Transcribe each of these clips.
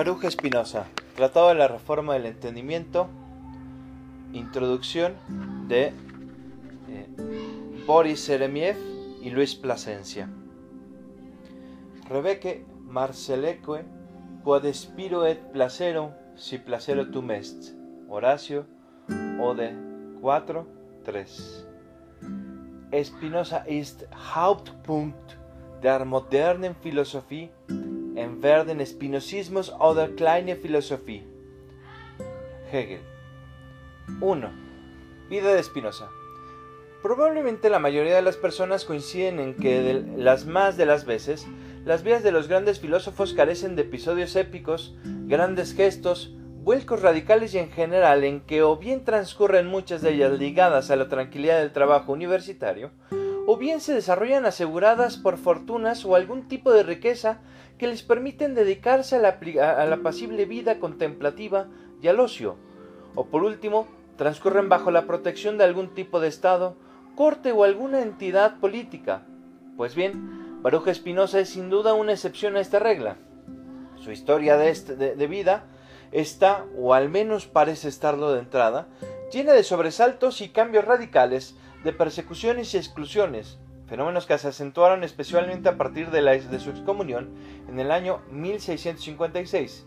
Baruch Espinosa, Tratado de la Reforma del Entendimiento, Introducción de eh, Boris Seremiev y Luis Plasencia. Rebeque Marceleque quod spiro et placero si placero tu mest. Horacio Ode 4, 3. Spinoza ist Hauptpunkt der modernen Philosophie en Spinozismus oder kleine Philosophie. Hegel. 1. Vida de Spinoza. Probablemente la mayoría de las personas coinciden en que las más de las veces las vidas de los grandes filósofos carecen de episodios épicos, grandes gestos, vuelcos radicales y en general en que o bien transcurren muchas de ellas ligadas a la tranquilidad del trabajo universitario, o bien se desarrollan aseguradas por fortunas o algún tipo de riqueza que les permiten dedicarse a la, a pasible vida contemplativa y al ocio, o por último, transcurren bajo la protección de algún tipo de Estado, corte o alguna entidad política. Pues bien, Baruch Espinosa es sin duda una excepción a esta regla. Su historia de vida está, o al menos parece estarlo de entrada, llena de sobresaltos y cambios radicales, de persecuciones y exclusiones, fenómenos que se acentuaron especialmente a partir de, la, de su excomunión en el año 1656.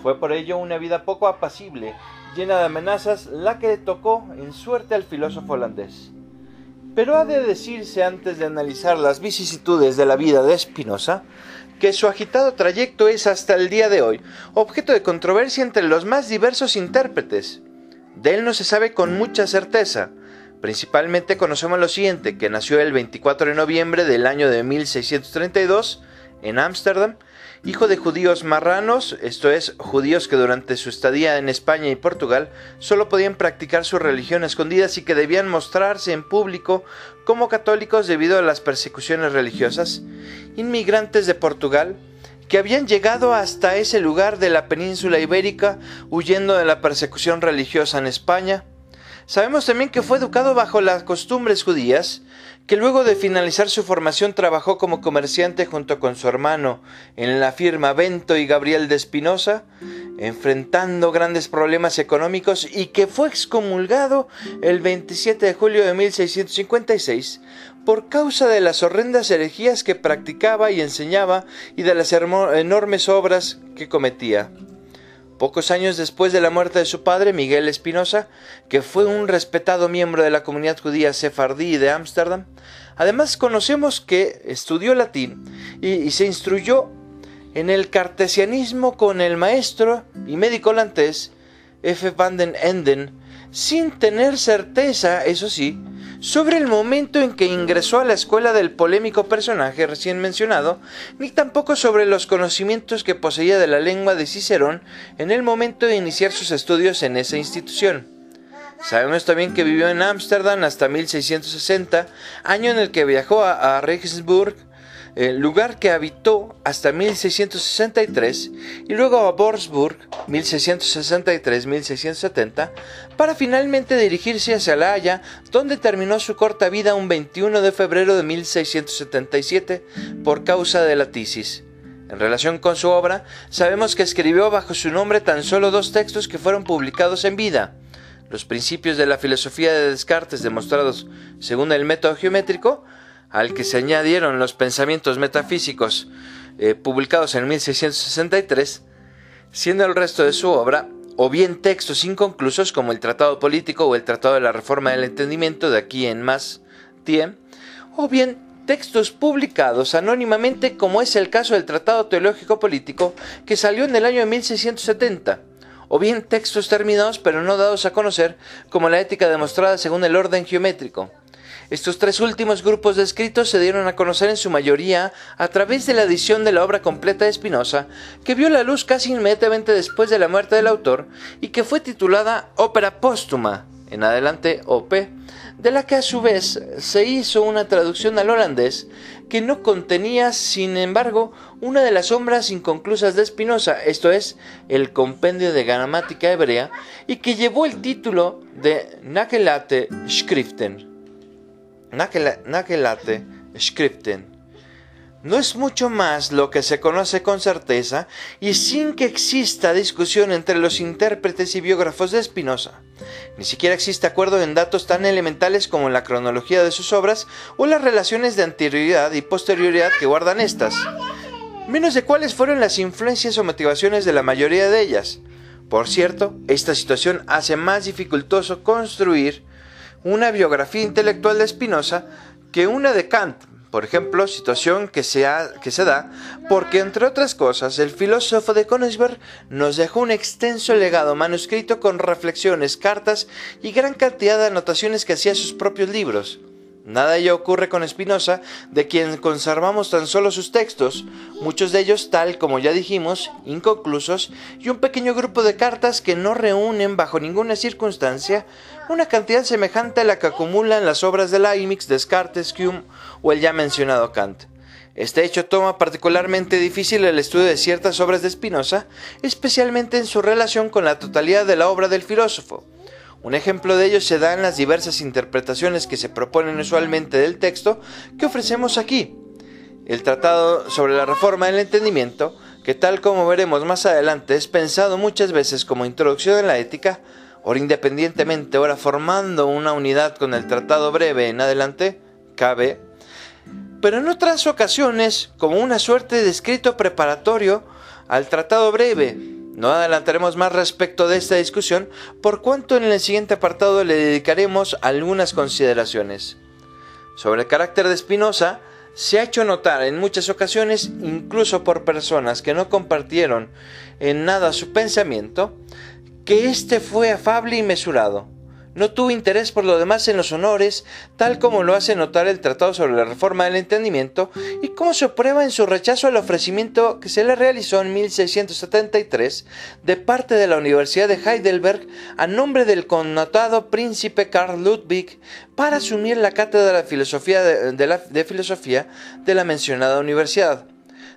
Fue por ello una vida poco apacible, llena de amenazas, la que tocó en suerte al filósofo holandés. Pero ha de decirse antes de analizar las vicisitudes de la vida de Spinoza, que su agitado trayecto es hasta el día de hoy objeto de controversia entre los más diversos intérpretes. De él no se sabe con mucha certeza. Principalmente conocemos lo siguiente, que nació el 24 de noviembre del año de 1632 en Ámsterdam, hijo de judíos marranos, esto es, judíos que durante su estadía en España y Portugal solo podían practicar su religión escondidas y que debían mostrarse en público como católicos debido a las persecuciones religiosas, inmigrantes de Portugal, que habían llegado hasta ese lugar de la península ibérica huyendo de la persecución religiosa en España. Sabemos también que fue educado bajo las costumbres judías, que luego de finalizar su formación trabajó como comerciante junto con su hermano en la firma Bento y Gabriel de Espinosa, enfrentando grandes problemas económicos y que fue excomulgado el 27 de julio de 1656 por causa de las horrendas herejías que practicaba y enseñaba y de las enormes obras que cometía. Pocos años después de la muerte de su padre, Miguel Espinosa, que fue un respetado miembro de la comunidad judía sefardí de Ámsterdam, además conocemos que estudió latín y, se instruyó en el cartesianismo con el maestro y médico holandés F. van den Enden, sin tener certeza, eso sí, sobre el momento en que ingresó a la escuela del polémico personaje recién mencionado, ni tampoco sobre los conocimientos que poseía de la lengua de Cicerón en el momento de iniciar sus estudios en esa institución. Sabemos también que vivió en Ámsterdam hasta 1660, año en el que viajó a, Regensburg lugar que habitó hasta 1663 y luego a Borsburg 1663-1670 para finalmente dirigirse hacia La Haya donde terminó su corta vida un 21 de febrero de 1677 por causa de la tisis. En relación con su obra, sabemos que escribió bajo su nombre tan solo dos textos que fueron publicados en vida. Los principios de la filosofía de Descartes demostrados según el método geométrico, al que se añadieron los pensamientos metafísicos eh, publicados en 1663, siendo el resto de su obra o bien textos inconclusos como el Tratado Político o el Tratado de la Reforma del Entendimiento de aquí en más tiempo, o bien textos publicados anónimamente como es el caso del Tratado Teológico Político que salió en el año de 1670, o bien textos terminados pero no dados a conocer como la ética demostrada según el orden geométrico. Estos tres últimos grupos de escritos se dieron a conocer en su mayoría a través de la edición de la obra completa de Spinoza, que vio la luz casi inmediatamente después de la muerte del autor y que fue titulada Ópera Póstuma, en adelante OP, de la que a su vez se hizo una traducción al holandés que no contenía, sin embargo, una de las sombras inconclusas de Spinoza, esto es, el compendio de gramática hebrea, y que llevó el título de Nakelate Schriften. Nakelate Schriften. no es mucho más lo que se conoce con certeza y sin que exista discusión entre los intérpretes y biógrafos de Spinoza. Ni siquiera existe acuerdo en datos tan elementales como la cronología de sus obras o las relaciones de anterioridad y posterioridad que guardan estas, menos de cuáles fueron las influencias o motivaciones de la mayoría de ellas. Por cierto, esta situación hace más dificultoso construir una biografía intelectual de Spinoza que una de Kant, por ejemplo, situación que se, da porque, entre otras cosas, el filósofo de Königsberg nos dejó un extenso legado manuscrito con reflexiones, cartas y gran cantidad de anotaciones que hacía sus propios libros. Nada ello ocurre con Spinoza, de quien conservamos tan solo sus textos, muchos de ellos, tal como ya dijimos, inconclusos, y un pequeño grupo de cartas que no reúnen bajo ninguna circunstancia una cantidad semejante a la que acumulan las obras de Leibniz, Descartes, Hume o el ya mencionado Kant. Este hecho toma particularmente difícil el estudio de ciertas obras de Spinoza, especialmente en su relación con la totalidad de la obra del filósofo. Un ejemplo de ello se da en las diversas interpretaciones que se proponen usualmente del texto que ofrecemos aquí. El Tratado sobre la Reforma del Entendimiento, que tal como veremos más adelante es pensado muchas veces como introducción en la ética, ora independientemente, ora formando una unidad con el Tratado Breve en adelante, cabe pero en otras ocasiones como una suerte de escrito preparatorio al tratado breve. No adelantaremos más respecto de esta discusión, por cuanto en el siguiente apartado le dedicaremos algunas consideraciones. Sobre el carácter de Spinoza, se ha hecho notar en muchas ocasiones, incluso por personas que no compartieron en nada su pensamiento, que éste fue afable y mesurado, no tuvo interés por lo demás en los honores, tal como lo hace notar el Tratado sobre la Reforma del Entendimiento, y como se prueba en su rechazo al ofrecimiento que se le realizó en 1673 de parte de la Universidad de Heidelberg a nombre del connotado príncipe Karl Ludwig para asumir la cátedra de filosofía de filosofía de la mencionada universidad.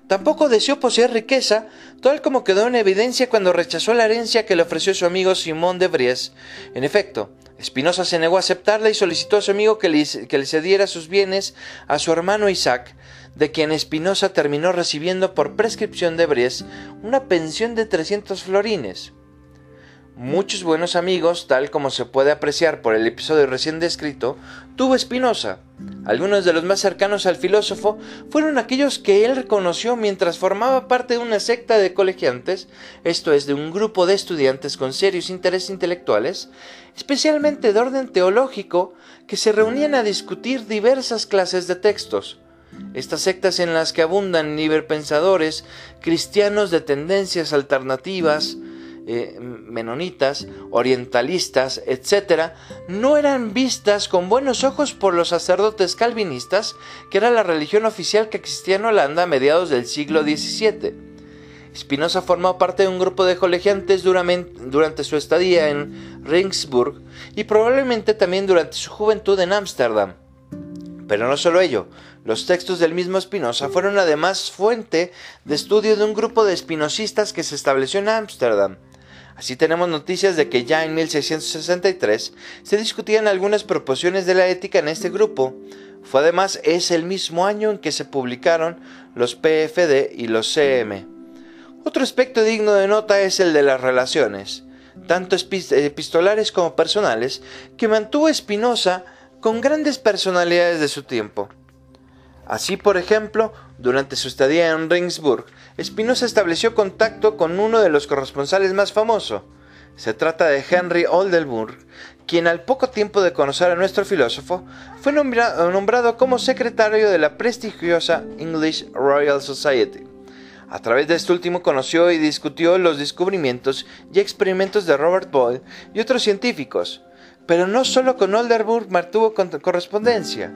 Tampoco deseó poseer riqueza, tal como quedó en evidencia cuando rechazó la herencia que le ofreció su amigo Simón de Vries. En efecto, Espinosa se negó a aceptarla y solicitó a su amigo que le, que le cediera sus bienes a su hermano Isaac, de quien Espinosa terminó recibiendo por prescripción de Vries una pensión de 300 florines muchos buenos amigos, tal como se puede apreciar por el episodio recién descrito, tuvo Spinoza. Algunos de los más cercanos al filósofo fueron aquellos que él reconoció mientras formaba parte de una secta de colegiantes, esto es, de un grupo de estudiantes con serios intereses intelectuales, especialmente de orden teológico, que se reunían a discutir diversas clases de textos. Estas sectas en las que abundan liberpensadores, cristianos de tendencias alternativas, eh, menonitas, orientalistas, etc., no eran vistas con buenos ojos por los sacerdotes calvinistas, que era la religión oficial que existía en Holanda a mediados del siglo XVII. Spinoza formó parte de un grupo de colegiantes durante su estadía en Ringsburg y probablemente también durante su juventud en Ámsterdam. Pero no solo ello, los textos del mismo Spinoza fueron además fuente de estudio de un grupo de espinosistas que se estableció en Ámsterdam. Así tenemos noticias de que ya en 1663 se discutían algunas proposiciones de la ética en este grupo. Fue además es el mismo año en que se publicaron los PFD y los CM. Otro aspecto digno de nota es el de las relaciones, tanto epistolares como personales, que mantuvo Spinoza con grandes personalidades de su tiempo. Así, por ejemplo, durante su estadía en Ringsburg, Spinoza estableció contacto con uno de los corresponsales más famosos. Se trata de Henry Oldenburg, quien al poco tiempo de conocer a nuestro filósofo fue nombrado como secretario de la prestigiosa English Royal Society. A través de este último conoció y discutió los descubrimientos y experimentos de Robert Boyle y otros científicos, pero no solo con Oldenburg mantuvo correspondencia.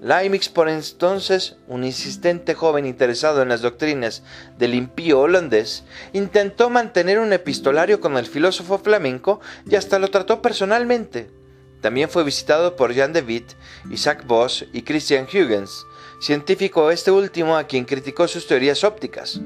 Leibniz, por entonces un insistente joven interesado en las doctrinas del impío holandés, intentó mantener un epistolario con el filósofo flamenco y hasta lo trató personalmente. También fue visitado por Jan de Witt, Isaac Voss y Christian Huygens, científico este último a quien criticó sus teorías ópticas.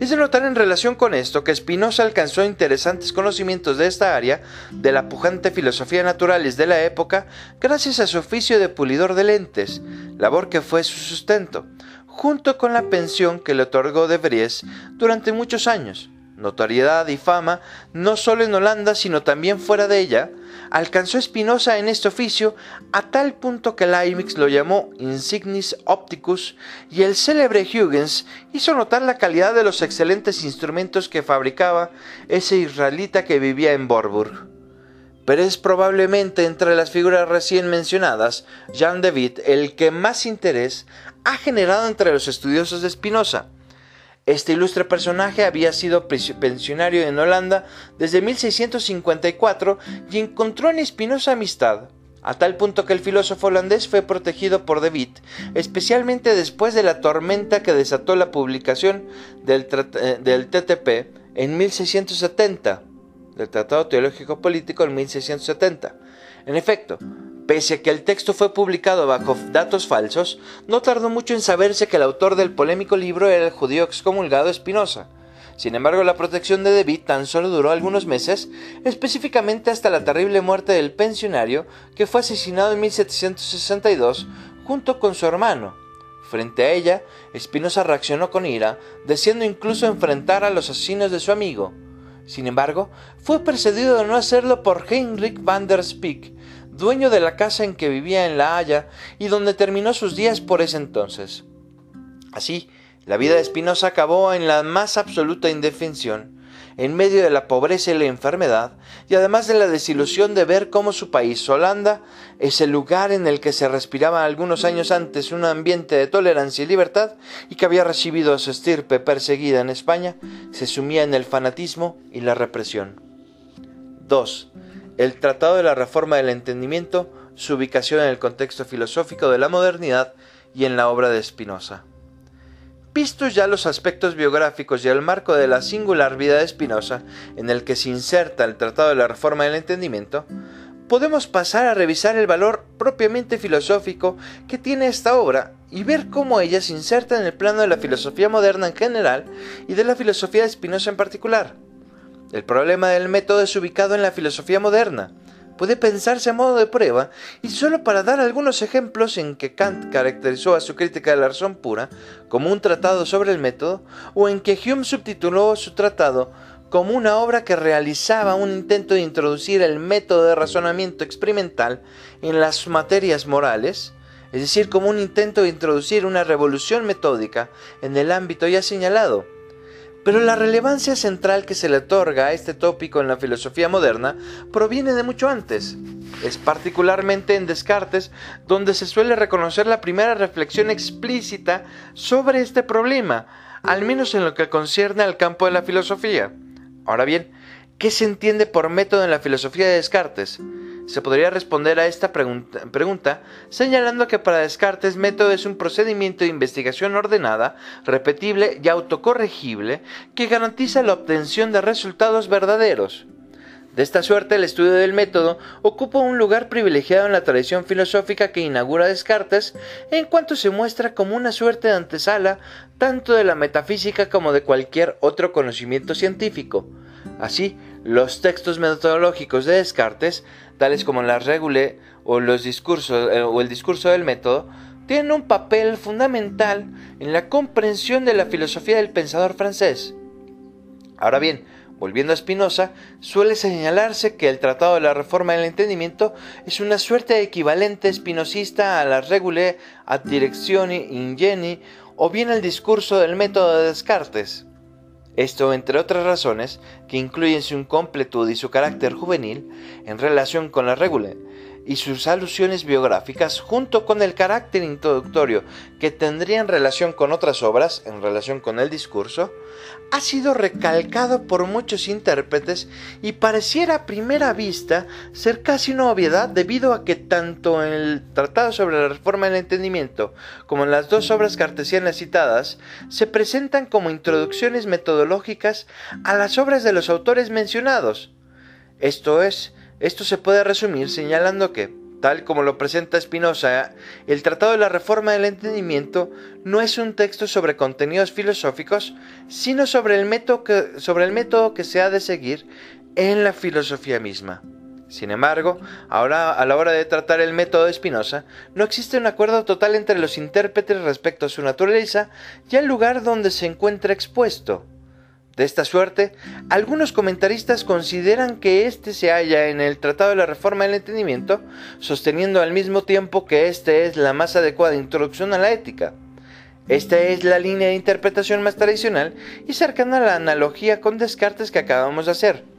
Es de notar en relación con esto que Spinoza alcanzó interesantes conocimientos de esta área, de la pujante filosofía naturales de la época, gracias a su oficio de pulidor de lentes, labor que fue su sustento, junto con la pensión que le otorgó de Vries durante muchos años. Notoriedad y fama, no solo en Holanda, sino también fuera de ella, alcanzó Spinoza en este oficio a tal punto que Leibniz lo llamó insignis opticus y el célebre Huygens hizo notar la calidad de los excelentes instrumentos que fabricaba ese israelita que vivía en Borburg pero es probablemente entre las figuras recién mencionadas, Jean Witt, el que más interés ha generado entre los estudiosos de Spinoza. Este ilustre personaje había sido pensionario en Holanda desde 1654 y encontró en Spinoza amistad, a tal punto que el filósofo holandés fue protegido por De Witt, especialmente después de la tormenta que desató la publicación del, eh, del TTP en 1670 del Tratado Teológico Político en 1670. En efecto, pese a que el texto fue publicado bajo datos falsos, no tardó mucho en saberse que el autor del polémico libro era el judío excomulgado Spinoza. Sin embargo, la protección de David tan solo duró algunos meses, específicamente hasta la terrible muerte del pensionario que fue asesinado en 1762 junto con su hermano. Frente a ella, Spinoza reaccionó con ira, deseando incluso enfrentar a los asesinos de su amigo. Sin embargo, fue precedido de no hacerlo por Heinrich van der Spieck, dueño de la casa en que vivía en La Haya y donde terminó sus días por ese entonces. Así, la vida de Spinoza acabó en la más absoluta indefensión, en medio de la pobreza y la enfermedad, y además de la desilusión de ver cómo su país, Holanda, ese lugar en el que se respiraba algunos años antes un ambiente de tolerancia y libertad, y que había recibido a su estirpe perseguida en España, se sumía en el fanatismo y la represión. 2. El Tratado de la Reforma del Entendimiento, su ubicación en el contexto filosófico de la modernidad y en la obra de Spinoza. Vistos ya los aspectos biográficos y el marco de la singular vida de Spinoza, en el que se inserta el Tratado de la Reforma del Entendimiento, podemos pasar a revisar el valor propiamente filosófico que tiene esta obra y ver cómo ella se inserta en el plano de la filosofía moderna en general y de la filosofía de Spinoza en particular. El problema del método es ubicado en la filosofía moderna, puede pensarse a modo de prueba y solo para dar algunos ejemplos en que Kant caracterizó a su crítica de la razón pura como un tratado sobre el método o en que Hume subtituló su tratado como una obra que realizaba un intento de introducir el método de razonamiento experimental en las materias morales, es decir, como un intento de introducir una revolución metódica en el ámbito ya señalado. Pero la relevancia central que se le otorga a este tópico en la filosofía moderna proviene de mucho antes. Es particularmente en Descartes donde se suele reconocer la primera reflexión explícita sobre este problema, al menos en lo que concierne al campo de la filosofía. Ahora bien, ¿qué se entiende por método en la filosofía de Descartes? Se podría responder a esta pregunta, señalando que para Descartes método es un procedimiento de investigación ordenada, repetible y autocorregible que garantiza la obtención de resultados verdaderos. De esta suerte, el estudio del método ocupa un lugar privilegiado en la tradición filosófica que inaugura Descartes, en cuanto se muestra como una suerte de antesala tanto de la metafísica como de cualquier otro conocimiento científico. Así, los textos metodológicos de Descartes tales como la regule o, los discursos, eh, o el discurso del método, tienen un papel fundamental en la comprensión de la filosofía del pensador francés. Ahora bien, volviendo a Spinoza, suele señalarse que el Tratado de la Reforma del Entendimiento es una suerte de equivalente espinosista a la regule ad directione ingeni o bien el discurso del método de Descartes. Esto, entre otras razones, que incluyen su incompletud y su carácter juvenil en relación con la regula, y sus alusiones biográficas, junto con el carácter introductorio que tendrían relación con otras obras, en relación con el discurso, ha sido recalcado por muchos intérpretes y pareciera a primera vista ser casi una obviedad debido a que tanto en el Tratado sobre la Reforma del Entendimiento como en las dos obras cartesianas citadas se presentan como introducciones metodológicas a las obras de los autores mencionados. Esto es, esto se puede resumir señalando que, tal como lo presenta Spinoza, el Tratado de la Reforma del Entendimiento no es un texto sobre contenidos filosóficos, sino sobre el método que, sobre el método que se ha de seguir en la filosofía misma. Sin embargo, ahora a la hora de tratar el método de Spinoza, no existe un acuerdo total entre los intérpretes respecto a su naturaleza y al lugar donde se encuentra expuesto. De esta suerte, algunos comentaristas consideran que éste se halla en el Tratado de la Reforma del Entendimiento, sosteniendo al mismo tiempo que éste es la más adecuada introducción a la ética. Esta es la línea de interpretación más tradicional y cercana a la analogía con Descartes que acabamos de hacer.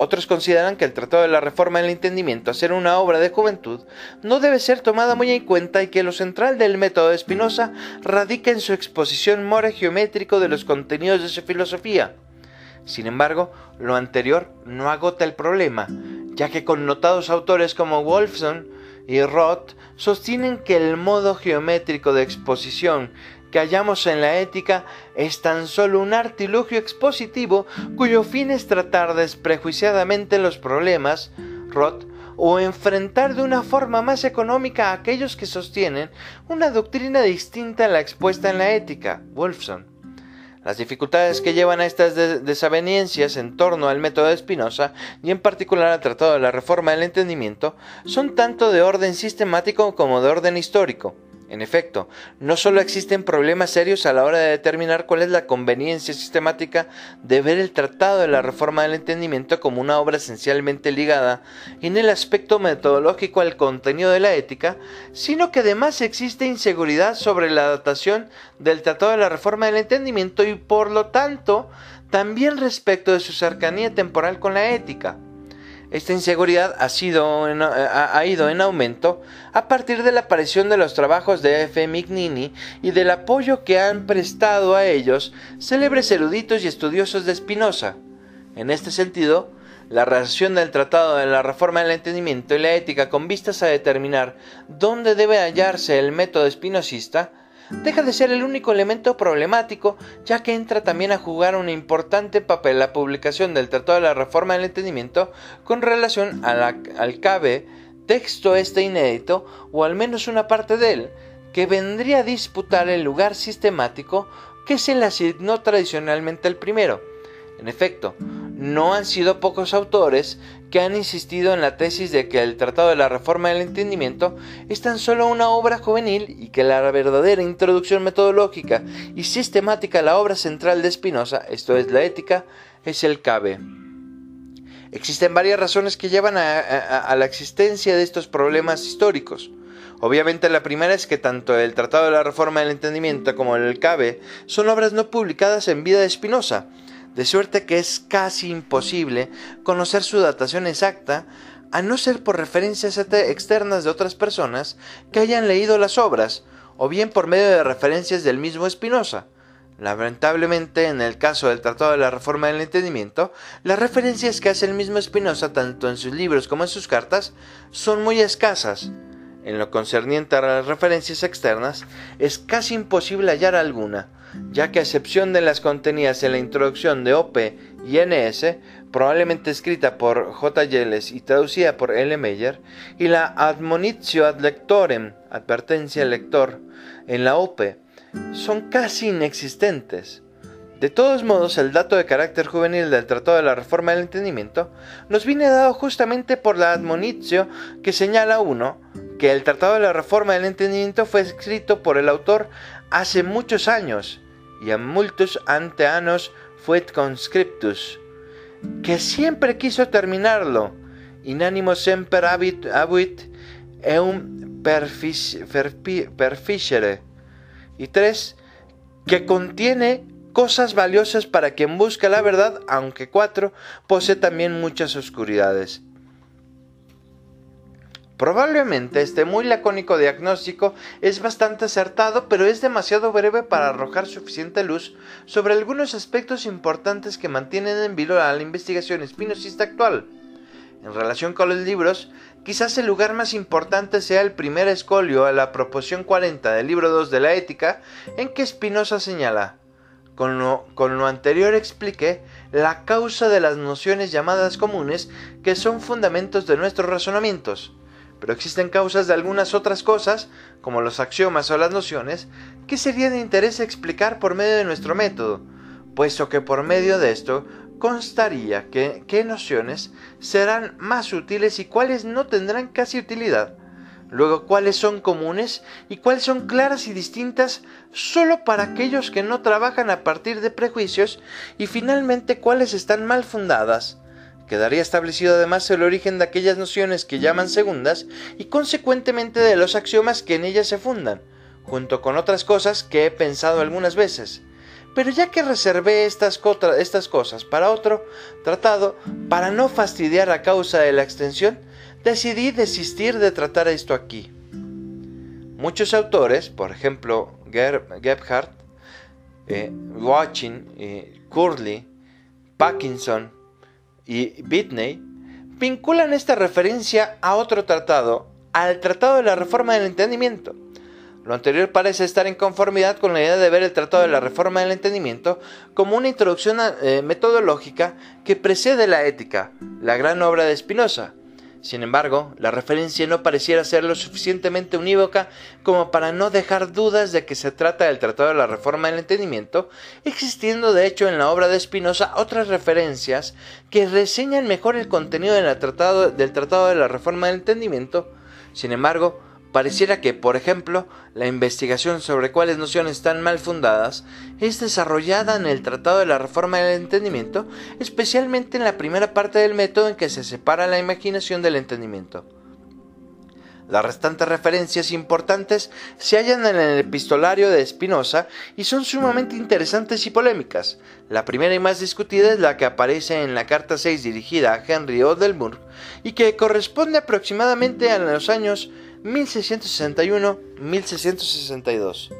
Otros consideran que el Tratado de la Reforma del Entendimiento, a ser una obra de juventud, no debe ser tomada muy en cuenta y que lo central del método de Spinoza radica en su exposición more geométrico de los contenidos de su filosofía. Sin embargo, lo anterior no agota el problema, ya que connotados autores como Wolfson y Roth sostienen que el modo geométrico de exposición que hallamos en la ética es tan solo un artilugio expositivo cuyo fin es tratar desprejuiciadamente los problemas, Roth, o enfrentar de una forma más económica a aquellos que sostienen una doctrina distinta a la expuesta en la ética, Wolfson. Las dificultades que llevan a estas desavenencias en torno al método de Spinoza, y en particular al Tratado de la Reforma del Entendimiento, son tanto de orden sistemático como de orden histórico. En efecto, no solo existen problemas serios a la hora de determinar cuál es la conveniencia sistemática de ver el Tratado de la Reforma del Entendimiento como una obra esencialmente ligada en el aspecto metodológico al contenido de la ética, sino que además existe inseguridad sobre la datación del Tratado de la Reforma del Entendimiento y por lo tanto también respecto de su cercanía temporal con la ética. Esta inseguridad ha, sido ha, ido en aumento a partir de la aparición de los trabajos de F. Mignini y del apoyo que han prestado a ellos célebres eruditos y estudiosos de Spinoza. En este sentido, la relación del Tratado de la Reforma del Entendimiento y la Ética con vistas a determinar dónde debe hallarse el método espinosista deja de ser el único elemento problemático, ya que entra también a jugar un importante papel la publicación del Tratado de la Reforma del Entendimiento con relación al CABE, texto este inédito, o al menos una parte de él, que vendría a disputar el lugar sistemático que se le asignó tradicionalmente al primero. En efecto, no han sido pocos autores que han insistido en la tesis de que el Tratado de la Reforma del Entendimiento es tan solo una obra juvenil y que la verdadera introducción metodológica y sistemática a la obra central de Spinoza, esto es la ética, es el cabe. Existen varias razones que llevan a, la existencia de estos problemas históricos. Obviamente la primera es que tanto el Tratado de la Reforma del Entendimiento como el CABE son obras no publicadas en vida de Spinoza, de suerte que es casi imposible conocer su datación exacta a no ser por referencias externas de otras personas que hayan leído las obras, o bien por medio de referencias del mismo Spinoza. Lamentablemente, en el caso del Tratado de la Reforma del Entendimiento, las referencias que hace el mismo Spinoza tanto en sus libros como en sus cartas son muy escasas. En lo concerniente a las referencias externas, es casi imposible hallar alguna, ya que a excepción de las contenidas en la introducción de OP y NS, probablemente escrita por J. Yelles y traducida por L. Meyer, y la Admonitio ad lectorem, advertencia al lector, en la OP, son casi inexistentes. De todos modos, el dato de carácter juvenil del Tratado de la Reforma del Entendimiento nos viene dado justamente por la admonitio que señala uno que el Tratado de la Reforma del Entendimiento fue escrito por el autor hace muchos años y a multus ante annos fuet conscriptus, que siempre quiso terminarlo, inánimo semper habit, eum perficere. Y tres, que contiene cosas valiosas para quien busca la verdad, aunque cuatro, posee también muchas oscuridades. Probablemente este muy lacónico diagnóstico es bastante acertado, pero es demasiado breve para arrojar suficiente luz sobre algunos aspectos importantes que mantienen en vilo a la investigación espinosista actual. En relación con los libros, quizás el lugar más importante sea el primer escolio a la proposición 40 del libro 2 de la Ética, en que Spinoza señala, con lo, con lo anterior expliqué la causa de las nociones llamadas comunes que son fundamentos de nuestros razonamientos pero existen causas de algunas otras cosas, como los axiomas o las nociones, que sería de interés explicar por medio de nuestro método, puesto que por medio de esto constaría que, qué nociones serán más útiles y cuáles no tendrán casi utilidad. Luego, cuáles son comunes y cuáles son claras y distintas solo para aquellos que no trabajan a partir de prejuicios y finalmente cuáles están mal fundadas. Quedaría establecido además el origen de aquellas nociones que llaman segundas y consecuentemente de los axiomas que en ellas se fundan, junto con otras cosas que he pensado algunas veces. Pero ya que reservé estas, estas cosas para otro tratado, para no fastidiar a causa de la extensión, decidí desistir de tratar esto aquí. Muchos autores, por ejemplo Gebhardt, eh, Watching, eh, Curley, Parkinson y Bitney, vinculan esta referencia a otro tratado, al Tratado de la Reforma del Entendimiento. Lo anterior parece estar en conformidad con la idea de ver el Tratado de la Reforma del Entendimiento como una introducción eh, metodológica que precede la ética, la gran obra de Spinoza, sin embargo, la referencia no pareciera ser lo suficientemente unívoca como para no dejar dudas de que se trata del Tratado de la Reforma del Entendimiento, existiendo de hecho en la obra de Spinoza otras referencias que reseñan mejor el contenido del Tratado, del tratado de la Reforma del Entendimiento. Sin embargo, Pareciera que, por ejemplo, la investigación sobre cuáles nociones están mal fundadas es desarrollada en el Tratado de la Reforma del Entendimiento, especialmente en la primera parte del método en que se separa la imaginación del entendimiento. Las restantes referencias importantes se hallan en el epistolario de Spinoza y son sumamente interesantes y polémicas. La primera y más discutida es la que aparece en la carta 6 dirigida a Henry Odelmur y que corresponde aproximadamente a los años 1661-1662.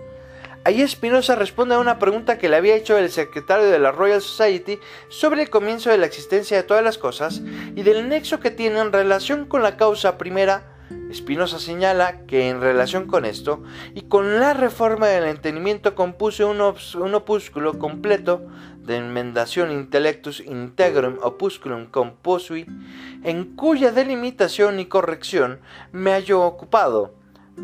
Allí Spinoza responde a una pregunta que le había hecho el secretario de la Royal Society sobre el comienzo de la existencia de todas las cosas y del nexo que tiene en relación con la causa primera. Spinoza señala que en relación con esto y con la reforma del entendimiento compuso un, un opúsculo completo de enmendación intellectus integrum opusculum composui, en cuya delimitación y corrección me hallo ocupado,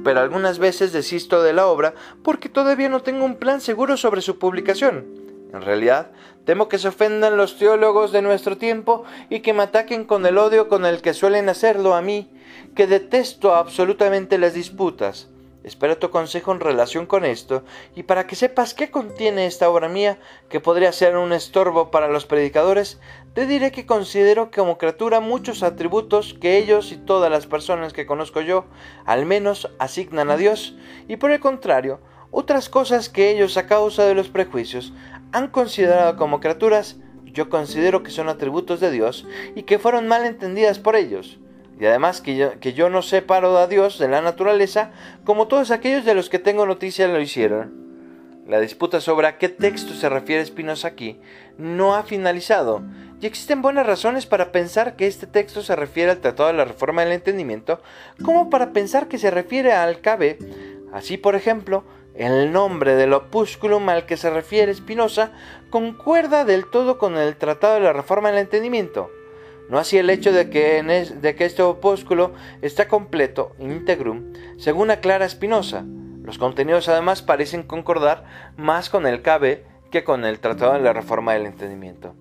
pero algunas veces desisto de la obra porque todavía no tengo un plan seguro sobre su publicación. En realidad, temo que se ofendan los teólogos de nuestro tiempo y que me ataquen con el odio con el que suelen hacerlo a mí, que detesto absolutamente las disputas. Espero tu consejo en relación con esto y para que sepas qué contiene esta obra mía, que podría ser un estorbo para los predicadores, te diré que considero como criatura muchos atributos que ellos y todas las personas que conozco yo, al menos, asignan a Dios, y por el contrario, otras cosas que ellos a causa de los prejuicios han considerado como criaturas, yo considero que son atributos de Dios y que fueron mal entendidas por ellos y además que yo, no separo a Dios de la naturaleza, como todos aquellos de los que tengo noticia lo hicieron. La disputa sobre a qué texto se refiere Spinoza aquí no ha finalizado, y existen buenas razones para pensar que este texto se refiere al Tratado de la Reforma del Entendimiento, como para pensar que se refiere al Cabe. Así, por ejemplo, el nombre del opúsculum al que se refiere Spinoza concuerda del todo con el Tratado de la Reforma del Entendimiento. No así el hecho de que, este opúsculo está completo, integrum, según aclara Spinoza. Los contenidos además parecen concordar más con el KB que con el Tratado de la Reforma del Entendimiento.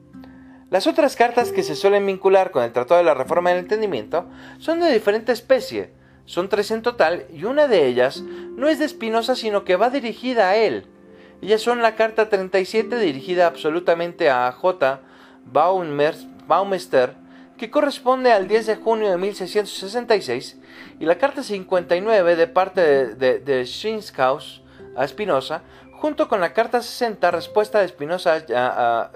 Las otras cartas que se suelen vincular con el Tratado de la Reforma del Entendimiento son de diferente especie. Son tres en total y una de ellas no es de Spinoza sino que va dirigida a él. Ellas son la carta 37 dirigida absolutamente a J. Baumeister que corresponde al 10 de junio de 1666, y la carta 59 de parte de, de, a Spinoza, junto con la carta 60 respuesta de Spinoza a, a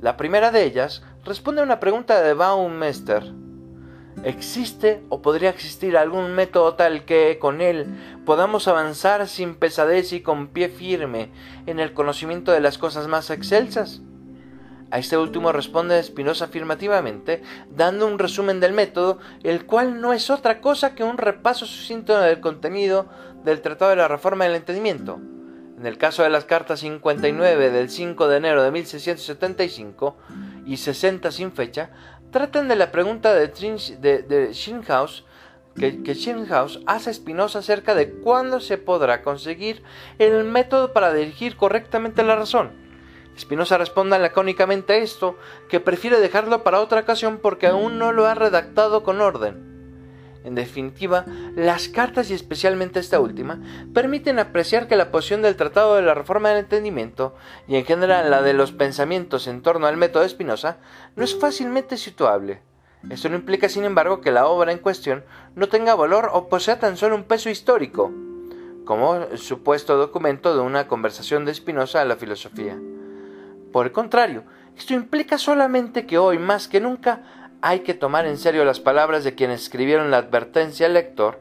La primera de ellas responde a una pregunta de Baumeister. ¿Existe o podría existir algún método tal que con él podamos avanzar sin pesadez y con pie firme en el conocimiento de las cosas más excelsas? A este último responde Spinoza afirmativamente, dando un resumen del método, el cual no es otra cosa que un repaso sucinto del contenido del Tratado de la Reforma del Entendimiento. En el caso de las cartas 59 del 5 de enero de 1675 y 60 sin fecha, tratan de la pregunta de, de, que, que hace a Spinoza acerca de cuándo se podrá conseguir el método para dirigir correctamente la razón. Spinoza responde lacónicamente a esto, que prefiere dejarlo para otra ocasión porque aún no lo ha redactado con orden. En definitiva, las cartas y especialmente esta última permiten apreciar que la posición del Tratado de la Reforma del Entendimiento y en general la de los pensamientos en torno al método de Spinoza no es fácilmente situable. Esto no implica, sin embargo, que la obra en cuestión no tenga valor o posea tan solo un peso histórico, como supuesto documento de una conversación de Spinoza a la filosofía. Por el contrario, esto implica solamente que hoy más que nunca hay que tomar en serio las palabras de quienes escribieron la advertencia al lector.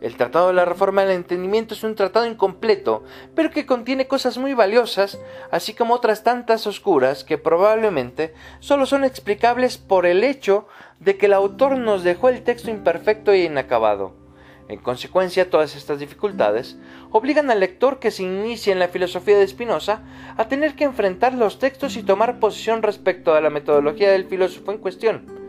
El Tratado de la Reforma del Entendimiento es un tratado incompleto, pero que contiene cosas muy valiosas, así como otras tantas oscuras que probablemente solo son explicables por el hecho de que el autor nos dejó el texto imperfecto e inacabado. En consecuencia, todas estas dificultades obligan al lector que se inicie en la filosofía de Spinoza a tener que enfrentar los textos y tomar posición respecto a la metodología del filósofo en cuestión.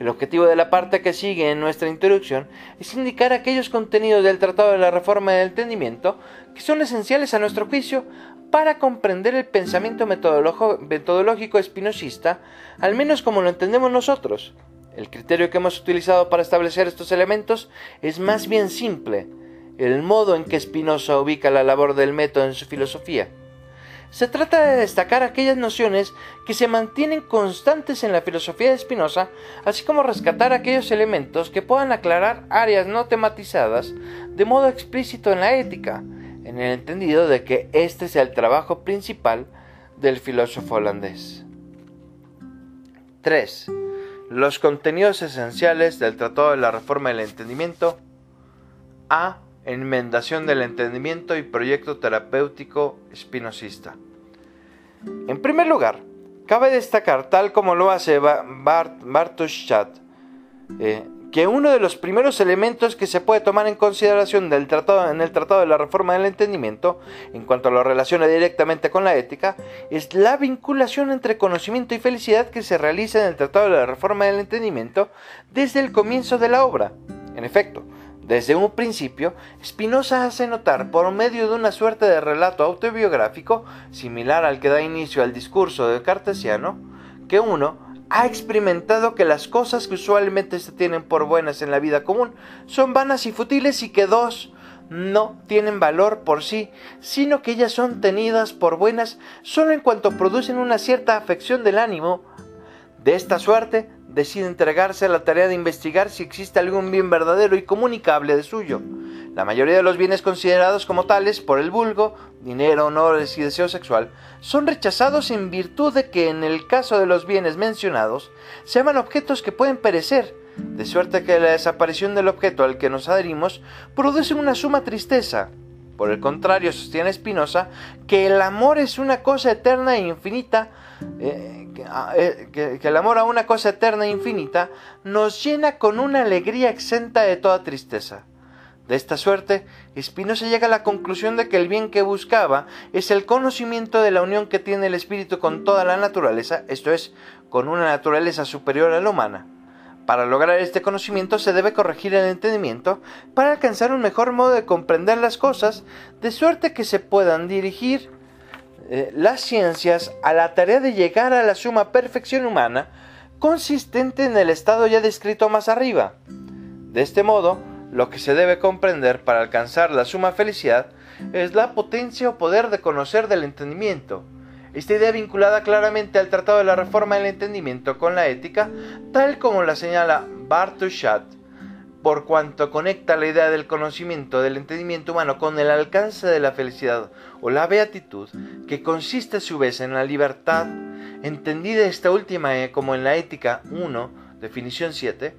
El objetivo de la parte que sigue en nuestra introducción es indicar aquellos contenidos del Tratado de la Reforma del Entendimiento que son esenciales a nuestro juicio para comprender el pensamiento metodológico espinosista, al menos como lo entendemos nosotros. El criterio que hemos utilizado para establecer estos elementos es más bien simple, el modo en que Spinoza ubica la labor del método en su filosofía. Se trata de destacar aquellas nociones que se mantienen constantes en la filosofía de Spinoza, así como rescatar aquellos elementos que puedan aclarar áreas no tematizadas de modo explícito en la ética, en el entendido de que este es el trabajo principal del filósofo holandés. 3. Los contenidos esenciales del Tratado de la Reforma del Entendimiento. A. Enmendación del entendimiento y proyecto terapéutico espinosista. En primer lugar, cabe destacar, tal como lo hace Bart, que uno de los primeros elementos que se puede tomar en consideración del tratado, en el Tratado de la Reforma del Entendimiento, en cuanto lo relaciona directamente con la ética, es la vinculación entre conocimiento y felicidad que se realiza en el Tratado de la Reforma del Entendimiento desde el comienzo de la obra. En efecto, desde un principio, Spinoza hace notar, por medio de una suerte de relato autobiográfico, similar al que da inicio al discurso de Cartesiano, que uno ha experimentado que las cosas que usualmente se tienen por buenas en la vida común son vanas y futiles y que dos no tienen valor por sí, sino que ellas son tenidas por buenas solo en cuanto producen una cierta afección del ánimo. De esta suerte, decide entregarse a la tarea de investigar si existe algún bien verdadero y comunicable de suyo. La mayoría de los bienes considerados como tales por el vulgo, dinero, honores y deseo sexual, son rechazados en virtud de que en el caso de los bienes mencionados, se llaman objetos que pueden perecer, de suerte que la desaparición del objeto al que nos adherimos produce una suma tristeza. Por el contrario, sostiene Spinoza que el amor es una cosa eterna e infinita, eh, eh, que, el amor a una cosa eterna e infinita nos llena con una alegría exenta de toda tristeza. De esta suerte, Spinoza llega a la conclusión de que el bien que buscaba es el conocimiento de la unión que tiene el espíritu con toda la naturaleza, esto es, con una naturaleza superior a la humana. Para lograr este conocimiento se debe corregir el entendimiento para alcanzar un mejor modo de comprender las cosas, de suerte que se puedan dirigir eh, las ciencias a la tarea de llegar a la suma perfección humana consistente en el estado ya descrito más arriba. De este modo, lo que se debe comprender para alcanzar la suma felicidad es la potencia o poder de conocer del entendimiento. Esta idea vinculada claramente al Tratado de la Reforma del Entendimiento con la ética, tal como la señala Bartoshat por cuanto conecta la idea del conocimiento del entendimiento humano con el alcance de la felicidad o la beatitud, que consiste a su vez en la libertad, entendida esta última eh, como en la ética 1, definición 7,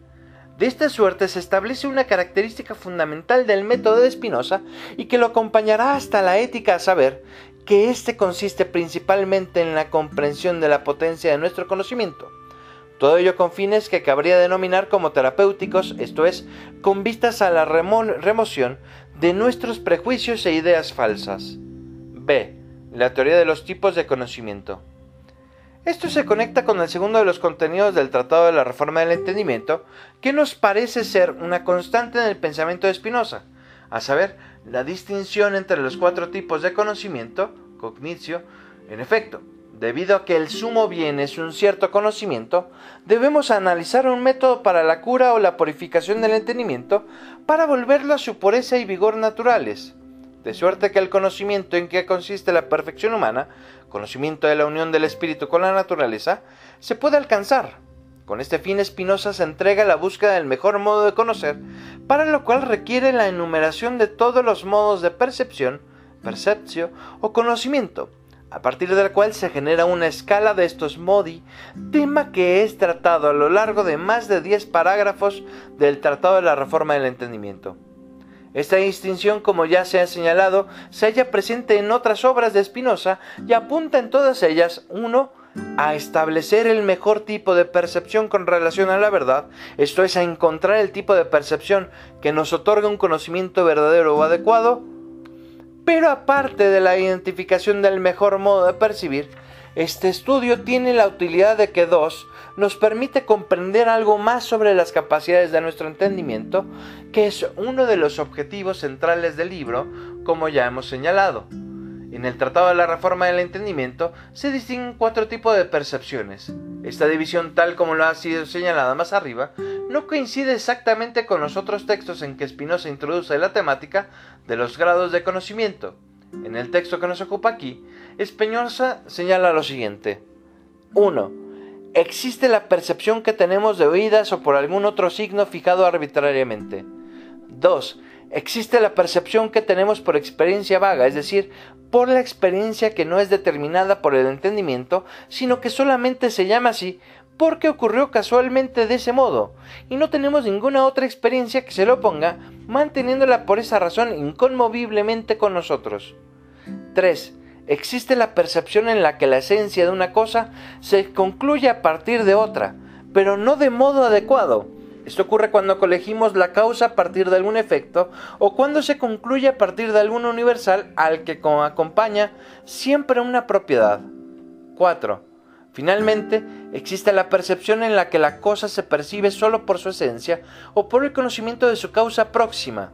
de esta suerte se establece una característica fundamental del método de Spinoza y que lo acompañará hasta la ética a saber que éste consiste principalmente en la comprensión de la potencia de nuestro conocimiento todo ello con fines que cabría denominar como terapéuticos, esto es, con vistas a la remoción de nuestros prejuicios e ideas falsas. B. La teoría de los tipos de conocimiento. Esto se conecta con el segundo de los contenidos del Tratado de la Reforma del Entendimiento, que nos parece ser una constante en el pensamiento de Spinoza, a saber, la distinción entre los cuatro tipos de conocimiento, cognitio, en efecto, Debido a que el sumo bien es un cierto conocimiento, debemos analizar un método para la cura o la purificación del entendimiento para volverlo a su pureza y vigor naturales. De suerte que el conocimiento en que consiste la perfección humana, conocimiento de la unión del espíritu con la naturaleza, se puede alcanzar. Con este fin Spinoza se entrega a la búsqueda del mejor modo de conocer, para lo cual requiere la enumeración de todos los modos de percepción, percepcio o conocimiento, a partir de la cual se genera una escala de estos modi, tema que es tratado a lo largo de más de 10 parágrafos del Tratado de la Reforma del Entendimiento. Esta distinción, como ya se ha señalado, se halla presente en otras obras de Spinoza y apunta en todas ellas, uno, a establecer el mejor tipo de percepción con relación a la verdad, esto es, a encontrar el tipo de percepción que nos otorga un conocimiento verdadero o adecuado, pero aparte de la identificación del mejor modo de percibir, este estudio tiene la utilidad de que dos nos permite comprender algo más sobre las capacidades de nuestro entendimiento, que es uno de los objetivos centrales del libro, como ya hemos señalado. En el Tratado de la Reforma del Entendimiento se distinguen cuatro tipos de percepciones. Esta división, tal como lo ha sido señalada más arriba, no coincide exactamente con los otros textos en que Spinoza introduce la temática de los grados de conocimiento. En el texto que nos ocupa aquí, Spinoza señala lo siguiente. 1. Existe la percepción que tenemos de oídas o por algún otro signo fijado arbitrariamente. 2 existe la percepción que tenemos por experiencia vaga, es decir, por la experiencia que no es determinada por el entendimiento, sino que solamente se llama así porque ocurrió casualmente de ese modo, y no tenemos ninguna otra experiencia que se lo oponga, manteniéndola por esa razón inconmoviblemente con nosotros. 3. Existe la percepción en la que la esencia de una cosa se concluye a partir de otra, pero no de modo adecuado, esto ocurre cuando colegimos la causa a partir de algún efecto o cuando se concluye a partir de algún universal al que acompaña siempre una propiedad. 4. Finalmente, existe la percepción en la que la cosa se percibe solo por su esencia o por el conocimiento de su causa próxima.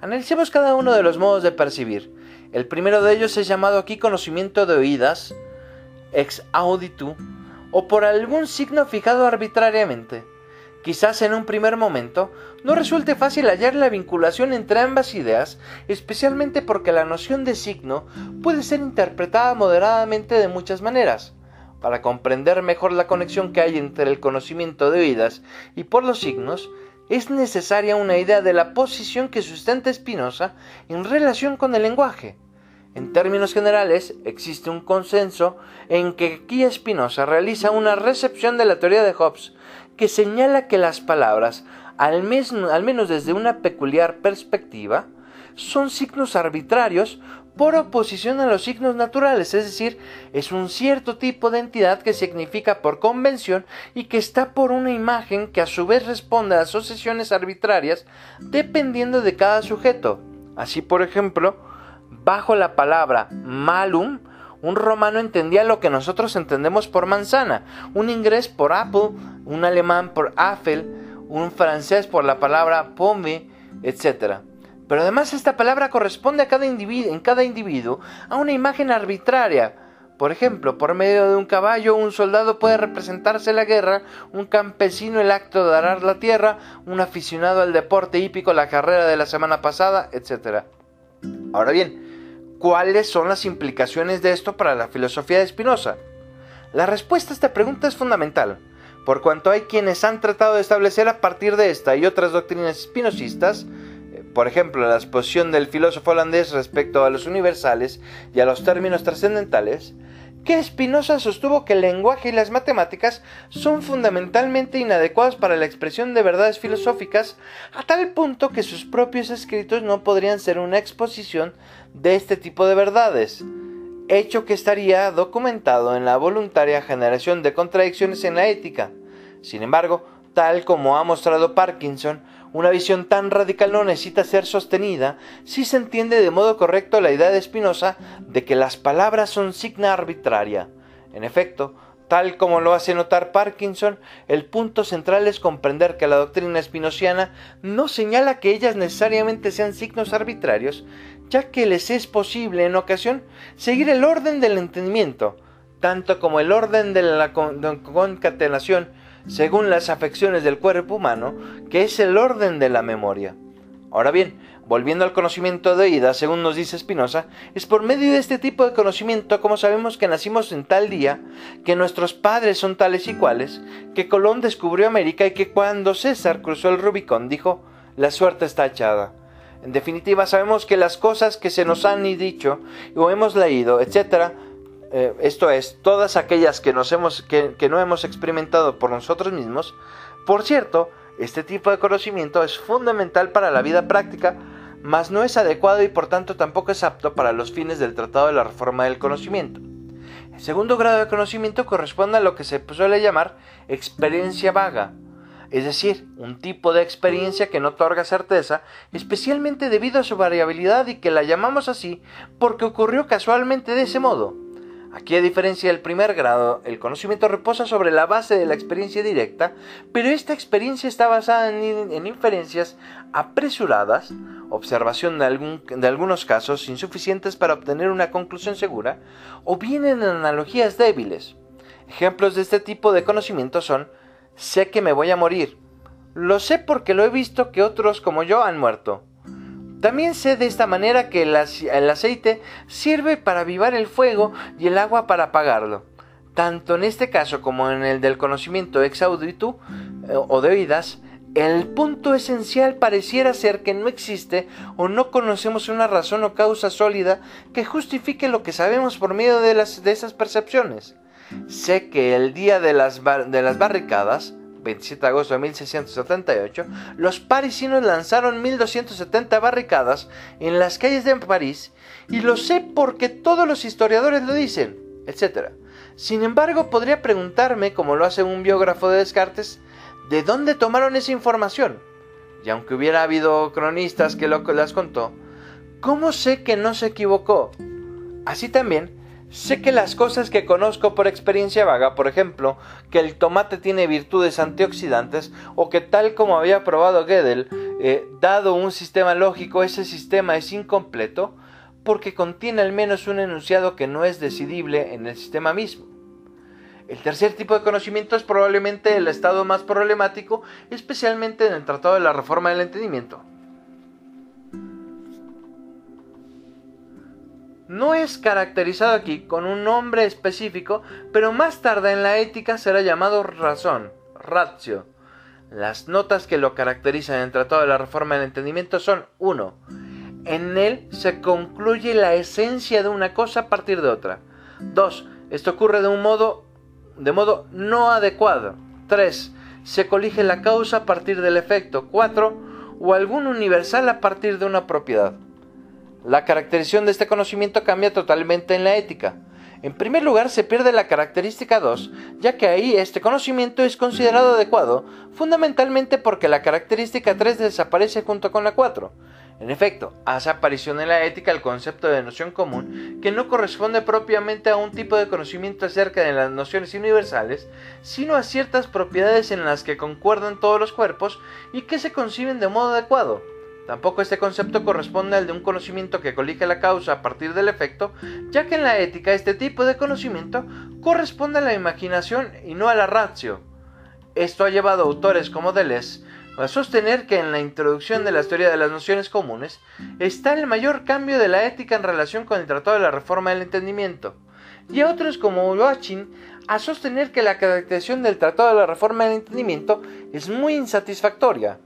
Analicemos cada uno de los modos de percibir. El primero de ellos es llamado aquí conocimiento de oídas, ex auditu, o por algún signo fijado arbitrariamente. Quizás en un primer momento no resulte fácil hallar la vinculación entre ambas ideas, especialmente porque la noción de signo puede ser interpretada moderadamente de muchas maneras. Para comprender mejor la conexión que hay entre el conocimiento de oídas y por los signos, es necesaria una idea de la posición que sustenta Spinoza en relación con el lenguaje. En términos generales, existe un consenso en que aquí Spinoza realiza una recepción de la teoría de Hobbes que señala que las palabras, al, menos desde una peculiar perspectiva, son signos arbitrarios por oposición a los signos naturales, es decir, es un cierto tipo de entidad que significa por convención y que está por una imagen que a su vez responde a asociaciones arbitrarias dependiendo de cada sujeto. Así, por ejemplo, bajo la palabra malum, un romano entendía lo que nosotros entendemos por manzana, un inglés por apple, un alemán por Apfel, un francés por la palabra pomme, etc. Pero además esta palabra corresponde a cada individuo, en cada individuo a una imagen arbitraria. Por ejemplo, por medio de un caballo, un soldado puede representarse la guerra, un campesino el acto de arar la tierra, un aficionado al deporte hípico la carrera de la semana pasada, etc. Ahora bien, ¿Cuáles son las implicaciones de esto para la filosofía de Spinoza? La respuesta a esta pregunta es fundamental, por cuanto hay quienes han tratado de establecer a partir de esta y otras doctrinas espinosistas, eh, por ejemplo, la exposición del filósofo holandés respecto a los universales y a los términos trascendentales, que Spinoza sostuvo que el lenguaje y las matemáticas son fundamentalmente inadecuados para la expresión de verdades filosóficas, a tal punto que sus propios escritos no podrían ser una exposición de este tipo de verdades, hecho que estaría documentado en la voluntaria generación de contradicciones en la ética. Sin embargo, tal como ha mostrado Parkinson, una visión tan radical no necesita ser sostenida si se entiende de modo correcto la idea de Spinoza de que las palabras son signa arbitraria. En efecto, tal como lo hace notar Parkinson, el punto central es comprender que la doctrina espinociana no señala que ellas necesariamente sean signos arbitrarios, ya que les es posible en ocasión seguir el orden del entendimiento, tanto como el orden de la concatenación según las afecciones del cuerpo humano, que es el orden de la memoria. Ahora bien, volviendo al conocimiento de ida, según nos dice Spinoza, es por medio de este tipo de conocimiento como sabemos que nacimos en tal día, que nuestros padres son tales y cuales, que Colón descubrió América y que cuando César cruzó el Rubicón dijo, la suerte está echada. En definitiva, sabemos que las cosas que se nos han dicho o hemos leído, etc., eh, esto es, todas aquellas que, nos hemos, que, no hemos experimentado por nosotros mismos, por cierto, este tipo de conocimiento es fundamental para la vida práctica, mas no es adecuado y por tanto tampoco es apto para los fines del Tratado de la Reforma del Conocimiento. El segundo grado de conocimiento corresponde a lo que se suele llamar experiencia vaga, es decir, un tipo de experiencia que no otorga certeza, especialmente debido a su variabilidad y que la llamamos así porque ocurrió casualmente de ese modo. Aquí, a diferencia del primer grado, el conocimiento reposa sobre la base de la experiencia directa, pero esta experiencia está basada en, inferencias apresuradas, observación de, de, algunos casos insuficientes para obtener una conclusión segura, o bien en analogías débiles. Ejemplos de este tipo de conocimiento son, sé que me voy a morir, lo sé porque lo he visto que otros como yo han muerto. También sé de esta manera que el, aceite sirve para avivar el fuego y el agua para apagarlo. Tanto en este caso como en el del conocimiento ex auditu eh, o de oídas, el punto esencial pareciera ser que no existe o no conocemos una razón o causa sólida que justifique lo que sabemos por medio de, esas percepciones. Sé que el día de las barricadas, 27 de agosto de 1678, los parisinos lanzaron 1270 barricadas en las calles de París, y lo sé porque todos los historiadores lo dicen, etc. Sin embargo, podría preguntarme, como lo hace un biógrafo de Descartes, ¿de dónde tomaron esa información? Y aunque hubiera habido cronistas que lo las contó, ¿cómo sé que no se equivocó? Así también, Sé que las cosas que conozco por experiencia vaga, por ejemplo, que el tomate tiene virtudes antioxidantes o que tal como había probado Gödel, eh, dado un sistema lógico, ese sistema es incompleto porque contiene al menos un enunciado que no es decidible en el sistema mismo. El tercer tipo de conocimiento es probablemente el estado más problemático, especialmente en el Tratado de la Reforma del Entendimiento. No es caracterizado aquí con un nombre específico, pero más tarde en la ética será llamado razón, ratio. Las notas que lo caracterizan en el Tratado de la Reforma del Entendimiento son 1. En él se concluye la esencia de una cosa a partir de otra. 2. Esto ocurre de un modo de modo no adecuado. 3. Se colige la causa a partir del efecto. 4. O algún universal a partir de una propiedad. La caracterización de este conocimiento cambia totalmente en la ética. En primer lugar, se pierde la característica 2, ya que ahí este conocimiento es considerado adecuado, fundamentalmente porque la característica 3 desaparece junto con la 4. En efecto, hace aparición en la ética el concepto de noción común, que no corresponde propiamente a un tipo de conocimiento acerca de las nociones universales, sino a ciertas propiedades en las que concuerdan todos los cuerpos y que se conciben de modo adecuado. Tampoco este concepto corresponde al de un conocimiento que colige la causa a partir del efecto, ya que en la ética este tipo de conocimiento corresponde a la imaginación y no a la ratio. Esto ha llevado a autores como Deleuze a sostener que en la introducción de la teoría de las nociones comunes está el mayor cambio de la ética en relación con el Tratado de la Reforma del Entendimiento, y a otros como Joachim a sostener que la caracterización del Tratado de la Reforma del Entendimiento es muy insatisfactoria,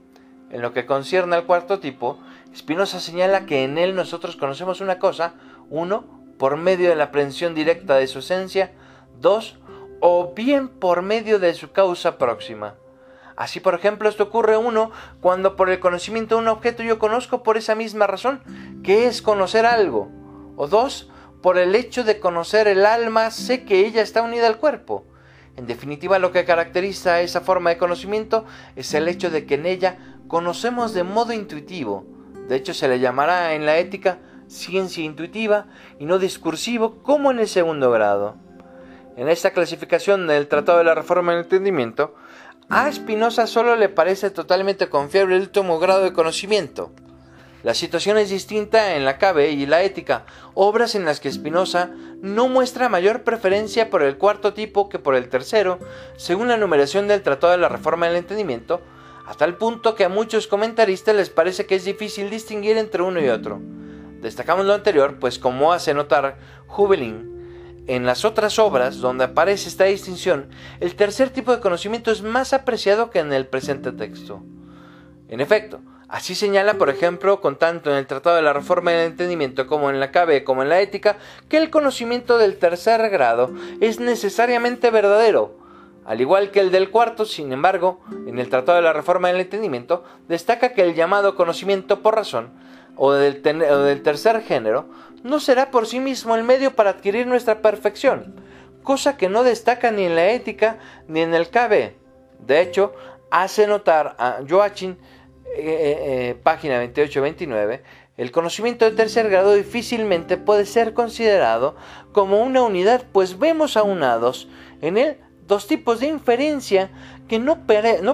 en lo que concierne al cuarto tipo, Spinoza señala que en él nosotros conocemos una cosa, uno, por medio de la aprehensión directa de su esencia, dos, o bien por medio de su causa próxima. Así, por ejemplo, esto ocurre uno cuando por el conocimiento de un objeto yo conozco por esa misma razón, que es conocer algo. O dos, por el hecho de conocer el alma, sé que ella está unida al cuerpo. En definitiva, lo que caracteriza a esa forma de conocimiento es el hecho de que en ella conocemos de modo intuitivo. De hecho, se le llamará en la ética ciencia intuitiva y no discursivo como en el segundo grado. En esta clasificación del Tratado de la Reforma del Entendimiento, a Spinoza solo le parece totalmente confiable el último grado de conocimiento. La situación es distinta en la KB y la ética, obras en las que Spinoza no muestra mayor preferencia por el cuarto tipo que por el tercero, según la numeración del Tratado de la Reforma del Entendimiento, a tal punto que a muchos comentaristas les parece que es difícil distinguir entre uno y otro. Destacamos lo anterior, pues como hace notar Hubelin, en las otras obras donde aparece esta distinción, el tercer tipo de conocimiento es más apreciado que en el presente texto. En efecto, así señala, por ejemplo, con tanto en el Tratado de la Reforma del Entendimiento como en la KB como en la Ética, que el conocimiento del tercer grado es necesariamente verdadero, al igual que el del cuarto, sin embargo, en el Tratado de la Reforma del Entendimiento, destaca que el llamado conocimiento por razón o del, tercer género no será por sí mismo el medio para adquirir nuestra perfección, cosa que no destaca ni en la ética ni en el KB. De hecho, hace notar a Joachim, eh, eh, eh, página 28-29, el conocimiento de tercer grado difícilmente puede ser considerado como una unidad, pues vemos aunados en él dos tipos de inferencia que no,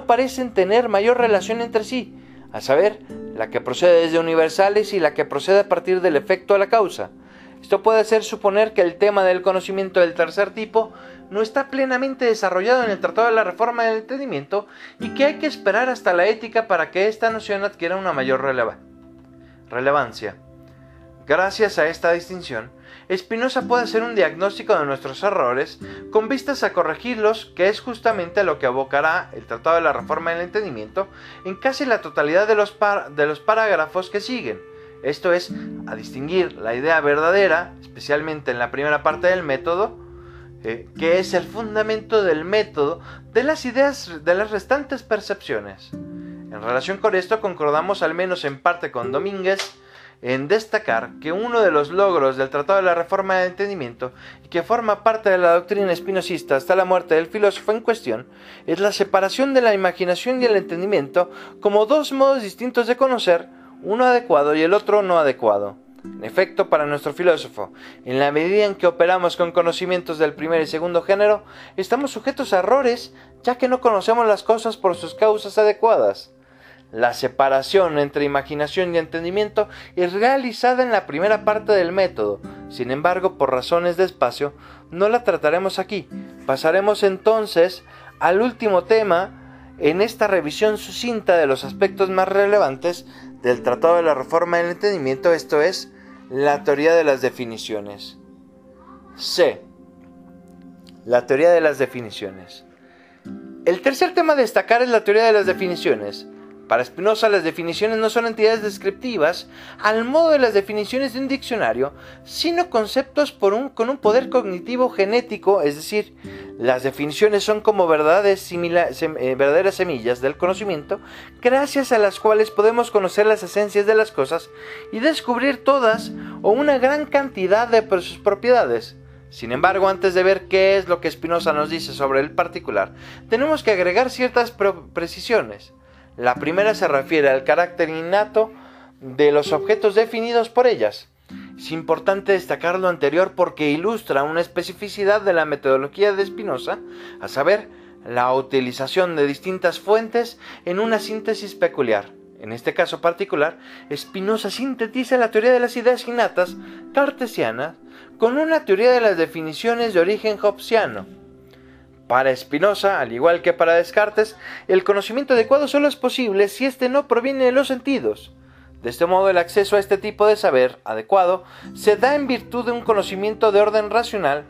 parecen tener mayor relación entre sí, a saber, la que procede desde universales y la que procede a partir del efecto a la causa. Esto puede hacer suponer que el tema del conocimiento del tercer tipo no está plenamente desarrollado en el Tratado de la Reforma del Entendimiento y que hay que esperar hasta la ética para que esta noción adquiera una mayor relevancia. Gracias a esta distinción, Spinoza puede hacer un diagnóstico de nuestros errores con vistas a corregirlos, que es justamente lo que abocará el Tratado de la Reforma del Entendimiento en casi la totalidad de los, de parágrafos que siguen. Esto es, a distinguir la idea verdadera, especialmente en la primera parte del método, eh, que es el fundamento del método de las ideas de las restantes percepciones. En relación con esto concordamos al menos en parte con Domínguez, en destacar que uno de los logros del Tratado de la Reforma del Entendimiento y que forma parte de la doctrina espinosista hasta la muerte del filósofo en cuestión es la separación de la imaginación y el entendimiento como dos modos distintos de conocer, uno adecuado y el otro no adecuado. En efecto, para nuestro filósofo, en la medida en que operamos con conocimientos del primer y segundo género, estamos sujetos a errores, ya que no conocemos las cosas por sus causas adecuadas. La separación entre imaginación y entendimiento es realizada en la primera parte del método, sin embargo, por razones de espacio, no la trataremos aquí. Pasaremos entonces al último tema en esta revisión sucinta de los aspectos más relevantes del Tratado de la Reforma del Entendimiento, esto es, la teoría de las definiciones. C. La teoría de las definiciones. El tercer tema a destacar es la teoría de las definiciones. Para Spinoza las definiciones no son entidades descriptivas al modo de las definiciones de un diccionario, sino conceptos con un poder cognitivo genético, es decir, las definiciones son como eh, verdaderas semillas del conocimiento, gracias a las cuales podemos conocer las esencias de las cosas y descubrir todas o una gran cantidad de sus propiedades. Sin embargo, antes de ver qué es lo que Spinoza nos dice sobre el particular, tenemos que agregar ciertas precisiones. La primera se refiere al carácter innato de los objetos definidos por ellas. Es importante destacar lo anterior porque ilustra una especificidad de la metodología de Spinoza, a saber, la utilización de distintas fuentes en una síntesis peculiar. En este caso particular, Spinoza sintetiza la teoría de las ideas innatas cartesianas con una teoría de las definiciones de origen hobbesiano. Para Spinoza, al igual que para Descartes, el conocimiento adecuado solo es posible si éste no proviene de los sentidos. De este modo, el acceso a este tipo de saber adecuado se da en virtud de un conocimiento de orden racional.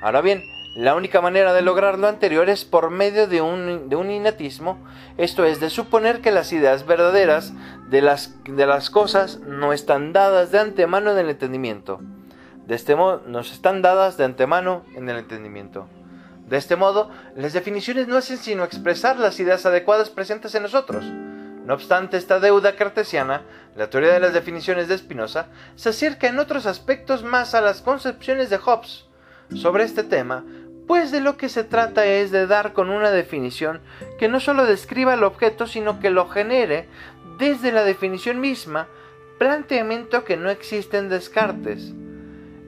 Ahora bien, la única manera de lograr lo anterior es por medio de un, innatismo, esto es, de suponer que las ideas verdaderas de las, de las cosas no están dadas de antemano en el entendimiento. De este modo, nos están dadas de antemano en el entendimiento. De este modo, las definiciones no hacen sino expresar las ideas adecuadas presentes en nosotros. No obstante, esta deuda cartesiana, la teoría de las definiciones de Spinoza, se acerca en otros aspectos más a las concepciones de Hobbes sobre este tema, pues de lo que se trata es de dar con una definición que no solo describa el objeto, sino que lo genere desde la definición misma, planteamiento que no existe en Descartes.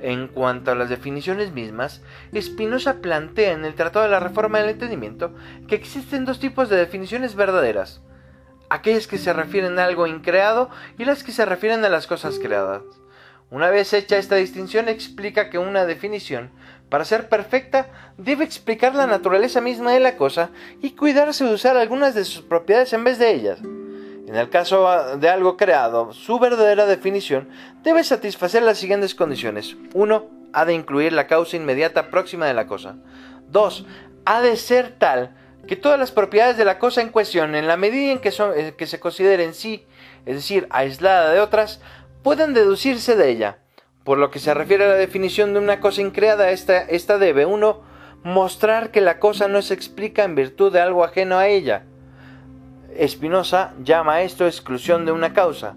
En cuanto a las definiciones mismas, Spinoza plantea en el Tratado de la Reforma del Entendimiento que existen dos tipos de definiciones verdaderas. aquellas que se refieren a algo increado y las que se refieren a las cosas creadas. Una vez hecha esta distinción explica que una definición, para ser perfecta, debe explicar la naturaleza misma de la cosa y cuidarse de usar algunas de sus propiedades en vez de ellas. En el caso de algo creado, su verdadera definición debe satisfacer las siguientes condiciones. 1. Ha de incluir la causa inmediata próxima de la cosa. 2. Ha de ser tal que todas las propiedades de la cosa en cuestión, en la medida en en que se consideren sí, es decir, aislada de otras, puedan deducirse de ella. Por lo que se refiere a la definición de una cosa increada, esta, esta debe, 1. Mostrar que la cosa no se explica en virtud de algo ajeno a ella. Spinoza llama esto exclusión de una causa.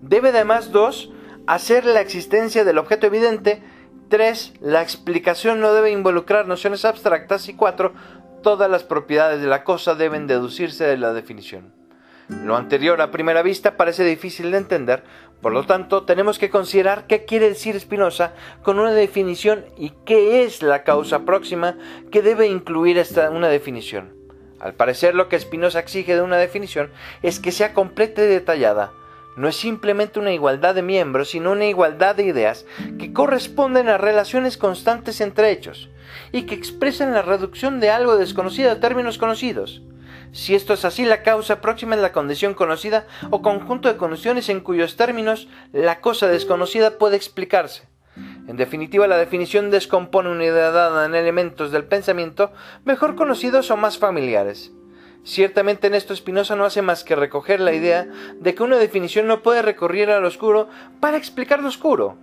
Debe además, 2. Hacer la existencia del objeto evidente. 3. La explicación no debe involucrar nociones abstractas. Y 4. Todas las propiedades de la cosa deben deducirse de la definición. Lo anterior a primera vista parece difícil de entender, por lo tanto tenemos que considerar qué quiere decir Spinoza con una definición y qué es la causa próxima que debe incluir esta, una definición. Al parecer lo que Spinoza exige de una definición es que sea completa y detallada. No es simplemente una igualdad de miembros, sino una igualdad de ideas que corresponden a relaciones constantes entre hechos y que expresan la reducción de algo desconocido a términos conocidos. Si esto es así, la causa próxima es la condición conocida o conjunto de condiciones en cuyos términos la cosa desconocida puede explicarse. En definitiva, la definición descompone una idea dada en elementos del pensamiento mejor conocidos o más familiares. Ciertamente en esto Spinoza no hace más que recoger la idea de que una definición no puede recurrir al oscuro para explicar lo oscuro.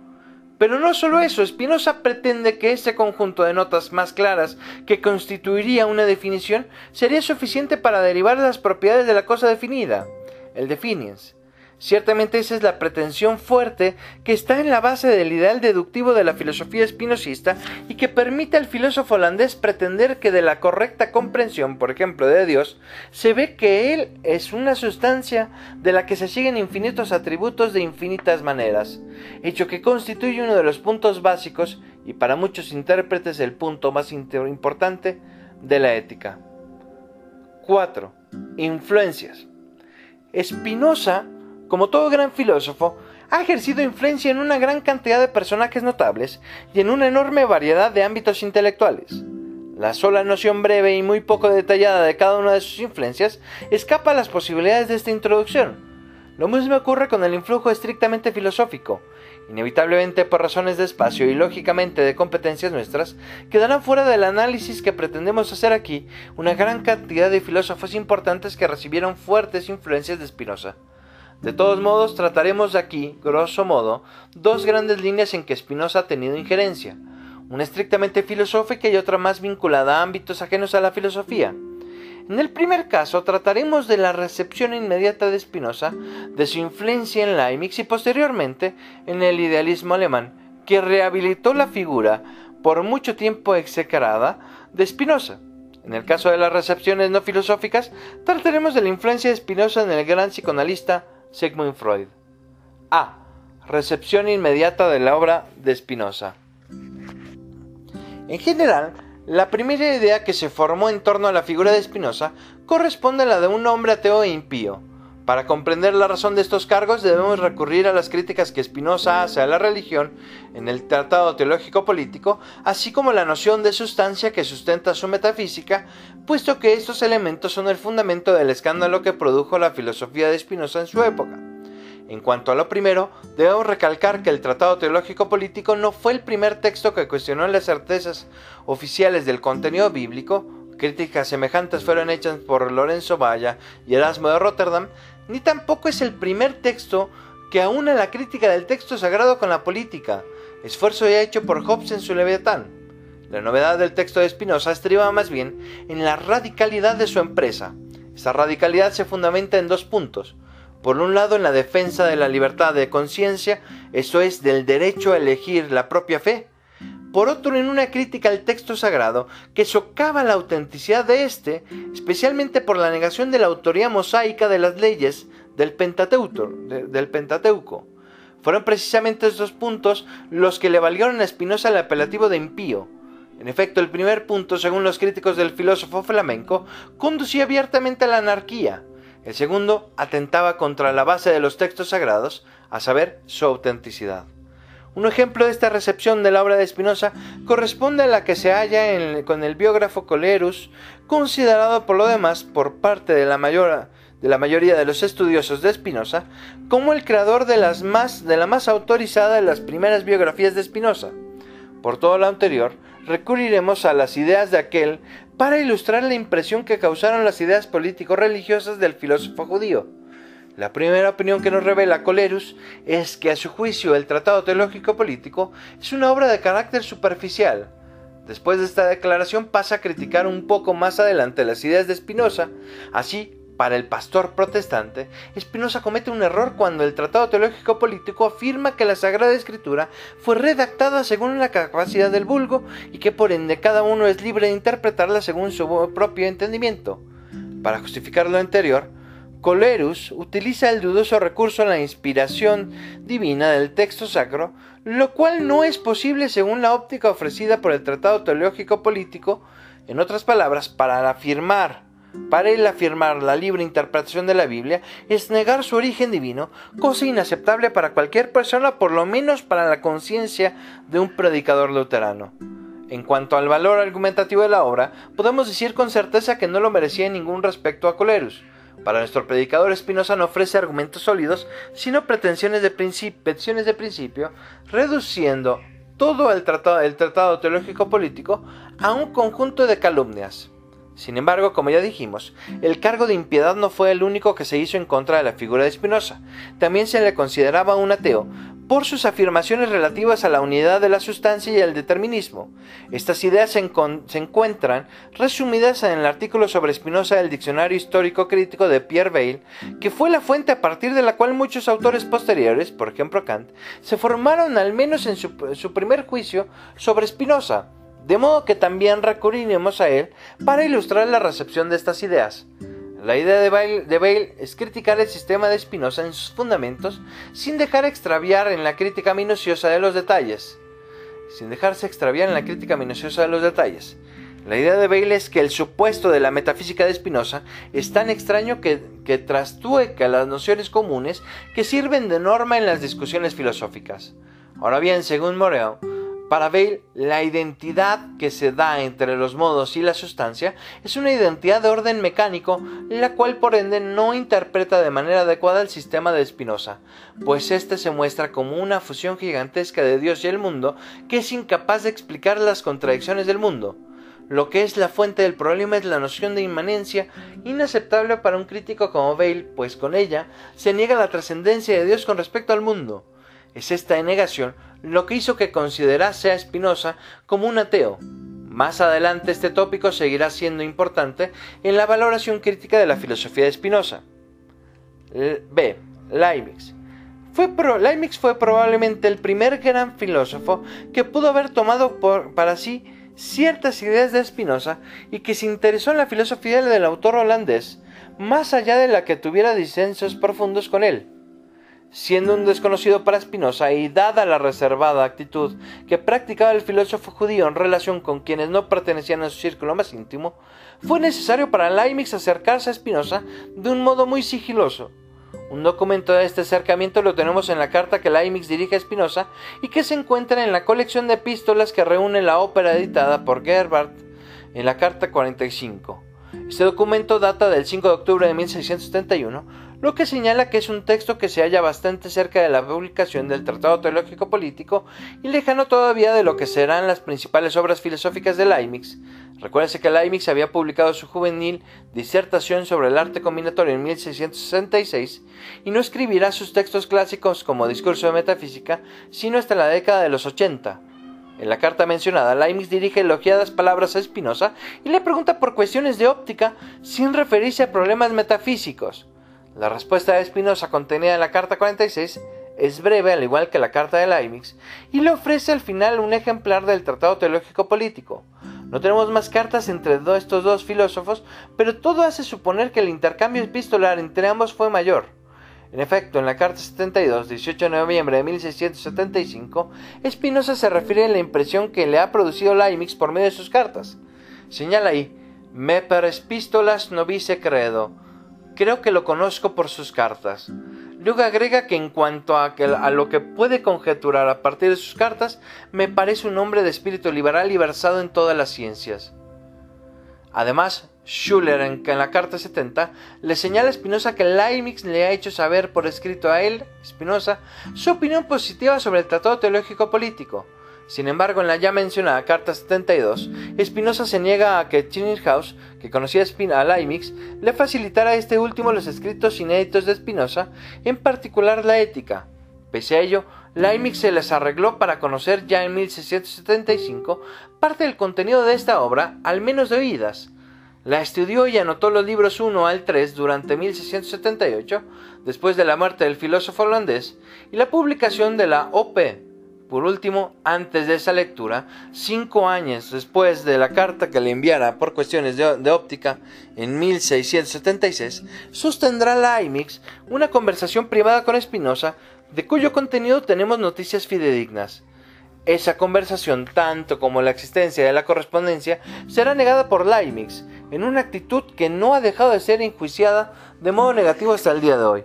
Pero no solo eso, Spinoza pretende que ese conjunto de notas más claras que constituiría una definición sería suficiente para derivar las propiedades de la cosa definida, el definiens. Ciertamente esa es la pretensión fuerte que está en la base del ideal deductivo de la filosofía espinosista y que permite al filósofo holandés pretender que de la correcta comprensión, por ejemplo, de Dios, se ve que Él es una sustancia de la que se siguen infinitos atributos de infinitas maneras, hecho que constituye uno de los puntos básicos y para muchos intérpretes el punto más importante de la ética. 4. Influencias. Spinoza como todo gran filósofo, ha ejercido influencia en una gran cantidad de personajes notables y en una enorme variedad de ámbitos intelectuales. La sola noción breve y muy poco detallada de cada una de sus influencias escapa a las posibilidades de esta introducción. Lo mismo ocurre con el influjo estrictamente filosófico. Inevitablemente por razones de espacio y lógicamente de competencias nuestras, quedarán fuera del análisis que pretendemos hacer aquí una gran cantidad de filósofos importantes que recibieron fuertes influencias de Spinoza. De todos modos, trataremos aquí, grosso modo, dos grandes líneas en que Spinoza ha tenido injerencia, una estrictamente filosófica y otra más vinculada a ámbitos ajenos a la filosofía. En el primer caso trataremos de la recepción inmediata de Spinoza, de su influencia en Leibniz y posteriormente en el idealismo alemán, que rehabilitó la figura, por mucho tiempo execrada, de Spinoza. En el caso de las recepciones no filosóficas, trataremos de la influencia de Spinoza en el gran psicoanalista Sigmund Freud. A. Recepción inmediata de la obra de Spinoza. En general, la primera idea que se formó en torno a la figura de Spinoza corresponde a la de un hombre ateo e impío. Para comprender la razón de estos cargos debemos recurrir a las críticas que Spinoza hace a la religión en el Tratado Teológico Político, así como la noción de sustancia que sustenta su metafísica, puesto que estos elementos son el fundamento del escándalo que produjo la filosofía de Spinoza en su época. En cuanto a lo primero, debemos recalcar que el Tratado Teológico Político no fue el primer texto que cuestionó las certezas oficiales del contenido bíblico, críticas semejantes fueron hechas por Lorenzo Valla y Erasmo de Rotterdam, ni tampoco es el primer texto que aúna la crítica del texto sagrado con la política, esfuerzo ya hecho por Hobbes en su Leviatán. La novedad del texto de Spinoza estriba más bien en la radicalidad de su empresa. Esta radicalidad se fundamenta en dos puntos. Por un lado, en la defensa de la libertad de conciencia, eso es, del derecho a elegir la propia fe. Por otro, en una crítica al texto sagrado que socava la autenticidad de éste, especialmente por la negación de la autoría mosaica de las leyes del Pentateuco. Del Pentateuco. Fueron precisamente estos puntos los que le valieron a Spinoza el apelativo de impío. En efecto, el primer punto, según los críticos del filósofo flamenco, conducía abiertamente a la anarquía. El segundo atentaba contra la base de los textos sagrados, a saber, su autenticidad. Un ejemplo de esta recepción de la obra de Spinoza corresponde a la que se halla con el biógrafo Colerus, considerado por lo demás por parte de la, de la mayoría de los estudiosos de Spinoza como el creador de, las más, de la más autorizada de las primeras biografías de Spinoza. Por todo lo anterior, recurriremos a las ideas de aquel para ilustrar la impresión que causaron las ideas político-religiosas del filósofo judío. La primera opinión que nos revela Colerus es que a su juicio el Tratado Teológico Político es una obra de carácter superficial. Después de esta declaración pasa a criticar un poco más adelante las ideas de Spinoza. Así, para el pastor protestante, Spinoza comete un error cuando el Tratado Teológico Político afirma que la Sagrada Escritura fue redactada según la capacidad del vulgo y que por ende cada uno es libre de interpretarla según su propio entendimiento. Para justificar lo anterior, Colerus utiliza el dudoso recurso a la inspiración divina del texto sacro, lo cual no es posible según la óptica ofrecida por el Tratado Teológico Político, en otras palabras, para afirmar para él afirmar la libre interpretación de la Biblia es negar su origen divino, cosa inaceptable para cualquier persona, por lo menos para la conciencia de un predicador luterano. En cuanto al valor argumentativo de la obra, podemos decir con certeza que no lo merecía ningún respecto a Colerus. Para nuestro predicador Espinosa no ofrece argumentos sólidos, sino pretensiones de, de principio, reduciendo todo el tratado, el tratado teológico político a un conjunto de calumnias. Sin embargo, como ya dijimos, el cargo de impiedad no fue el único que se hizo en contra de la figura de Spinoza. También se le consideraba un ateo por sus afirmaciones relativas a la unidad de la sustancia y el determinismo. Estas ideas se, encuentran resumidas en el artículo sobre Spinoza del Diccionario Histórico Crítico de Pierre Bayle, que fue la fuente a partir de la cual muchos autores posteriores, por ejemplo Kant, se formaron al menos en su, su primer juicio sobre Spinoza, de modo que también recurriremos a él para ilustrar la recepción de estas ideas. La idea de Bale, es criticar el sistema de Spinoza en sus fundamentos sin dejar extraviar en la crítica minuciosa de los detalles. Sin dejarse extraviar en la crítica minuciosa de los detalles. La idea de Bale es que el supuesto de la metafísica de Spinoza es tan extraño que, que trastueca las nociones comunes que sirven de norma en las discusiones filosóficas. Ahora bien, según Morel, para Bale, la identidad que se da entre los modos y la sustancia es una identidad de orden mecánico, la cual por ende no interpreta de manera adecuada el sistema de Spinoza, pues éste se muestra como una fusión gigantesca de Dios y el mundo que es incapaz de explicar las contradicciones del mundo. Lo que es la fuente del problema es la noción de inmanencia, inaceptable para un crítico como Bale, pues con ella se niega la trascendencia de Dios con respecto al mundo. Es esta negación lo que hizo que considerase a Spinoza como un ateo. Más adelante este tópico seguirá siendo importante en la valoración crítica de la filosofía de Spinoza. B. Leibniz. Fue fue probablemente el primer gran filósofo que pudo haber tomado para sí ciertas ideas de Spinoza y que se interesó en la filosofía del autor holandés, más allá de la que tuviera disensos profundos con él. Siendo un desconocido para Spinoza y dada la reservada actitud que practicaba el filósofo judío en relación con quienes no pertenecían a su círculo más íntimo, fue necesario para Leibniz acercarse a Spinoza de un modo muy sigiloso. Un documento de este acercamiento lo tenemos en la carta que Leibniz dirige a Spinoza y que se encuentra en la colección de epístolas que reúne la ópera editada por Gerbart en la carta 45. Este documento data del 5 de octubre de 1671 lo que señala que es un texto que se halla bastante cerca de la publicación del Tratado Teológico Político y lejano todavía de lo que serán las principales obras filosóficas de Leibniz. Recuérdese que Leibniz había publicado su juvenil disertación sobre el arte combinatorio en 1666 y no escribirá sus textos clásicos como discurso de metafísica sino hasta la década de los 80. En la carta mencionada, Leibniz dirige elogiadas palabras a Spinoza y le pregunta por cuestiones de óptica sin referirse a problemas metafísicos. La respuesta de Spinoza contenida en la carta 46 es breve, al igual que la carta de Leibniz, y le ofrece al final un ejemplar del Tratado Teológico Político. No tenemos más cartas entre estos dos filósofos, pero todo hace suponer que el intercambio epistolar entre ambos fue mayor. En efecto, en la carta 72, 18 de noviembre de 1675, Spinoza se refiere a la impresión que le ha producido Leibniz por medio de sus cartas. Señala ahí, me per epistolas no credo, creo que lo conozco por sus cartas. Luego agrega que en cuanto a, a, lo que puede conjeturar a partir de sus cartas, me parece un hombre de espíritu liberal y versado en todas las ciencias. Además, Schuller en, la carta 70 le señala a Spinoza que Leibniz le ha hecho saber por escrito a él, Spinoza, su opinión positiva sobre el Tratado Teológico Político. Sin embargo, en la ya mencionada carta 72, Spinoza se niega a que House, que conocía a Leibniz, le facilitara a este último los escritos inéditos de Spinoza, en particular la ética. Pese a ello, Leibniz se les arregló para conocer ya en 1675 parte del contenido de esta obra, al menos de oídas. La estudió y anotó los libros 1 al 3 durante 1678, después de la muerte del filósofo holandés, y la publicación de la OP. Por último, antes de esa lectura, cinco años después de la carta que le enviara por cuestiones de, óptica en 1676, sostendrá Leibniz una conversación privada con Spinoza, de cuyo contenido tenemos noticias fidedignas. Esa conversación, tanto como la existencia de la correspondencia, será negada por Leibniz, en una actitud que no ha dejado de ser enjuiciada de modo negativo hasta el día de hoy.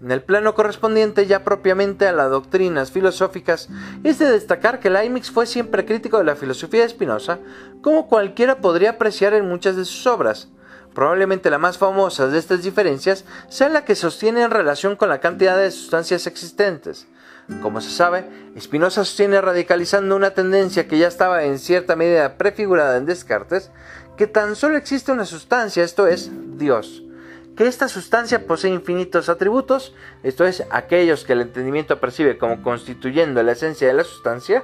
En el plano correspondiente ya propiamente a las doctrinas filosóficas, es de destacar que Leibniz fue siempre crítico de la filosofía de Spinoza, como cualquiera podría apreciar en muchas de sus obras. Probablemente la más famosa de estas diferencias sea la que sostiene en relación con la cantidad de sustancias existentes. Como se sabe, Spinoza sostiene radicalizando una tendencia que ya estaba en cierta medida prefigurada en Descartes, que tan solo existe una sustancia, esto es, Dios. Que esta sustancia posee infinitos atributos, esto es, aquellos que el entendimiento percibe como constituyendo la esencia de la sustancia,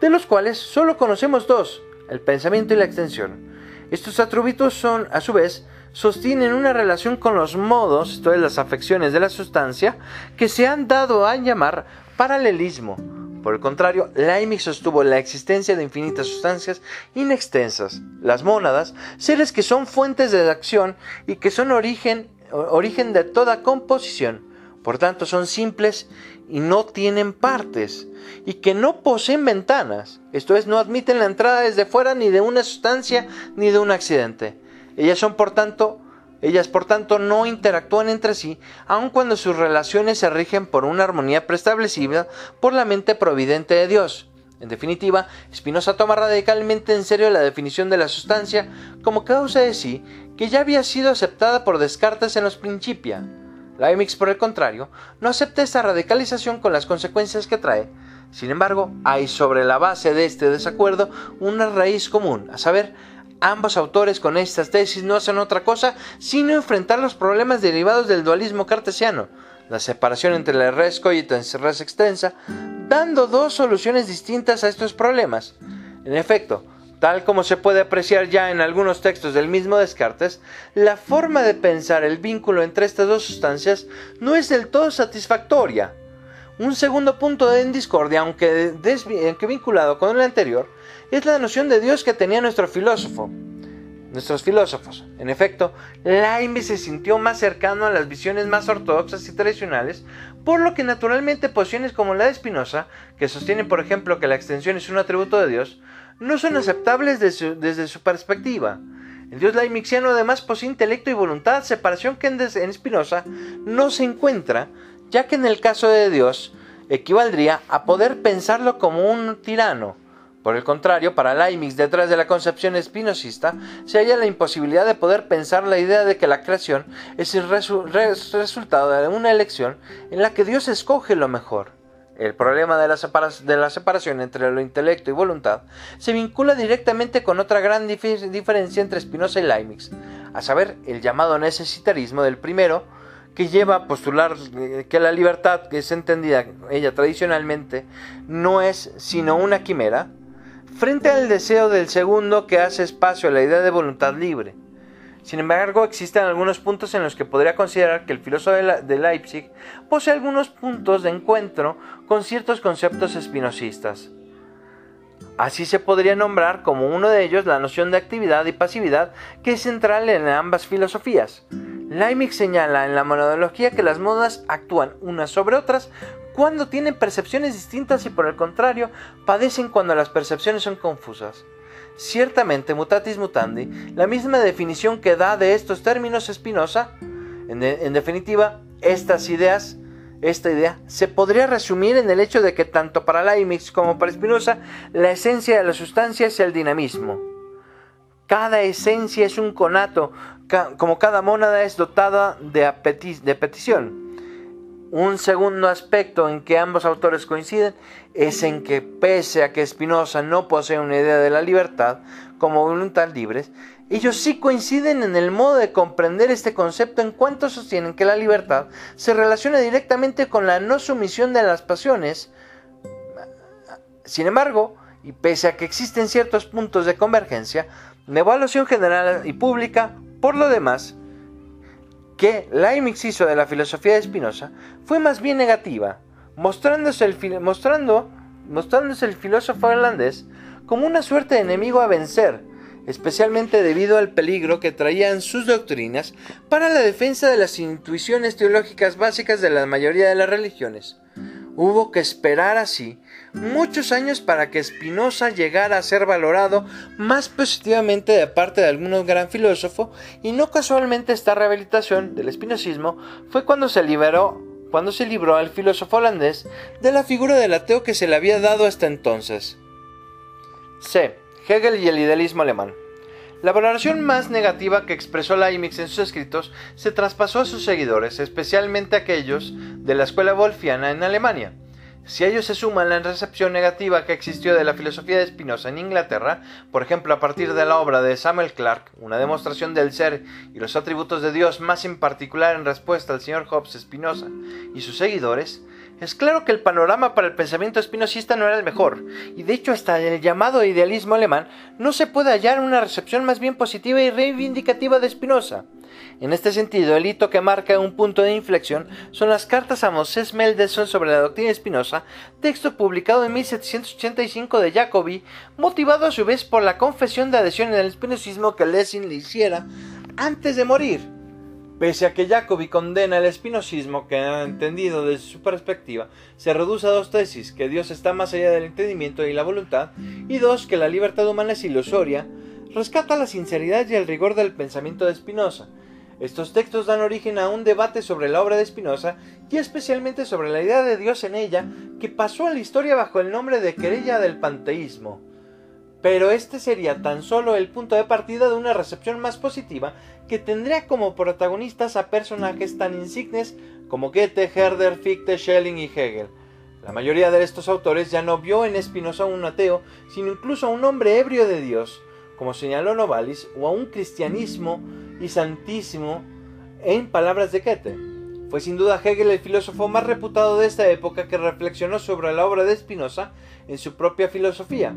de los cuales solo conocemos dos, el pensamiento y la extensión. Estos atributos son, a su vez, sostienen una relación con los modos, esto es, las afecciones de la sustancia, que se han dado a llamar paralelismo, por el contrario, Leibniz sostuvo la existencia de infinitas sustancias inextensas, las mónadas, seres que son fuentes de acción y que son origen, origen de toda composición. Por tanto, son simples y no tienen partes, y que no poseen ventanas, esto es, no admiten la entrada desde fuera ni de una sustancia ni de un accidente. Ellas son, por tanto, ellas, por tanto, no interactúan entre sí, aun cuando sus relaciones se rigen por una armonía preestablecida por la mente providente de Dios. En definitiva, Spinoza toma radicalmente en serio la definición de la sustancia como causa de sí que ya había sido aceptada por Descartes en los Principia. Leibniz, por el contrario, no acepta esta radicalización con las consecuencias que trae. Sin embargo, hay sobre la base de este desacuerdo una raíz común, a saber, Ambos autores con estas tesis no hacen otra cosa sino enfrentar los problemas derivados del dualismo cartesiano, la separación entre la res cogitans y res extensa, dando dos soluciones distintas a estos problemas. En efecto, tal como se puede apreciar ya en algunos textos del mismo Descartes, la forma de pensar el vínculo entre estas dos sustancias no es del todo satisfactoria. Un segundo punto de discordia, aunque vinculado con el anterior, es la noción de Dios que tenía nuestro filósofo. Nuestros filósofos. En efecto, Leibniz se sintió más cercano a las visiones más ortodoxas y tradicionales, por lo que naturalmente posiciones como la de Spinoza, que sostienen por ejemplo que la extensión es un atributo de Dios, no son aceptables desde su, perspectiva. El Dios leibniziano además posee intelecto y voluntad, separación que en Spinoza no se encuentra, ya que en el caso de Dios equivaldría a poder pensarlo como un tirano, por el contrario, para Leibniz, detrás de la concepción espinosista, se halla la imposibilidad de poder pensar la idea de que la creación es el resultado de una elección en la que Dios escoge lo mejor. El problema de la, separación entre lo intelecto y voluntad se vincula directamente con otra gran diferencia entre Spinoza y Leibniz, a saber, el llamado necesitarismo del primero, que lleva a postular eh, que la libertad, que es entendida ella tradicionalmente, no es sino una quimera, frente al deseo del segundo que hace espacio a la idea de voluntad libre. Sin embargo, existen algunos puntos en los que podría considerar que el filósofo de, Leipzig posee algunos puntos de encuentro con ciertos conceptos espinosistas. Así se podría nombrar como uno de ellos la noción de actividad y pasividad que es central en ambas filosofías. Leibniz señala en la monodología que las modas actúan unas sobre otras cuando tienen percepciones distintas y por el contrario padecen cuando las percepciones son confusas. Ciertamente, mutatis mutandi, la misma definición que da de estos términos Spinoza, En, definitiva, estas ideas, esta idea se podría resumir en el hecho de que tanto para Leibniz como para Spinoza, la esencia de la sustancia es el dinamismo. Cada esencia es un conato, como cada mónada es dotada de petición. Un segundo aspecto en que ambos autores coinciden es en que pese a que Spinoza no posee una idea de la libertad como voluntad libres, ellos sí coinciden en el modo de comprender este concepto en cuanto sostienen que la libertad se relaciona directamente con la no sumisión de las pasiones. Sin embargo, y pese a que existen ciertos puntos de convergencia, la evaluación general y pública, por lo demás, que Leibniz hizo de la filosofía de Spinoza fue más bien negativa, mostrándose el, mostrando, mostrándose el filósofo irlandés como una suerte de enemigo a vencer, especialmente debido al peligro que traían sus doctrinas para la defensa de las intuiciones teológicas básicas de la mayoría de las religiones. Hubo que esperar así muchos años para que Spinoza llegara a ser valorado más positivamente de parte de algún gran filósofo y no casualmente esta rehabilitación del espinosismo fue cuando se liberó cuando se libró al filósofo holandés de la figura del ateo que se le había dado hasta entonces. C. Hegel y el idealismo alemán. La valoración más negativa que expresó Leibniz en sus escritos se traspasó a sus seguidores, especialmente aquellos de la escuela wolfiana en Alemania. Si a ellos se suma la recepción negativa que existió de la filosofía de Spinoza en Inglaterra, por ejemplo a partir de la obra de Samuel Clark, una demostración del ser y los atributos de Dios más en particular en respuesta al señor Hobbes Spinoza y sus seguidores, es claro que el panorama para el pensamiento espinosista no era el mejor, y de hecho hasta el llamado idealismo alemán no se puede hallar una recepción más bien positiva y reivindicativa de Spinoza. En este sentido, el hito que marca un punto de inflexión son las cartas a Moses Mendelssohn sobre la doctrina de Spinoza, texto publicado en 1785 de Jacobi, motivado a su vez por la confesión de adhesión en el espinosismo que Lessing le hiciera antes de morir. Pese a que Jacobi condena el espinosismo que ha entendido desde su perspectiva, se reduce a dos tesis, que Dios está más allá del entendimiento y la voluntad, y dos, que la libertad humana es ilusoria, rescata la sinceridad y el rigor del pensamiento de Spinoza. Estos textos dan origen a un debate sobre la obra de Spinoza y especialmente sobre la idea de Dios en ella, que pasó a la historia bajo el nombre de querella del panteísmo pero este sería tan solo el punto de partida de una recepción más positiva que tendría como protagonistas a personajes tan insignes como Goethe, Herder, Fichte, Schelling y Hegel. La mayoría de estos autores ya no vio en Spinoza un ateo, sino incluso a un hombre ebrio de Dios, como señaló Novalis, o a un cristianismo y santísimo en palabras de Goethe. Fue sin duda Hegel el filósofo más reputado de esta época que reflexionó sobre la obra de Spinoza en su propia filosofía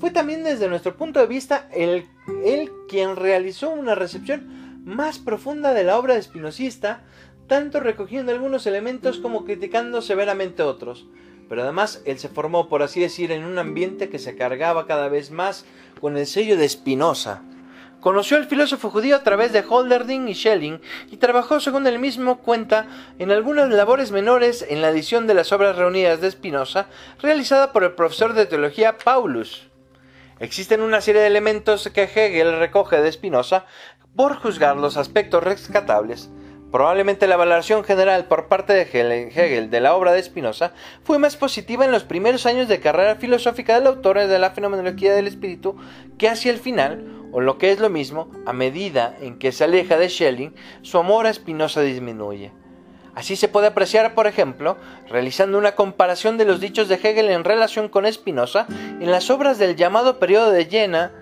fue también desde nuestro punto de vista el, quien realizó una recepción más profunda de la obra de Spinozista, tanto recogiendo algunos elementos como criticando severamente otros. Pero además él se formó, por así decir, en un ambiente que se cargaba cada vez más con el sello de Spinoza. Conoció al filósofo judío a través de Holderding y Schelling y trabajó, según él mismo cuenta, en algunas labores menores en la edición de las obras reunidas de Spinoza, realizada por el profesor de teología Paulus. Existen una serie de elementos que Hegel recoge de Spinoza por juzgar los aspectos rescatables. Probablemente la valoración general por parte de Hegel de la obra de Spinoza fue más positiva en los primeros años de carrera filosófica del autor de la fenomenología del espíritu que hacia el final, o lo que es lo mismo, a medida en que se aleja de Schelling, su amor a Spinoza disminuye. Así se puede apreciar, por ejemplo, realizando una comparación de los dichos de Hegel en relación con Spinoza en las obras del llamado periodo de Jena,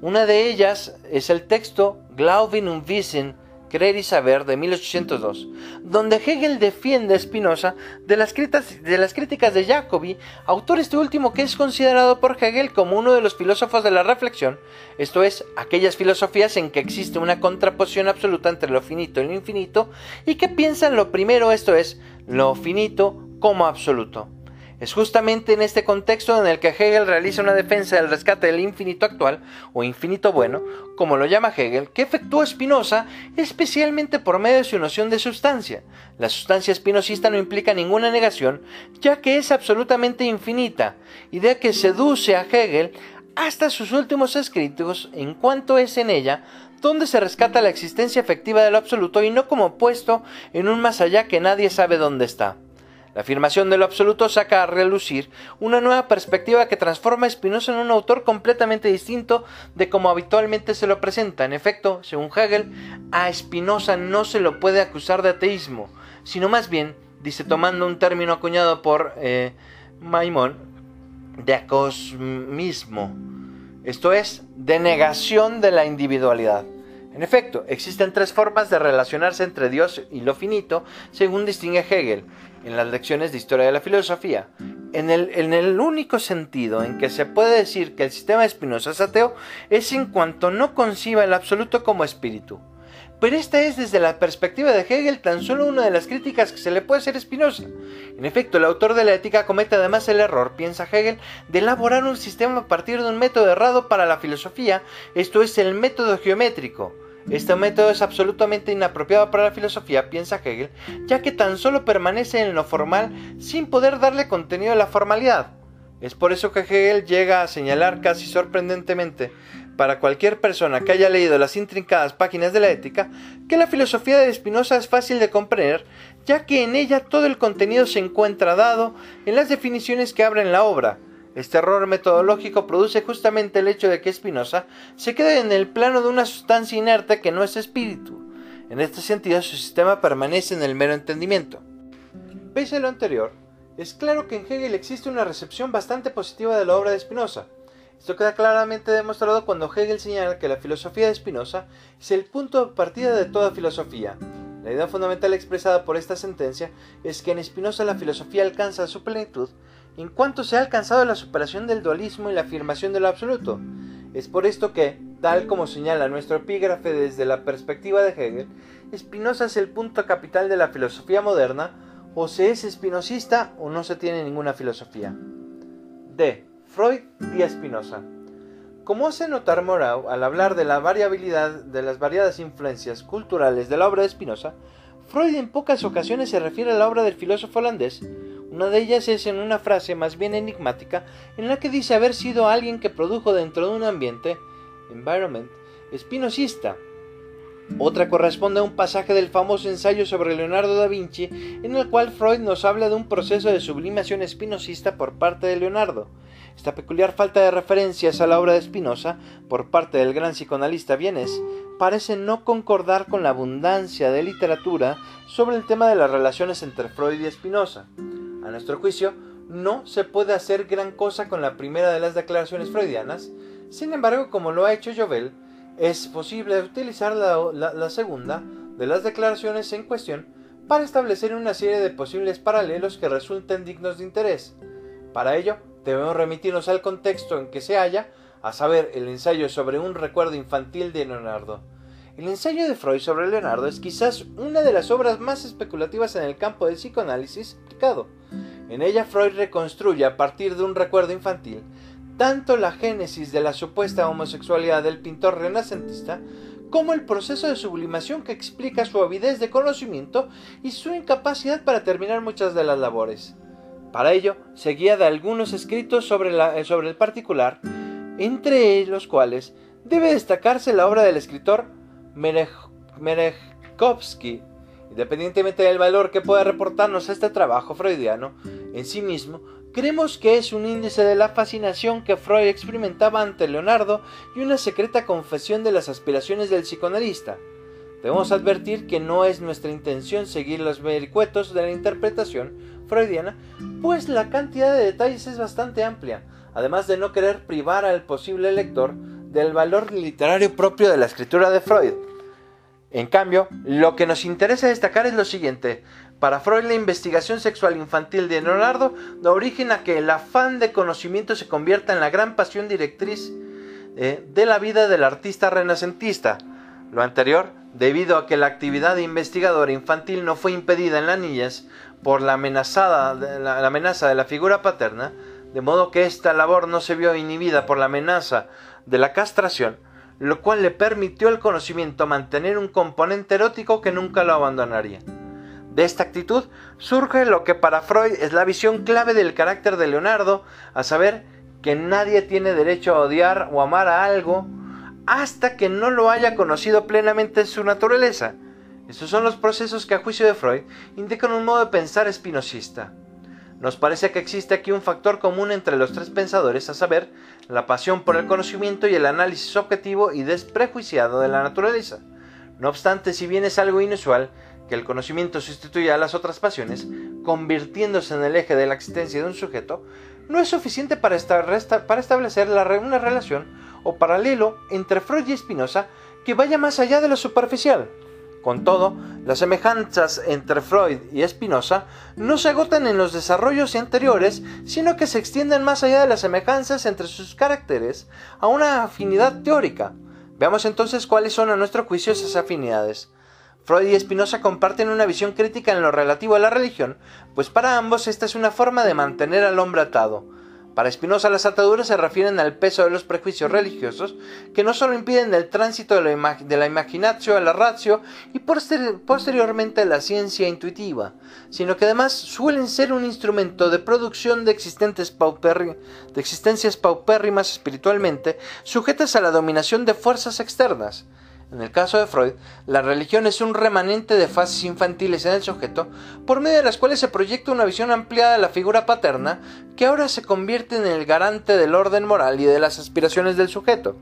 Una de ellas es el texto Glauben und Wissen Creer y Saber de 1802, donde Hegel defiende a Spinoza de las, de las críticas de Jacobi, autor este último que es considerado por Hegel como uno de los filósofos de la reflexión, esto es, aquellas filosofías en que existe una contraposición absoluta entre lo finito y lo infinito, y que piensan lo primero, esto es, lo finito como absoluto. Es justamente en este contexto en el que Hegel realiza una defensa del rescate del infinito actual, o infinito bueno, como lo llama Hegel, que efectúa Spinoza especialmente por medio de su noción de sustancia. La sustancia espinosista no implica ninguna negación, ya que es absolutamente infinita, idea que seduce a Hegel hasta sus últimos escritos en cuanto es en ella donde se rescata la existencia efectiva del absoluto y no como puesto en un más allá que nadie sabe dónde está. La afirmación de lo absoluto saca a relucir una nueva perspectiva que transforma a Spinoza en un autor completamente distinto de como habitualmente se lo presenta. En efecto, según Hegel, a Spinoza no se lo puede acusar de ateísmo, sino más bien, dice tomando un término acuñado por eh, Maimón, de acosmismo, esto es, de negación de la individualidad. En efecto, existen tres formas de relacionarse entre Dios y lo finito, según distingue Hegel en las lecciones de historia de la filosofía. En el, único sentido en que se puede decir que el sistema de Spinoza es ateo es en cuanto no conciba el absoluto como espíritu. Pero esta es desde la perspectiva de Hegel tan solo una de las críticas que se le puede hacer a Spinoza. En efecto, el autor de la ética comete además el error, piensa Hegel, de elaborar un sistema a partir de un método errado para la filosofía, esto es el método geométrico. Este método es absolutamente inapropiado para la filosofía, piensa Hegel, ya que tan solo permanece en lo formal sin poder darle contenido a la formalidad. Es por eso que Hegel llega a señalar casi sorprendentemente para cualquier persona que haya leído las intrincadas páginas de la ética que la filosofía de Spinoza es fácil de comprender, ya que en ella todo el contenido se encuentra dado en las definiciones que abren la obra, este error metodológico produce justamente el hecho de que Spinoza se quede en el plano de una sustancia inerte que no es espíritu. En este sentido, su sistema permanece en el mero entendimiento. Pese a lo anterior, es claro que en Hegel existe una recepción bastante positiva de la obra de Spinoza. Esto queda claramente demostrado cuando Hegel señala que la filosofía de Spinoza es el punto de partida de toda filosofía. La idea fundamental expresada por esta sentencia es que en Spinoza la filosofía alcanza su plenitud en cuanto se ha alcanzado la superación del dualismo y la afirmación de lo absoluto. Es por esto que, tal como señala nuestro epígrafe desde la perspectiva de Hegel, Spinoza es el punto capital de la filosofía moderna, o se es espinosista o no se tiene ninguna filosofía. D. Freud y Spinoza. Como hace notar Morau al hablar de la variabilidad de las variadas influencias culturales de la obra de Spinoza, Freud en pocas ocasiones se refiere a la obra del filósofo holandés, una de ellas es en una frase más bien enigmática en la que dice haber sido alguien que produjo dentro de un ambiente, environment, espinosista. Otra corresponde a un pasaje del famoso ensayo sobre Leonardo da Vinci, en el cual Freud nos habla de un proceso de sublimación espinosista por parte de Leonardo. Esta peculiar falta de referencias a la obra de Spinoza por parte del gran psicoanalista vienes parece no concordar con la abundancia de literatura sobre el tema de las relaciones entre Freud y Spinoza. A nuestro juicio, no se puede hacer gran cosa con la primera de las declaraciones freudianas, sin embargo, como lo ha hecho Jovel, es posible utilizar la, segunda de las declaraciones en cuestión para establecer una serie de posibles paralelos que resulten dignos de interés. Para ello, debemos remitirnos al contexto en que se halla, a saber, el ensayo sobre un recuerdo infantil de Leonardo. El ensayo de Freud sobre Leonardo es quizás una de las obras más especulativas en el campo del psicoanálisis aplicado. En ella Freud reconstruye a partir de un recuerdo infantil tanto la génesis de la supuesta homosexualidad del pintor renacentista como el proceso de sublimación que explica su avidez de conocimiento y su incapacidad para terminar muchas de las labores. Para ello, se guía de algunos escritos sobre, sobre el particular, entre los cuales debe destacarse la obra del escritor Merejkovsky. Independientemente del valor que pueda reportarnos este trabajo freudiano en sí mismo, creemos que es un índice de la fascinación que Freud experimentaba ante Leonardo y una secreta confesión de las aspiraciones del psicoanalista. Debemos advertir que no es nuestra intención seguir los vericuetos de la interpretación freudiana, pues la cantidad de detalles es bastante amplia, además de no querer privar al posible lector del valor literario propio de la escritura de Freud. En cambio, lo que nos interesa destacar es lo siguiente. Para Freud la investigación sexual infantil de Leonardo da origen a que el afán de conocimiento se convierta en la gran pasión directriz eh, de la vida del artista renacentista. Lo anterior, debido a que la actividad investigadora infantil no fue impedida en las niñas por la, amenazada, la amenaza de la figura paterna, de modo que esta labor no se vio inhibida por la amenaza de la castración, lo cual le permitió al conocimiento mantener un componente erótico que nunca lo abandonaría. De esta actitud surge lo que para Freud es la visión clave del carácter de Leonardo, a saber que nadie tiene derecho a odiar o amar a algo hasta que no lo haya conocido plenamente su naturaleza. Estos son los procesos que a juicio de Freud indican un modo de pensar espinosista. Nos parece que existe aquí un factor común entre los tres pensadores, a saber, la pasión por el conocimiento y el análisis objetivo y desprejuiciado de la naturaleza. No obstante, si bien es algo inusual que el conocimiento sustituya a las otras pasiones, convirtiéndose en el eje de la existencia de un sujeto, no es suficiente para, establecer una relación o paralelo entre Freud y Spinoza que vaya más allá de lo superficial. Con todo, las semejanzas entre Freud y Spinoza no se agotan en los desarrollos anteriores, sino que se extienden más allá de las semejanzas entre sus caracteres a una afinidad teórica. Veamos entonces cuáles son a nuestro juicio esas afinidades. Freud y Spinoza comparten una visión crítica en lo relativo a la religión, pues para ambos esta es una forma de mantener al hombre atado. Para Spinoza las ataduras se refieren al peso de los prejuicios religiosos, que no solo impiden el tránsito de la, de la a la ratio y posteriormente a la ciencia intuitiva, sino que además suelen ser un instrumento de producción de, existentes de existencias paupérrimas espiritualmente, sujetas a la dominación de fuerzas externas. En el caso de Freud, la religión es un remanente de fases infantiles en el sujeto, por medio de las cuales se proyecta una visión ampliada de la figura paterna, que ahora se convierte en el garante del orden moral y de las aspiraciones del sujeto.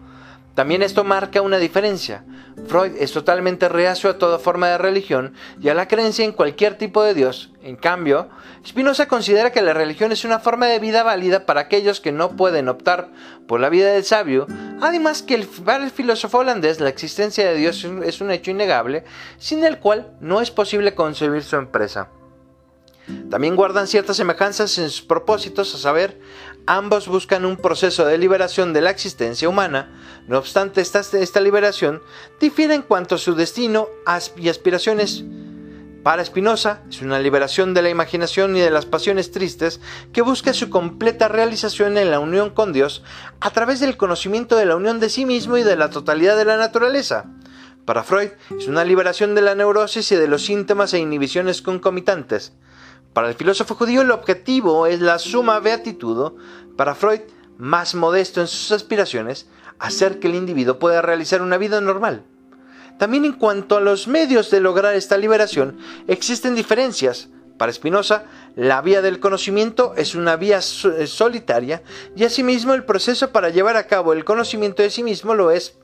También esto marca una diferencia. Freud es totalmente reacio a toda forma de religión y a la creencia en cualquier tipo de Dios. En cambio, Spinoza considera que la religión es una forma de vida válida para aquellos que no pueden optar por la vida del sabio, además que para el filósofo holandés la existencia de Dios es un hecho innegable, sin el cual no es posible concebir su empresa. También guardan ciertas semejanzas en sus propósitos, a saber, ambos buscan un proceso de liberación de la existencia humana, no obstante esta, esta liberación difiere en cuanto a su destino y aspiraciones. Para Spinoza es una liberación de la imaginación y de las pasiones tristes que busca su completa realización en la unión con Dios a través del conocimiento de la unión de sí mismo y de la totalidad de la naturaleza. Para Freud es una liberación de la neurosis y de los síntomas e inhibiciones concomitantes. Para el filósofo judío el objetivo es la suma beatitud. Para Freud, más modesto en sus aspiraciones, hacer que el individuo pueda realizar una vida normal. También en cuanto a los medios de lograr esta liberación, existen diferencias. Para Spinoza, la vía del conocimiento es una vía solitaria y asimismo el proceso para llevar a cabo el conocimiento de sí mismo lo es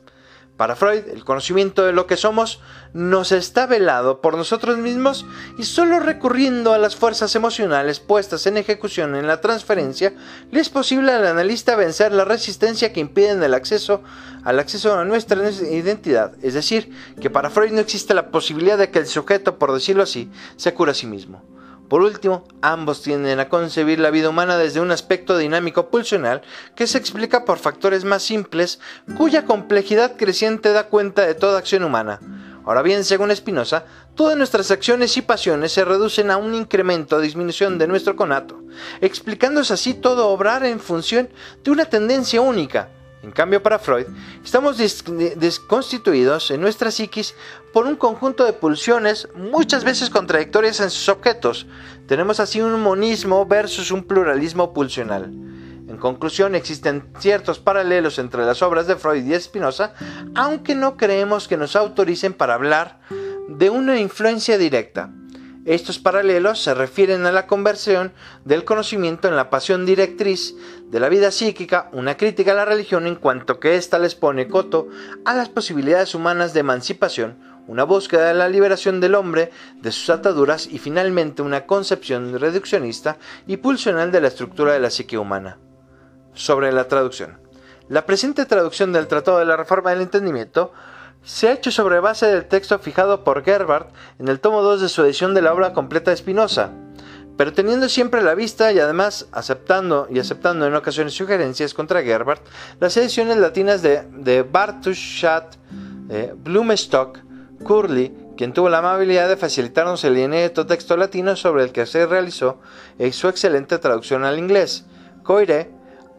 para Freud, el conocimiento de lo que somos nos está velado por nosotros mismos y solo recurriendo a las fuerzas emocionales puestas en ejecución en la transferencia, le es posible al analista vencer la resistencia que impiden el acceso al acceso a nuestra identidad. Es decir, que para Freud no existe la posibilidad de que el sujeto, por decirlo así, se cure a sí mismo. Por último, ambos tienden a concebir la vida humana desde un aspecto dinámico pulsional que se explica por factores más simples cuya complejidad creciente da cuenta de toda acción humana. Ahora bien, según Spinoza, todas nuestras acciones y pasiones se reducen a un incremento o disminución de nuestro conato, explicándose así todo obrar en función de una tendencia única, en cambio, para Freud, estamos desconstituidos en nuestra psiquis por un conjunto de pulsiones muchas veces contradictorias en sus objetos. Tenemos así un monismo versus un pluralismo pulsional. En conclusión, existen ciertos paralelos entre las obras de Freud y Spinoza, aunque no creemos que nos autoricen para hablar de una influencia directa. Estos paralelos se refieren a la conversión del conocimiento en la pasión directriz de la vida psíquica, una crítica a la religión en cuanto que ésta les pone coto a las posibilidades humanas de emancipación, una búsqueda de la liberación del hombre de sus ataduras y finalmente una concepción reduccionista y pulsional de la estructura de la psique humana. Sobre la traducción. La presente traducción del Tratado de la Reforma del Entendimiento se ha hecho sobre base del texto fijado por Gerbart en el tomo 2 de su edición de la obra completa de Spinoza, pero teniendo siempre la vista y además aceptando y aceptando en ocasiones sugerencias contra Gerbart, las ediciones latinas de, de Bartuschat, eh, Blumestock, Curly, quien tuvo la amabilidad de facilitarnos el inédito texto latino sobre el que se realizó su excelente traducción al inglés, Coire,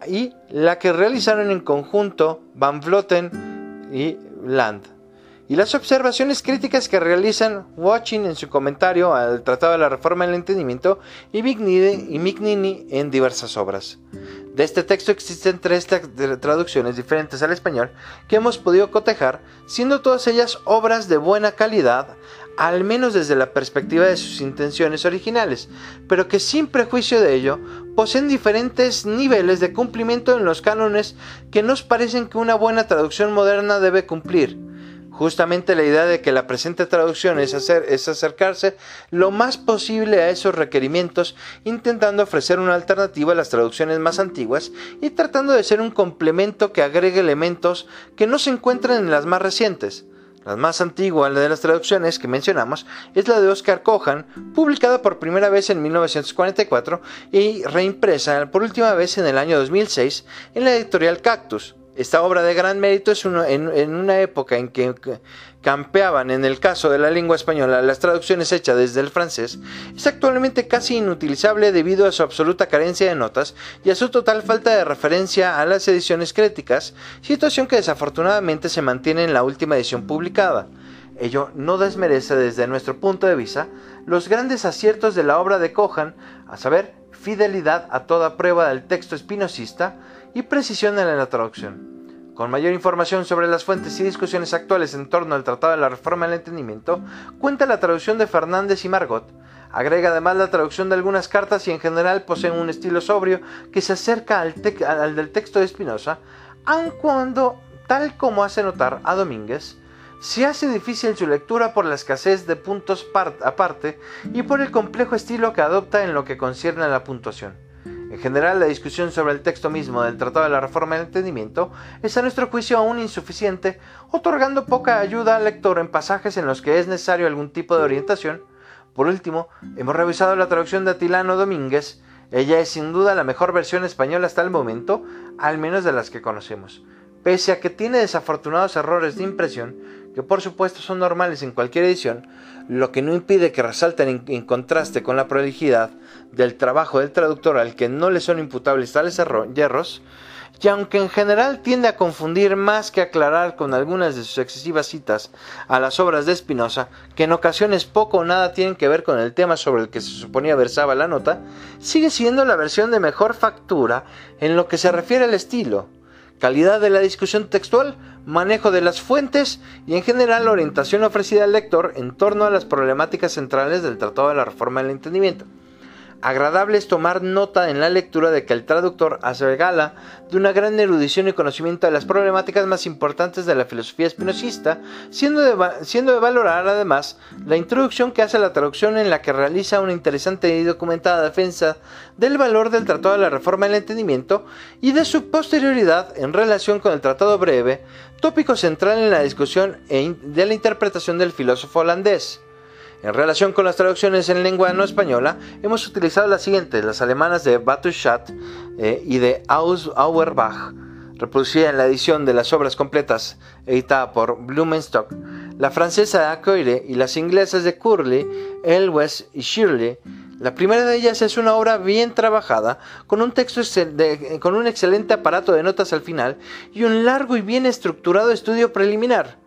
y la que realizaron en conjunto Van Vloten y Land y las observaciones críticas que realizan Watching en su comentario al Tratado de la Reforma del Entendimiento y Mignini en diversas obras. De este texto existen tres traducciones diferentes al español que hemos podido cotejar, siendo todas ellas obras de buena calidad, al menos desde la perspectiva de sus intenciones originales, pero que sin prejuicio de ello poseen diferentes niveles de cumplimiento en los cánones que nos parecen que una buena traducción moderna debe cumplir. Justamente la idea de que la presente traducción es, hacer, es acercarse lo más posible a esos requerimientos, intentando ofrecer una alternativa a las traducciones más antiguas y tratando de ser un complemento que agregue elementos que no se encuentran en las más recientes. La más antigua de las traducciones que mencionamos es la de Oscar Cohan, publicada por primera vez en 1944 y reimpresa por última vez en el año 2006 en la editorial Cactus. Esta obra de gran mérito es en, una época en que campeaban, en el caso de la lengua española, las traducciones hechas desde el francés, es actualmente casi inutilizable debido a su absoluta carencia de notas y a su total falta de referencia a las ediciones críticas, situación que desafortunadamente se mantiene en la última edición publicada. Ello no desmerece desde nuestro punto de vista los grandes aciertos de la obra de Cohan, a saber, fidelidad a toda prueba del texto espinosista, y precisión en la traducción. Con mayor información sobre las fuentes y discusiones actuales en torno al Tratado de la Reforma del Entendimiento, cuenta la traducción de Fernández y Margot. Agrega además la traducción de algunas cartas y en general poseen un estilo sobrio que se acerca al, del texto de Spinoza, aun cuando, tal como hace notar a Domínguez, se hace difícil su lectura por la escasez de puntos aparte y por el complejo estilo que adopta en lo que concierne a la puntuación. En general, la discusión sobre el texto mismo del Tratado de la Reforma del Entendimiento es a nuestro juicio aún insuficiente, otorgando poca ayuda al lector en pasajes en los que es necesario algún tipo de orientación. Por último, hemos revisado la traducción de Atilano Domínguez. Ella es sin duda la mejor versión española hasta el momento, al menos de las que conocemos. Pese a que tiene desafortunados errores de impresión, que por supuesto son normales en cualquier edición, lo que no impide que resalten en, contraste con la prolijidad del trabajo del traductor al que no le son imputables tales errores, y aunque en general tiende a confundir más que aclarar con algunas de sus excesivas citas a las obras de Spinoza, que en ocasiones poco o nada tienen que ver con el tema sobre el que se suponía versaba la nota, sigue siendo la versión de mejor factura en lo que se refiere al estilo, calidad de la discusión textual, manejo de las fuentes y en general la orientación ofrecida al lector en torno a las problemáticas centrales del Tratado de la Reforma del Entendimiento. Agradable es tomar nota en la lectura de que el traductor hace gala de una gran erudición y conocimiento de las problemáticas más importantes de la filosofía espinosista, siendo de, siendo de valorar además la introducción que hace la traducción en la que realiza una interesante y documentada defensa del valor del Tratado de la Reforma del Entendimiento y de su posterioridad en relación con el Tratado Breve, tópico central en la discusión e de la interpretación del filósofo holandés. En relación con las traducciones en lengua no española, hemos utilizado las siguientes, las alemanas de Batuschat eh, y de Auerbach, reproducida en la edición de las obras completas editada por Blumenstock, la francesa de Acoire y las inglesas de Curley, Elwes y Shirley. La primera de ellas es una obra bien trabajada, con un texto con un excelente aparato de notas al final y un largo y bien estructurado estudio preliminar.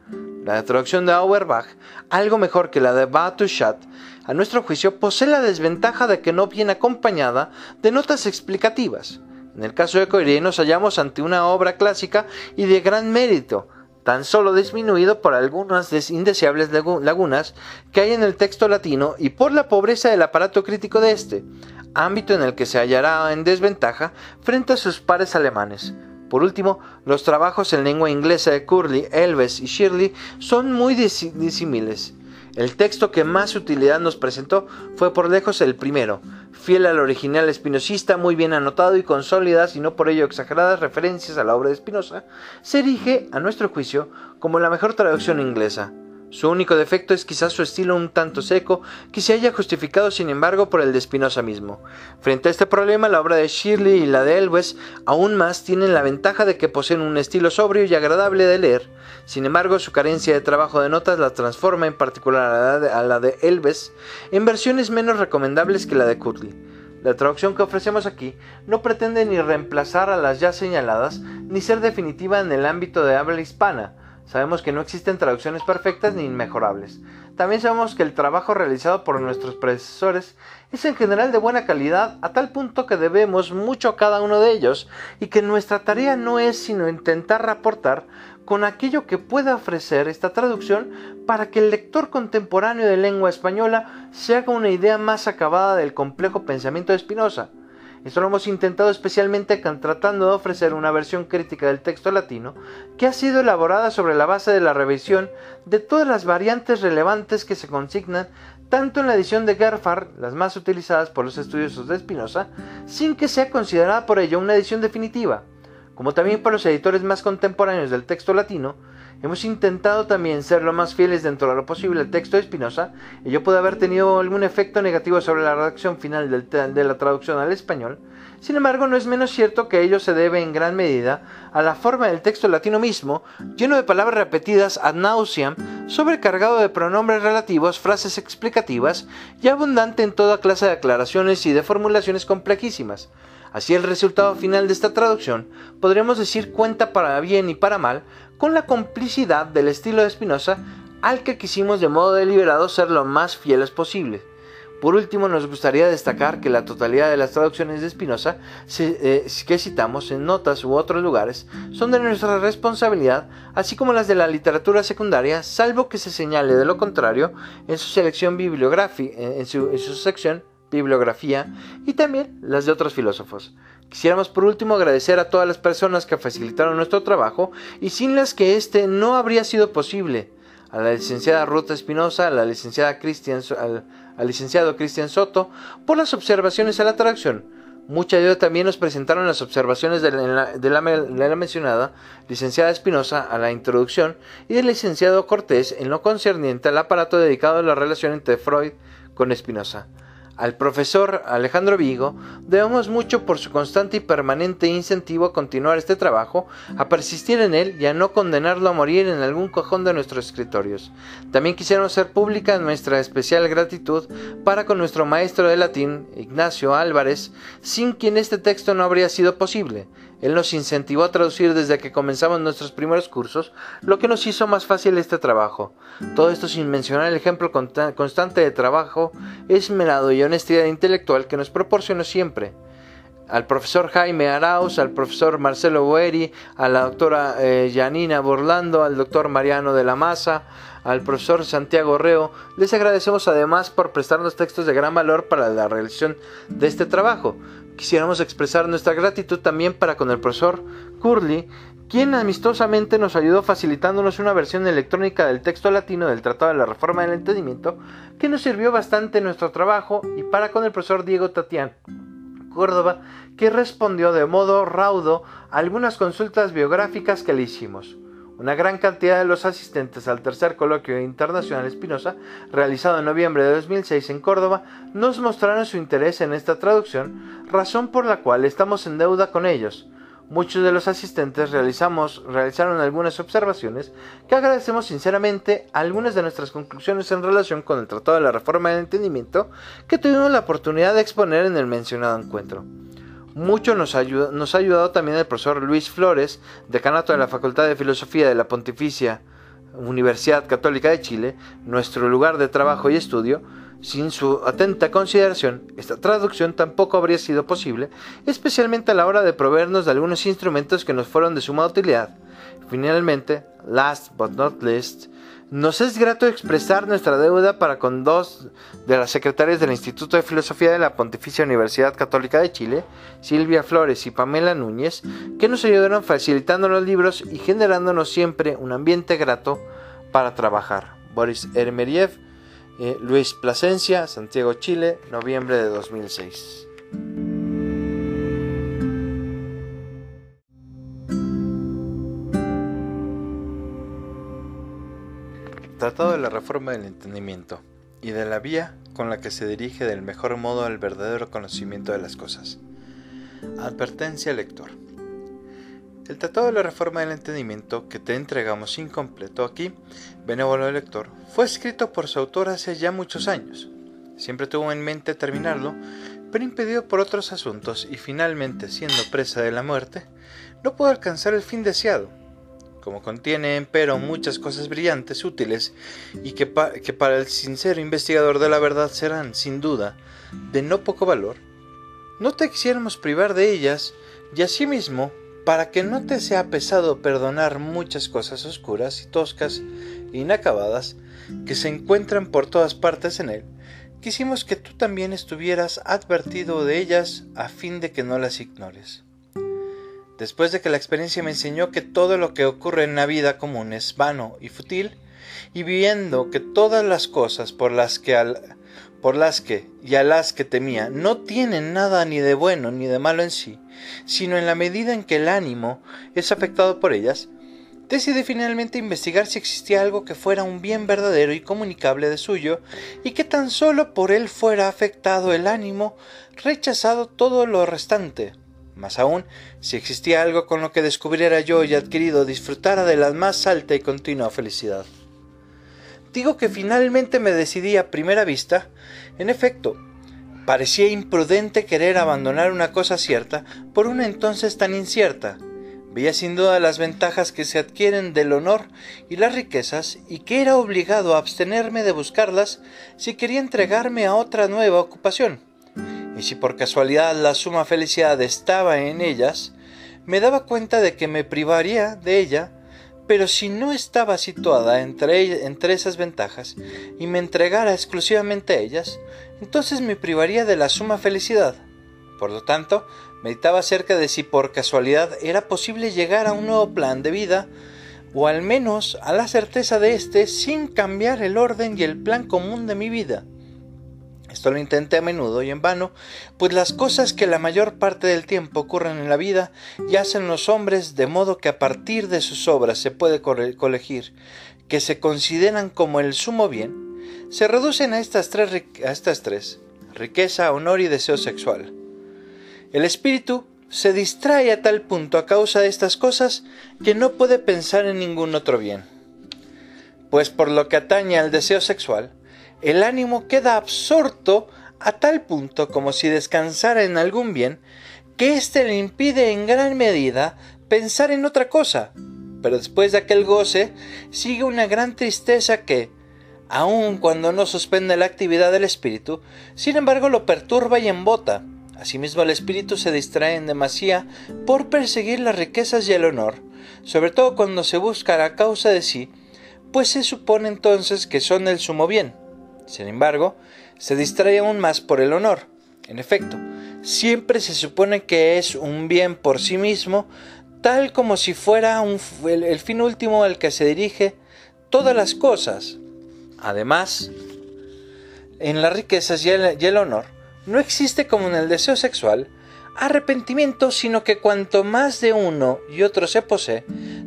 La traducción de Auerbach, algo mejor que la de Batuchat, a nuestro juicio posee la desventaja de que no viene acompañada de notas explicativas. En el caso de Coiré nos hallamos ante una obra clásica y de gran mérito, tan solo disminuido por algunas indeseables lagunas que hay en el texto latino y por la pobreza del aparato crítico de este, ámbito en el que se hallará en desventaja frente a sus pares alemanes. Por último, los trabajos en lengua inglesa de Curley, Elves y Shirley son muy disímiles. El texto que más utilidad nos presentó fue por lejos el primero, fiel al original espinosista, muy bien anotado y con sólidas y no por ello exageradas referencias a la obra de Spinoza, se erige, a nuestro juicio, como la mejor traducción inglesa. Su único defecto es quizás su estilo un tanto seco, que se haya justificado sin embargo por el de Spinoza mismo. Frente a este problema, la obra de Shirley y la de Elwes aún más tienen la ventaja de que poseen un estilo sobrio y agradable de leer. Sin embargo, su carencia de trabajo de notas la transforma, en particular a la de Elwes, en versiones menos recomendables que la de Curley. La traducción que ofrecemos aquí no pretende ni reemplazar a las ya señaladas, ni ser definitiva en el ámbito de habla hispana, Sabemos que no existen traducciones perfectas ni inmejorables. También sabemos que el trabajo realizado por nuestros predecesores es en general de buena calidad a tal punto que debemos mucho a cada uno de ellos y que nuestra tarea no es sino intentar raportar con aquello que pueda ofrecer esta traducción para que el lector contemporáneo de lengua española se haga una idea más acabada del complejo pensamiento de Spinoza. Esto lo hemos intentado especialmente tratando de ofrecer una versión crítica del texto latino que ha sido elaborada sobre la base de la revisión de todas las variantes relevantes que se consignan tanto en la edición de Gerfard, las más utilizadas por los estudiosos de Spinoza, sin que sea considerada por ello una edición definitiva como también para los editores más contemporáneos del texto latino, hemos intentado también ser lo más fieles dentro de lo posible al texto de Spinoza, yo puede haber tenido algún efecto negativo sobre la redacción final de la traducción al español, sin embargo, no es menos cierto que ello se debe en gran medida a la forma del texto latino mismo, lleno de palabras repetidas ad nauseam, sobrecargado de pronombres relativos, frases explicativas y abundante en toda clase de aclaraciones y de formulaciones complejísimas. Así el resultado final de esta traducción podríamos decir cuenta para bien y para mal con la complicidad del estilo de Spinoza al que quisimos de modo deliberado ser lo más fieles posible. Por último, nos gustaría destacar que la totalidad de las traducciones de Spinoza eh, que citamos en notas u otros lugares son de nuestra responsabilidad, así como las de la literatura secundaria, salvo que se señale de lo contrario en su selección en su sección bibliografía y también las de otros filósofos. Quisiéramos por último agradecer a todas las personas que facilitaron nuestro trabajo y sin las que este no habría sido posible. A la licenciada Ruth Espinosa, a la licenciada Christian, al, licenciado Cristian Soto, por las observaciones a la traducción. Mucha ayuda también nos presentaron las observaciones de la, de la mencionada licenciada Espinosa a la introducción y del licenciado Cortés en lo concerniente al aparato dedicado a la relación entre Freud con Espinosa. Al profesor Alejandro Vigo debemos mucho por su constante y permanente incentivo a continuar este trabajo, a persistir en él y a no condenarlo a morir en algún cajón de nuestros escritorios. También quisiéramos hacer pública nuestra especial gratitud para con nuestro maestro de latín, Ignacio Álvarez, sin quien este texto no habría sido posible. Él nos incentivó a traducir desde que comenzamos nuestros primeros cursos, lo que nos hizo más fácil este trabajo. Todo esto sin mencionar el ejemplo constante de trabajo, esmerado y honestidad intelectual que nos proporcionó siempre. Al profesor Jaime Arauz, al profesor Marcelo Boeri, a la doctora eh, Janina Borlando, al doctor Mariano de la Maza, al profesor Santiago Reo, les agradecemos además por prestarnos textos de gran valor para la realización de este trabajo. Quisiéramos expresar nuestra gratitud también para con el profesor Curly, quien amistosamente nos ayudó facilitándonos una versión electrónica del texto latino del Tratado de la Reforma del Entendimiento, que nos sirvió bastante en nuestro trabajo, y para con el profesor Diego Tatián Córdoba, que respondió de modo raudo a algunas consultas biográficas que le hicimos. Una gran cantidad de los asistentes al tercer coloquio internacional Espinosa, realizado en noviembre de 2006 en Córdoba, nos mostraron su interés en esta traducción, razón por la cual estamos en deuda con ellos. Muchos de los asistentes realizaron algunas observaciones que agradecemos sinceramente algunas de nuestras conclusiones en relación con el Tratado de la Reforma del Entendimiento que tuvimos la oportunidad de exponer en el mencionado encuentro. Mucho nos, ha ayudado también el profesor Luis Flores, decanato de la Facultad de Filosofía de la Pontificia Universidad Católica de Chile, nuestro lugar de trabajo y estudio, sin su atenta consideración, esta traducción tampoco habría sido posible, especialmente a la hora de proveernos de algunos instrumentos que nos fueron de suma utilidad. Finalmente, last but not least, nos es grato expresar nuestra deuda para con dos de las secretarias del Instituto de Filosofía de la Pontificia Universidad Católica de Chile, Silvia Flores y Pamela Núñez, que nos ayudaron facilitando los libros y generándonos siempre un ambiente grato para trabajar. Boris Hermeriev, eh, Luis Plasencia, Santiago, Chile, noviembre de 2006. Tratado de la reforma del entendimiento y de la vía con la que se dirige del mejor modo al verdadero conocimiento de las cosas. Advertencia lector. El Tratado de la Reforma del Entendimiento que te entregamos incompleto aquí, benévolo lector, fue escrito por su autor hace ya muchos años. Siempre tuvo en mente terminarlo, pero impedido por otros asuntos y finalmente siendo presa de la muerte, no pudo alcanzar el fin deseado como contiene empero muchas cosas brillantes, útiles, y que, que para el sincero investigador de la verdad serán, sin duda, de no poco valor, no te quisiéramos privar de ellas, y asimismo, para que no te sea pesado perdonar muchas cosas oscuras y toscas e inacabadas que se encuentran por todas partes en él, quisimos que tú también estuvieras advertido de ellas a fin de que no las ignores. Después de que la experiencia me enseñó que todo lo que ocurre en la vida común es vano y fútil, y viendo que todas las cosas por las que al, por las que y a las que temía no tienen nada ni de bueno ni de malo en sí, sino en la medida en que el ánimo es afectado por ellas, decidí finalmente investigar si existía algo que fuera un bien verdadero y comunicable de suyo, y que tan solo por él fuera afectado el ánimo, rechazado todo lo restante. Más aún, si existía algo con lo que descubriera yo y adquirido disfrutara de la más alta y continua felicidad. Digo que finalmente me decidí a primera vista, en efecto, parecía imprudente querer abandonar una cosa cierta por una entonces tan incierta. Veía sin duda las ventajas que se adquieren del honor y las riquezas y que era obligado a abstenerme de buscarlas si quería entregarme a otra nueva ocupación y si por casualidad la suma felicidad estaba en ellas, me daba cuenta de que me privaría de ella, pero si no estaba situada entre, entre esas ventajas y me entregara exclusivamente a ellas, entonces me privaría de la suma felicidad. Por lo tanto, meditaba acerca de si por casualidad era posible llegar a un nuevo plan de vida, o al menos a la certeza de éste sin cambiar el orden y el plan común de mi vida. Esto lo intenté a menudo y en vano, pues las cosas que la mayor parte del tiempo ocurren en la vida y hacen los hombres de modo que a partir de sus obras se puede colegir que se consideran como el sumo bien, se reducen a estas tres, a estas tres riqueza, honor y deseo sexual. El espíritu se distrae a tal punto a causa de estas cosas que no puede pensar en ningún otro bien. Pues por lo que atañe al deseo sexual, el ánimo queda absorto a tal punto como si descansara en algún bien, que éste le impide en gran medida pensar en otra cosa. Pero después de aquel goce sigue una gran tristeza que, aun cuando no suspende la actividad del espíritu, sin embargo lo perturba y embota. Asimismo el espíritu se distrae en demasía por perseguir las riquezas y el honor, sobre todo cuando se busca a causa de sí, pues se supone entonces que son el sumo bien. Sin embargo, se distrae aún más por el honor. En efecto, siempre se supone que es un bien por sí mismo, tal como si fuera el, fin último al que se dirige todas las cosas. Además, en las riquezas y el honor, no existe como en el deseo sexual arrepentimiento, sino que cuanto más de uno y otro se posee,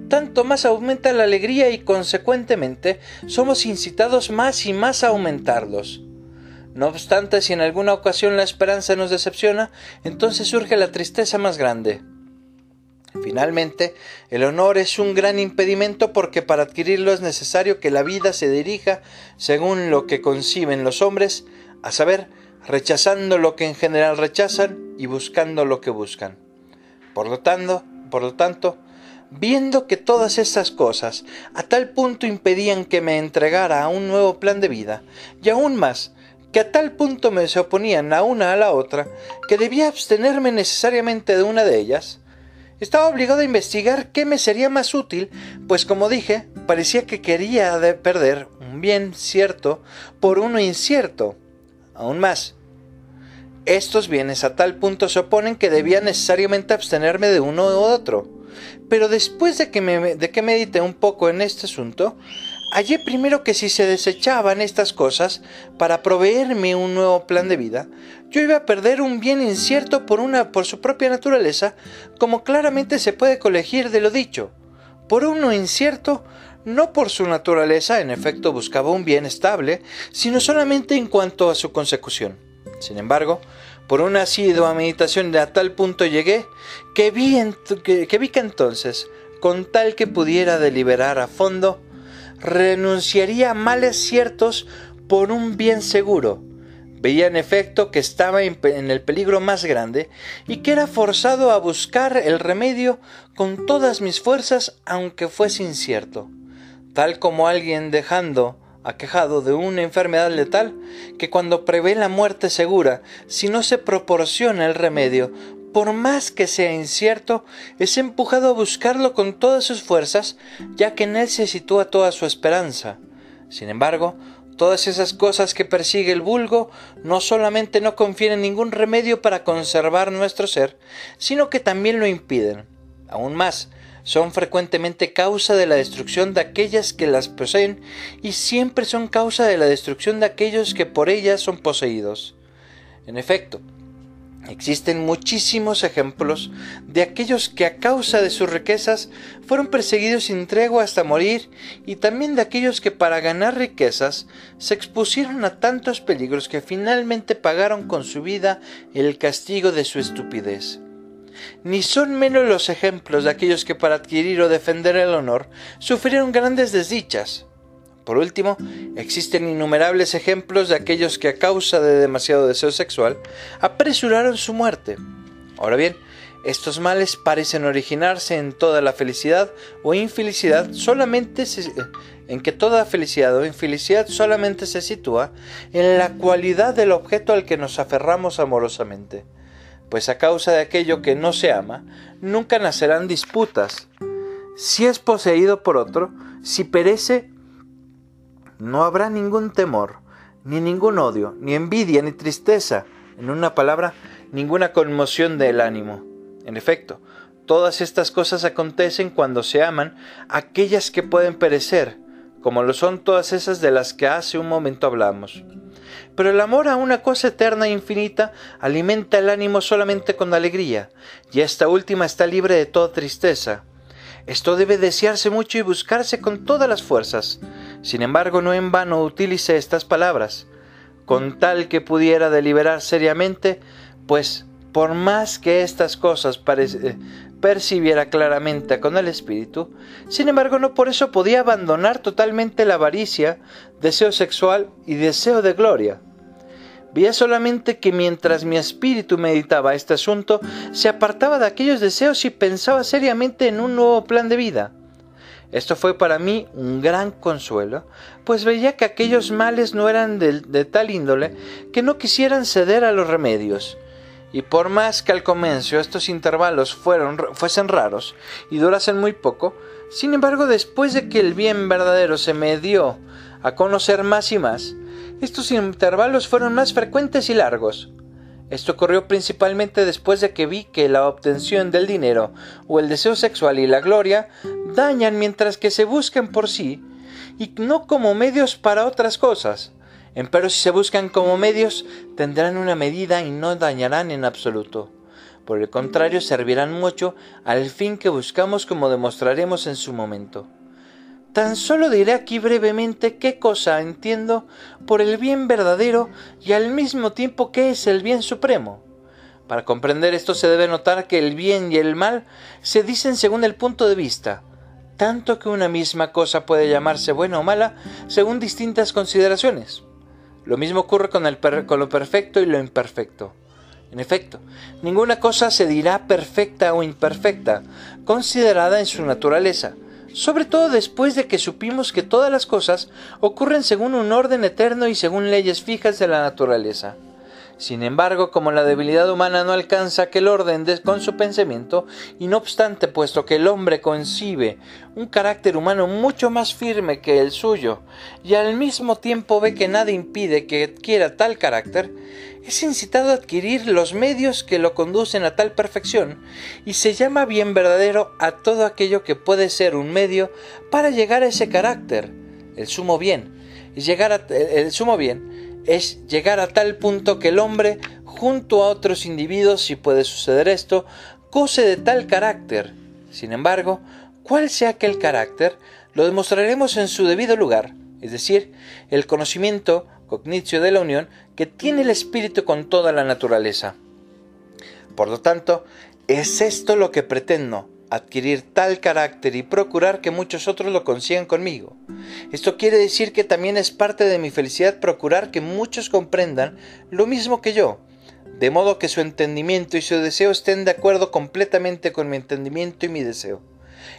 tanto más aumenta la alegría y consecuentemente somos incitados más y más a aumentarlos. No obstante, si en alguna ocasión la esperanza nos decepciona, entonces surge la tristeza más grande. Finalmente, el honor es un gran impedimento porque para adquirirlo es necesario que la vida se dirija según lo que conciben los hombres, a saber, rechazando lo que en general rechazan y buscando lo que buscan. Por lo tanto, por lo tanto, viendo que todas estas cosas a tal punto impedían que me entregara a un nuevo plan de vida, y aún más, que a tal punto me se oponían la una a la otra, que debía abstenerme necesariamente de una de ellas, estaba obligado a investigar qué me sería más útil, pues como dije, parecía que quería perder un bien cierto por uno incierto. Aún más, estos bienes a tal punto se oponen que debía necesariamente abstenerme de uno u otro. Pero después de que, me, de que medité un poco en este asunto, hallé primero que si se desechaban estas cosas para proveerme un nuevo plan de vida, yo iba a perder un bien incierto por, una, por su propia naturaleza, como claramente se puede colegir de lo dicho. Por uno incierto, no por su naturaleza, en efecto buscaba un bien estable, sino solamente en cuanto a su consecución. Sin embargo, por una asidua meditación a tal punto llegué que vi, que vi que entonces, con tal que pudiera deliberar a fondo, renunciaría a males ciertos por un bien seguro, Veía en efecto que estaba en el peligro más grande y que era forzado a buscar el remedio con todas mis fuerzas aunque fuese incierto, tal como alguien dejando aquejado de una enfermedad letal que cuando prevé la muerte segura, si no se proporciona el remedio, por más que sea incierto, es empujado a buscarlo con todas sus fuerzas, ya que en él se sitúa toda su esperanza. Sin embargo, Todas esas cosas que persigue el vulgo no solamente no confieren ningún remedio para conservar nuestro ser, sino que también lo impiden. Aún más, son frecuentemente causa de la destrucción de aquellas que las poseen y siempre son causa de la destrucción de aquellos que por ellas son poseídos. En efecto, Existen muchísimos ejemplos de aquellos que a causa de sus riquezas fueron perseguidos sin tregua hasta morir y también de aquellos que para ganar riquezas se expusieron a tantos peligros que finalmente pagaron con su vida el castigo de su estupidez. Ni son menos los ejemplos de aquellos que para adquirir o defender el honor sufrieron grandes desdichas, por último, existen innumerables ejemplos de aquellos que a causa de demasiado deseo sexual apresuraron su muerte. Ahora bien, estos males parecen originarse en toda la felicidad o infelicidad solamente en que toda felicidad o infelicidad solamente se sitúa en la cualidad del objeto al que nos aferramos amorosamente. Pues a causa de aquello que no se ama, nunca nacerán disputas. Si es poseído por otro, si perece, no habrá ningún temor, ni ningún odio, ni envidia, ni tristeza, en una palabra, ninguna conmoción del ánimo. En efecto, todas estas cosas acontecen cuando se aman aquellas que pueden perecer, como lo son todas esas de las que hace un momento hablamos. Pero el amor a una cosa eterna e infinita alimenta el ánimo solamente con alegría, y esta última está libre de toda tristeza. Esto debe desearse mucho y buscarse con todas las fuerzas, sin embargo, no en vano utilicé estas palabras, con tal que pudiera deliberar seriamente, pues por más que estas cosas percibiera claramente con el espíritu, sin embargo no por eso podía abandonar totalmente la avaricia, deseo sexual y deseo de gloria. Veía solamente que mientras mi espíritu meditaba este asunto, se apartaba de aquellos deseos y pensaba seriamente en un nuevo plan de vida. Esto fue para mí un gran consuelo, pues veía que aquellos males no eran de, tal índole que no quisieran ceder a los remedios. Y por más que al comienzo estos intervalos fueron, fuesen raros y durasen muy poco, sin embargo después de que el bien verdadero se me dio a conocer más y más, estos intervalos fueron más frecuentes y largos. Esto ocurrió principalmente después de que vi que la obtención del dinero o el deseo sexual y la gloria dañan mientras que se buscan por sí y no como medios para otras cosas. Empero si se buscan como medios tendrán una medida y no dañarán en absoluto. Por el contrario, servirán mucho al fin que buscamos como demostraremos en su momento. Tan solo diré aquí brevemente qué cosa entiendo por el bien verdadero y al mismo tiempo qué es el bien supremo. Para comprender esto se debe notar que el bien y el mal se dicen según el punto de vista, tanto que una misma cosa puede llamarse buena o mala según distintas consideraciones. Lo mismo ocurre con, el con lo perfecto y lo imperfecto. En efecto, ninguna cosa se dirá perfecta o imperfecta, considerada en su naturaleza, sobre todo después de que supimos que todas las cosas ocurren según un orden eterno y según leyes fijas de la naturaleza. Sin embargo, como la debilidad humana no alcanza aquel orden con su pensamiento, y no obstante, puesto que el hombre concibe un carácter humano mucho más firme que el suyo, y al mismo tiempo ve que nada impide que adquiera tal carácter, es incitado a adquirir los medios que lo conducen a tal perfección, y se llama bien verdadero a todo aquello que puede ser un medio para llegar a ese carácter, el sumo bien, y llegar a el sumo bien es llegar a tal punto que el hombre, junto a otros individuos, si puede suceder esto, goce de tal carácter. Sin embargo, cuál sea aquel carácter, lo demostraremos en su debido lugar, es decir, el conocimiento, cognicio de la unión, que tiene el espíritu con toda la naturaleza. Por lo tanto, es esto lo que pretendo, adquirir tal carácter y procurar que muchos otros lo consigan conmigo. Esto quiere decir que también es parte de mi felicidad procurar que muchos comprendan lo mismo que yo, de modo que su entendimiento y su deseo estén de acuerdo completamente con mi entendimiento y mi deseo.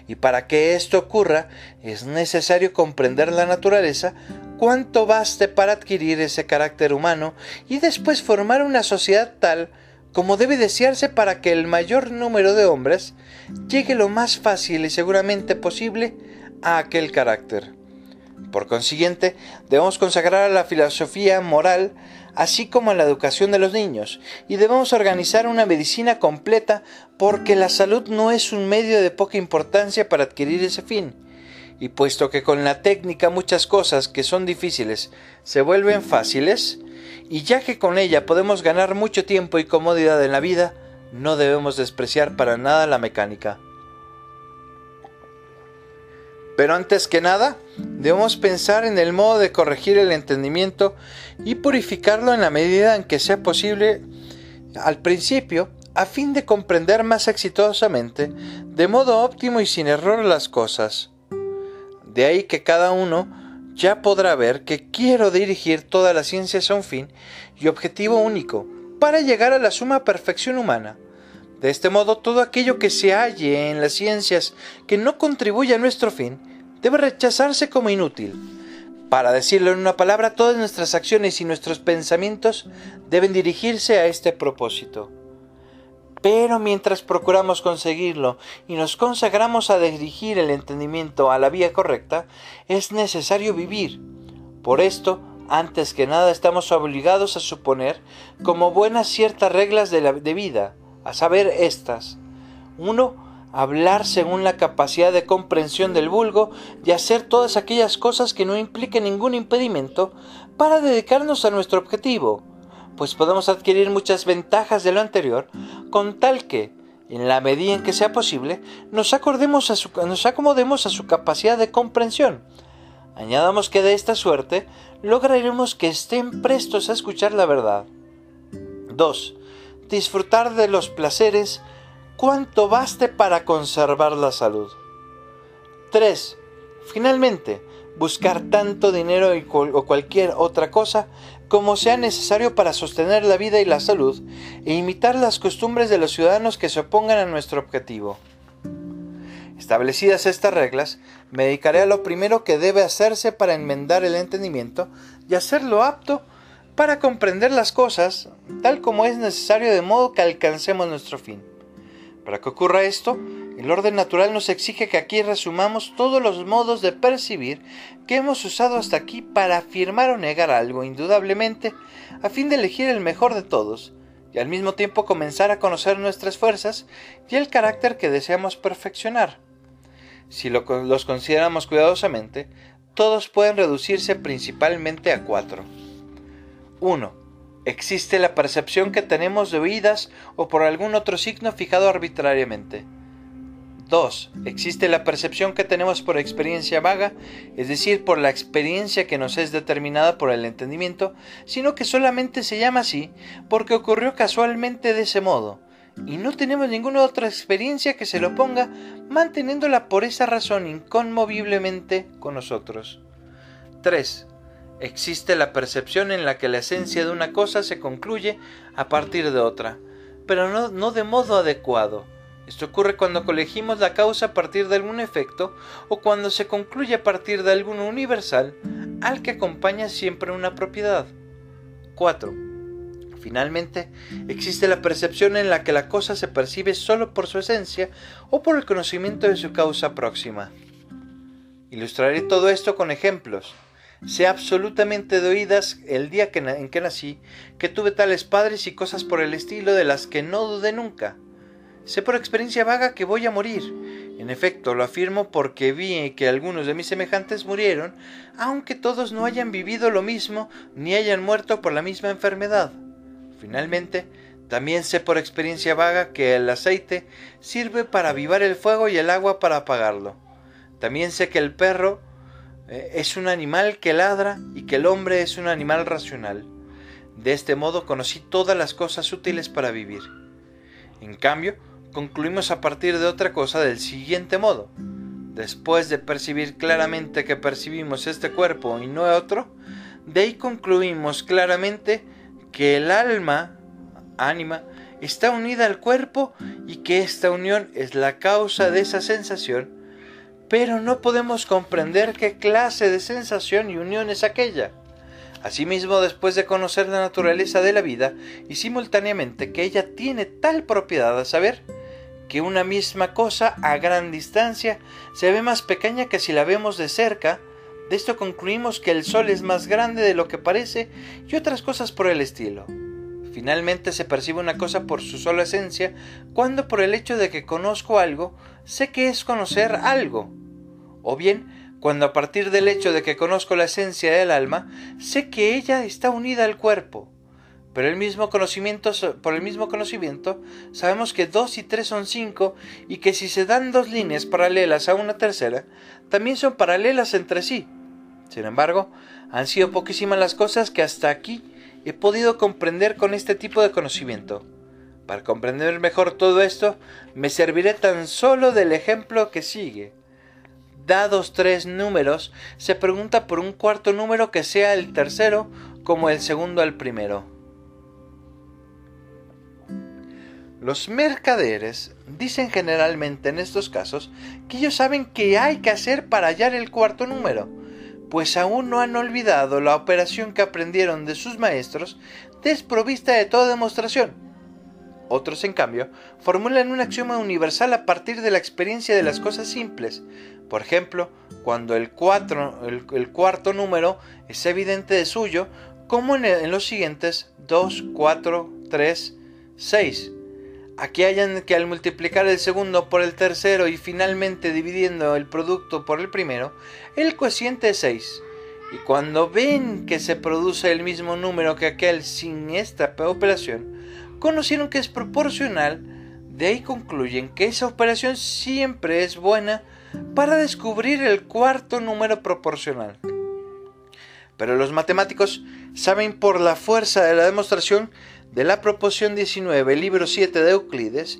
Y para que esto ocurra, es necesario comprender la naturaleza, cuánto baste para adquirir ese carácter humano y después formar una sociedad tal como debe desearse para que el mayor número de hombres llegue lo más fácil y seguramente posible a aquel carácter. Por consiguiente, debemos consagrar a la filosofía moral, así como a la educación de los niños, y debemos organizar una medicina completa porque la salud no es un medio de poca importancia para adquirir ese fin. Y puesto que con la técnica muchas cosas que son difíciles se vuelven fáciles, y ya que con ella podemos ganar mucho tiempo y comodidad en la vida, no debemos despreciar para nada la mecánica. Pero antes que nada, debemos pensar en el modo de corregir el entendimiento y purificarlo en la medida en que sea posible al principio, a fin de comprender más exitosamente, de modo óptimo y sin error las cosas. De ahí que cada uno ya podrá ver que quiero dirigir toda la ciencia a un fin y objetivo único, para llegar a la suma perfección humana. De este modo, todo aquello que se halle en las ciencias que no contribuye a nuestro fin, debe rechazarse como inútil. Para decirlo en una palabra, todas nuestras acciones y nuestros pensamientos deben dirigirse a este propósito. Pero mientras procuramos conseguirlo y nos consagramos a dirigir el entendimiento a la vía correcta, es necesario vivir. Por esto, antes que nada estamos obligados a suponer como buenas ciertas reglas de, la, vida, a saber estas. 1. Hablar según la capacidad de comprensión del vulgo y hacer todas aquellas cosas que no impliquen ningún impedimento para dedicarnos a nuestro objetivo pues podemos adquirir muchas ventajas de lo anterior, con tal que, en la medida en que sea posible, nos, acordemos a su, nos acomodemos a su capacidad de comprensión. Añadamos que de esta suerte lograremos que estén prestos a escuchar la verdad. 2. Disfrutar de los placeres cuanto baste para conservar la salud. 3. Finalmente, buscar tanto dinero o cualquier otra cosa como sea necesario para sostener la vida y la salud e imitar las costumbres de los ciudadanos que se opongan a nuestro objetivo. Establecidas estas reglas, me dedicaré a lo primero que debe hacerse para enmendar el entendimiento y hacerlo apto para comprender las cosas tal como es necesario de modo que alcancemos nuestro fin. Para que ocurra esto, el orden natural nos exige que aquí resumamos todos los modos de percibir que hemos usado hasta aquí para afirmar o negar algo indudablemente, a fin de elegir el mejor de todos, y al mismo tiempo comenzar a conocer nuestras fuerzas y el carácter que deseamos perfeccionar. Si los consideramos cuidadosamente, todos pueden reducirse principalmente a cuatro. 1. Existe la percepción que tenemos de oídas o por algún otro signo fijado arbitrariamente. 2. Existe la percepción que tenemos por experiencia vaga, es decir, por la experiencia que nos es determinada por el entendimiento, sino que solamente se llama así porque ocurrió casualmente de ese modo, y no tenemos ninguna otra experiencia que se lo ponga, manteniéndola por esa razón inconmoviblemente con nosotros. 3. Existe la percepción en la que la esencia de una cosa se concluye a partir de otra, pero no, no de modo adecuado esto ocurre cuando colegimos la causa a partir de algún efecto o cuando se concluye a partir de algún universal al que acompaña siempre una propiedad. 4. Finalmente, existe la percepción en la que la cosa se percibe solo por su esencia o por el conocimiento de su causa próxima. Ilustraré todo esto con ejemplos. Sé absolutamente de oídas el día en que nací que tuve tales padres y cosas por el estilo de las que no dudé nunca. Sé por experiencia vaga que voy a morir. En efecto, lo afirmo porque vi que algunos de mis semejantes murieron, aunque todos no hayan vivido lo mismo ni hayan muerto por la misma enfermedad. Finalmente, también sé por experiencia vaga que el aceite sirve para avivar el fuego y el agua para apagarlo. También sé que el perro eh, es un animal que ladra y que el hombre es un animal racional. De este modo conocí todas las cosas útiles para vivir. En cambio, concluimos a partir de otra cosa del siguiente modo. Después de percibir claramente que percibimos este cuerpo y no otro, de ahí concluimos claramente que el alma, ánima, está unida al cuerpo y que esta unión es la causa de esa sensación, pero no podemos comprender qué clase de sensación y unión es aquella. Asimismo, después de conocer la naturaleza de la vida y simultáneamente que ella tiene tal propiedad a saber, que una misma cosa a gran distancia se ve más pequeña que si la vemos de cerca, de esto concluimos que el Sol es más grande de lo que parece y otras cosas por el estilo. Finalmente se percibe una cosa por su sola esencia, cuando por el hecho de que conozco algo, sé que es conocer algo. O bien, cuando a partir del hecho de que conozco la esencia del alma, sé que ella está unida al cuerpo. Pero el mismo conocimiento, por el mismo conocimiento sabemos que dos y tres son cinco y que si se dan dos líneas paralelas a una tercera, también son paralelas entre sí. Sin embargo, han sido poquísimas las cosas que hasta aquí he podido comprender con este tipo de conocimiento. Para comprender mejor todo esto, me serviré tan solo del ejemplo que sigue. Dados tres números, se pregunta por un cuarto número que sea el tercero como el segundo al primero. Los mercaderes dicen generalmente en estos casos que ellos saben qué hay que hacer para hallar el cuarto número, pues aún no han olvidado la operación que aprendieron de sus maestros desprovista de toda demostración. Otros, en cambio, formulan un axioma universal a partir de la experiencia de las cosas simples. Por ejemplo, cuando el, cuarto número es evidente de suyo, como en, en los siguientes 2, 4, 3, 6 Aquí hayan que al multiplicar el segundo por el tercero y finalmente dividiendo el producto por el primero, el cociente es 6. Y cuando ven que se produce el mismo número que aquel sin esta operación, conocieron que es proporcional, de ahí concluyen que esa operación siempre es buena para descubrir el cuarto número proporcional. Pero los matemáticos saben por la fuerza de la demostración de la proporción 19, libro 7 de Euclides,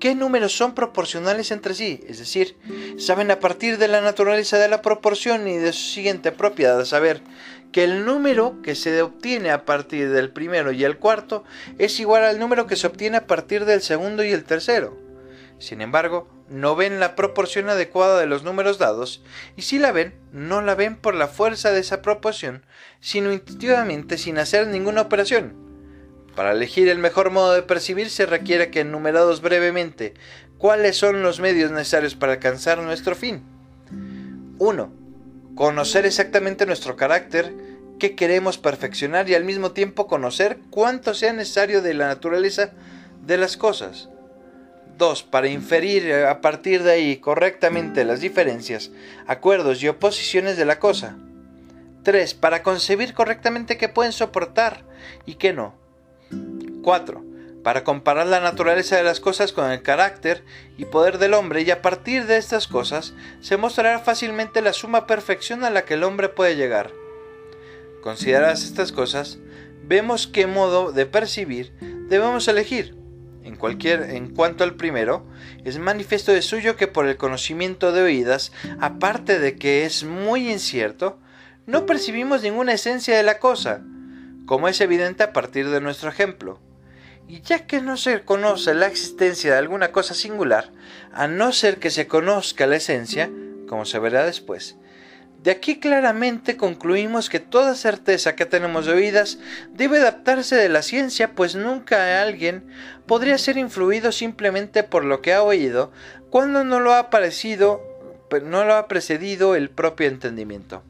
qué números son proporcionales entre sí, es decir, saben a partir de la naturaleza de la proporción y de su siguiente propiedad, saber que el número que se obtiene a partir del primero y el cuarto es igual al número que se obtiene a partir del segundo y el tercero. Sin embargo, no ven la proporción adecuada de los números dados, y si la ven, no la ven por la fuerza de esa proporción, sino intuitivamente sin hacer ninguna operación. Para elegir el mejor modo de percibir se requiere que enumerados brevemente cuáles son los medios necesarios para alcanzar nuestro fin. 1. Conocer exactamente nuestro carácter, qué queremos perfeccionar y al mismo tiempo conocer cuánto sea necesario de la naturaleza de las cosas. 2. Para inferir a partir de ahí correctamente las diferencias, acuerdos y oposiciones de la cosa. 3. Para concebir correctamente qué pueden soportar y qué no. 4. Para comparar la naturaleza de las cosas con el carácter y poder del hombre y a partir de estas cosas se mostrará fácilmente la suma perfección a la que el hombre puede llegar. Consideradas estas cosas, vemos qué modo de percibir debemos elegir. En, cualquier, en cuanto al primero, es manifiesto de suyo que por el conocimiento de oídas, aparte de que es muy incierto, no percibimos ninguna esencia de la cosa, como es evidente a partir de nuestro ejemplo. Y ya que no se conoce la existencia de alguna cosa singular, a no ser que se conozca la esencia, como se verá después, de aquí claramente concluimos que toda certeza que tenemos de oídas debe adaptarse de la ciencia, pues nunca alguien podría ser influido simplemente por lo que ha oído cuando no lo ha parecido, no lo ha precedido el propio entendimiento.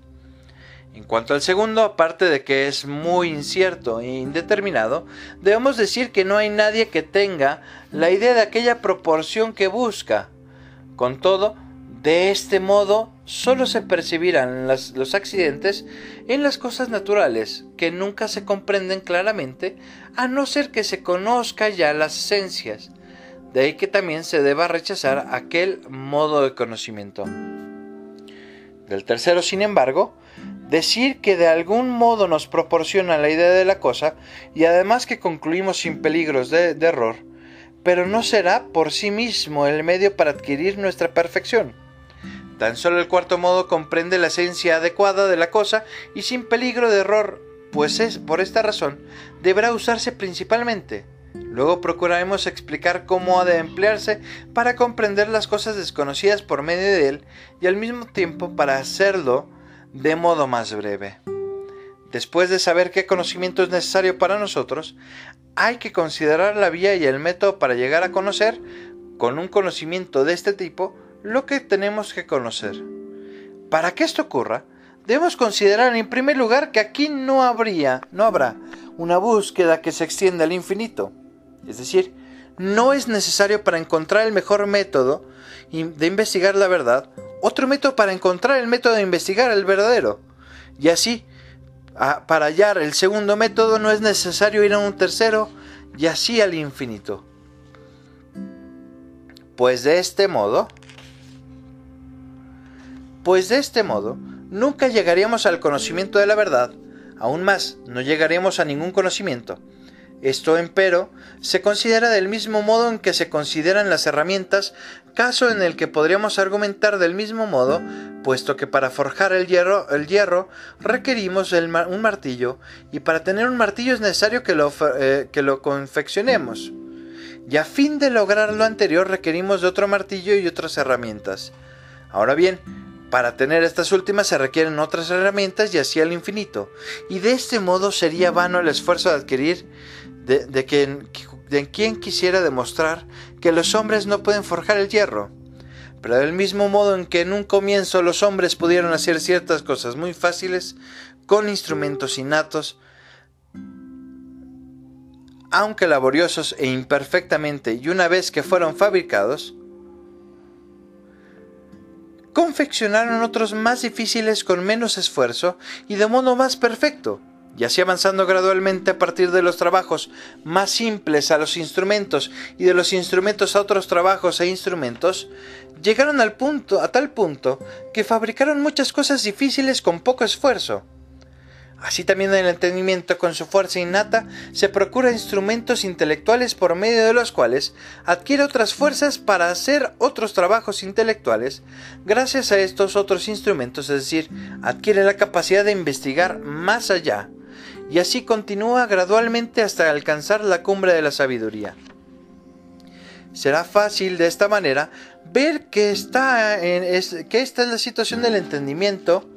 En cuanto al segundo, aparte de que es muy incierto e indeterminado, debemos decir que no hay nadie que tenga la idea de aquella proporción que busca. Con todo, de este modo solo se percibirán los accidentes en las cosas naturales, que nunca se comprenden claramente, a no ser que se conozca ya las esencias. De ahí que también se deba rechazar aquel modo de conocimiento. Del tercero, sin embargo, Decir que de algún modo nos proporciona la idea de la cosa y además que concluimos sin peligros de, error, pero no será por sí mismo el medio para adquirir nuestra perfección. Tan solo el cuarto modo comprende la esencia adecuada de la cosa y sin peligro de error, pues es por esta razón deberá usarse principalmente. Luego procuraremos explicar cómo ha de emplearse para comprender las cosas desconocidas por medio de él y al mismo tiempo para hacerlo de modo más breve. Después de saber qué conocimiento es necesario para nosotros, hay que considerar la vía y el método para llegar a conocer, con un conocimiento de este tipo, lo que tenemos que conocer. Para que esto ocurra, debemos considerar en primer lugar que aquí no habría, no habrá una búsqueda que se extienda al infinito. Es decir, no es necesario para encontrar el mejor método de investigar la verdad, otro método para encontrar el método de investigar el verdadero. Y así, para hallar el segundo método no es necesario ir a un tercero y así al infinito. Pues de este modo, pues de este modo, nunca llegaríamos al conocimiento de la verdad, aún más, no llegaríamos a ningún conocimiento. Esto, empero, se considera del mismo modo en que se consideran las herramientas, caso en el que podríamos argumentar del mismo modo, puesto que para forjar el hierro, el hierro requerimos un martillo, y para tener un martillo es necesario que lo, eh, que lo confeccionemos. Y a fin de lograr lo anterior requerimos de otro martillo y otras herramientas. Ahora bien, para tener estas últimas se requieren otras herramientas y así al infinito, y de este modo sería vano el esfuerzo de adquirir de, de, quien, quisiera demostrar que los hombres no pueden forjar el hierro. Pero del mismo modo en que en un comienzo los hombres pudieron hacer ciertas cosas muy fáciles con instrumentos innatos, aunque laboriosos e imperfectamente, y una vez que fueron fabricados, confeccionaron otros más difíciles con menos esfuerzo y de modo más perfecto, y así avanzando gradualmente a partir de los trabajos más simples a los instrumentos y de los instrumentos a otros trabajos e instrumentos, llegaron al punto, a tal punto, que fabricaron muchas cosas difíciles con poco esfuerzo. Así también el entendimiento con su fuerza innata se procura instrumentos intelectuales por medio de los cuales adquiere otras fuerzas para hacer otros trabajos intelectuales. Gracias a estos otros instrumentos, es decir, adquiere la capacidad de investigar más allá y así continúa gradualmente hasta alcanzar la cumbre de la sabiduría. Será fácil de esta manera ver que, está en, que esta es la situación del entendimiento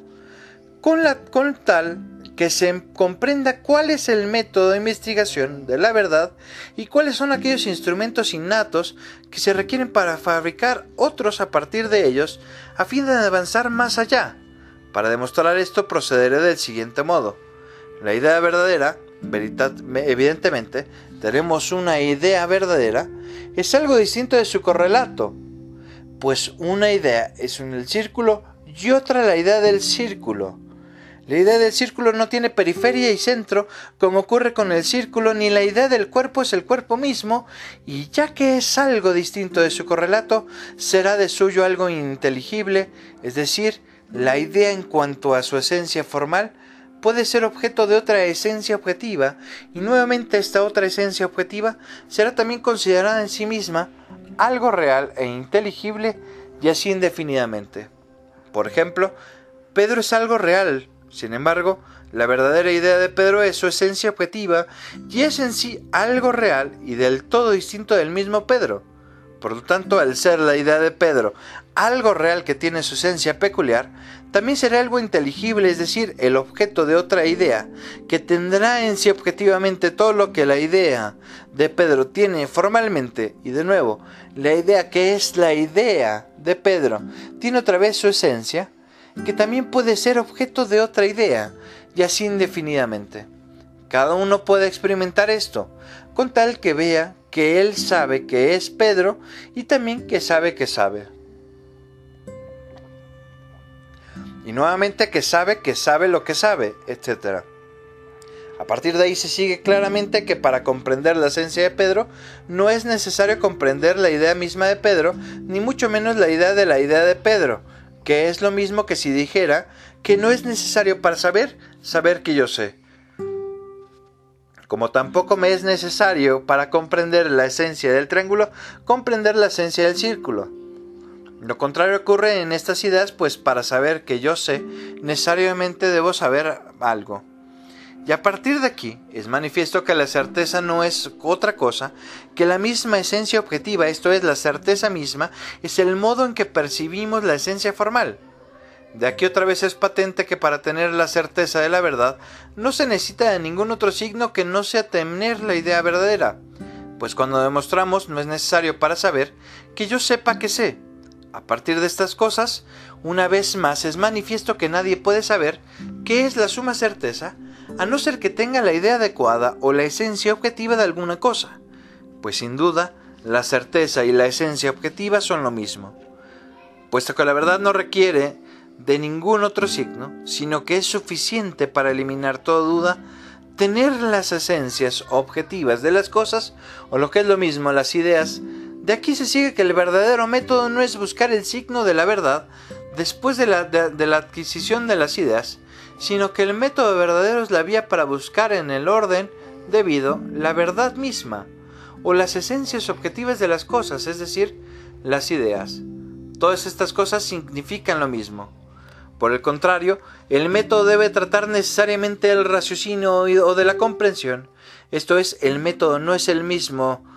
con, la, con tal que se comprenda cuál es el método de investigación de la verdad y cuáles son aquellos instrumentos innatos que se requieren para fabricar otros a partir de ellos a fin de avanzar más allá. Para demostrar esto procederé del siguiente modo. La idea verdadera, evidentemente, tenemos una idea verdadera, es algo distinto de su correlato, pues una idea es en el círculo y otra la idea del círculo. La idea del círculo no tiene periferia y centro, como ocurre con el círculo, ni la idea del cuerpo es el cuerpo mismo, y ya que es algo distinto de su correlato, será de suyo algo ininteligible, es decir, la idea en cuanto a su esencia formal puede ser objeto de otra esencia objetiva, y nuevamente esta otra esencia objetiva será también considerada en sí misma algo real e inteligible y así indefinidamente. Por ejemplo, Pedro es algo real, sin embargo, la verdadera idea de Pedro es su esencia objetiva y es en sí algo real y del todo distinto del mismo Pedro. Por lo tanto, al ser la idea de Pedro algo real que tiene su esencia peculiar, también será algo inteligible, es decir, el objeto de otra idea, que tendrá en sí objetivamente todo lo que la idea de Pedro tiene formalmente, y de nuevo, la idea que es la idea de Pedro tiene otra vez su esencia, que también puede ser objeto de otra idea, y así indefinidamente. Cada uno puede experimentar esto, con tal que vea que él sabe que es Pedro y también que sabe que sabe. Y nuevamente que sabe que sabe lo que sabe, etc. A partir de ahí se sigue claramente que para comprender la esencia de Pedro no es necesario comprender la idea misma de Pedro, ni mucho menos la idea de la idea de Pedro, que es lo mismo que si dijera que no es necesario para saber saber que yo sé. como tampoco me es necesario para comprender la esencia del triángulo, comprender la esencia del círculo. Lo contrario ocurre en estas ideas, pues para saber que yo sé, necesariamente debo saber algo. Y a partir de aquí es manifiesto que la certeza no es otra cosa que la misma esencia objetiva, esto es, la certeza misma, es el modo en que percibimos la esencia formal. De aquí otra vez es patente que para tener la certeza de la verdad no se necesita de ningún otro signo que no sea tener la idea verdadera, pues cuando demostramos no es necesario para saber que yo sepa que sé. A partir de estas cosas, una vez más es manifiesto que nadie puede saber qué es la suma certeza, a no ser que tenga la idea adecuada o la esencia objetiva de alguna cosa, pues sin duda la certeza y la esencia objetiva son lo mismo. Puesto que la verdad no requiere de ningún otro signo, sino que es suficiente para eliminar toda duda, tener las esencias objetivas de las cosas, o lo que es lo mismo, las ideas, de aquí se sigue que el verdadero método no es buscar el signo de la verdad después de la, de la adquisición de las ideas, sino que el método verdadero es la vía para buscar en el orden debido la verdad misma, o las esencias objetivas de las cosas, es decir, las ideas. Todas estas cosas significan lo mismo. Por el contrario, el método debe tratar necesariamente del raciocinio o de la comprensión. Esto es, el método no es el mismo,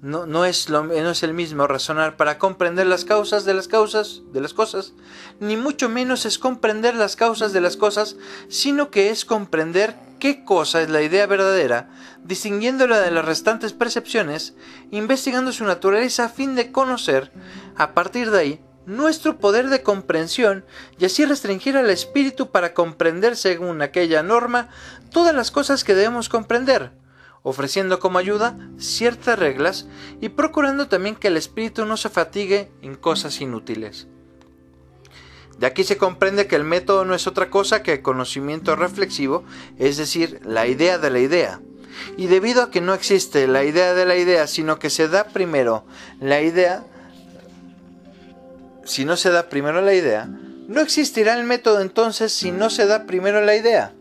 no, no, es lo, no es el mismo razonar para comprender las causas de las causas de las cosas, ni mucho menos es comprender las causas de las cosas, sino que es comprender qué cosa es la idea verdadera, distinguiéndola de las restantes percepciones, investigando su naturaleza a fin de conocer, a partir de ahí, nuestro poder de comprensión y así restringir al espíritu para comprender según aquella norma todas las cosas que debemos comprender, ofreciendo como ayuda ciertas reglas y procurando también que el espíritu no se fatigue en cosas inútiles. De aquí se comprende que el método no es otra cosa que el conocimiento reflexivo, es decir, la idea de la idea. Y debido a que no existe la idea de la idea, sino que se da primero la idea, si no se da primero la idea, no existirá el método entonces si no se da primero la idea.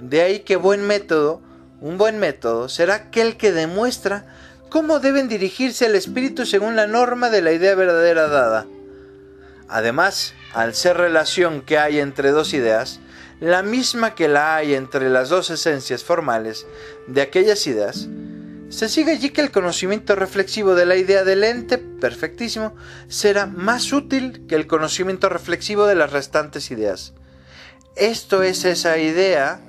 De ahí que buen método, un buen método, será aquel que demuestra cómo deben dirigirse el espíritu según la norma de la idea verdadera dada. Además, al ser relación que hay entre dos ideas, la misma que la hay entre las dos esencias formales de aquellas ideas, se sigue allí que el conocimiento reflexivo de la idea del ente perfectísimo será más útil que el conocimiento reflexivo de las restantes ideas. Esto es esa idea,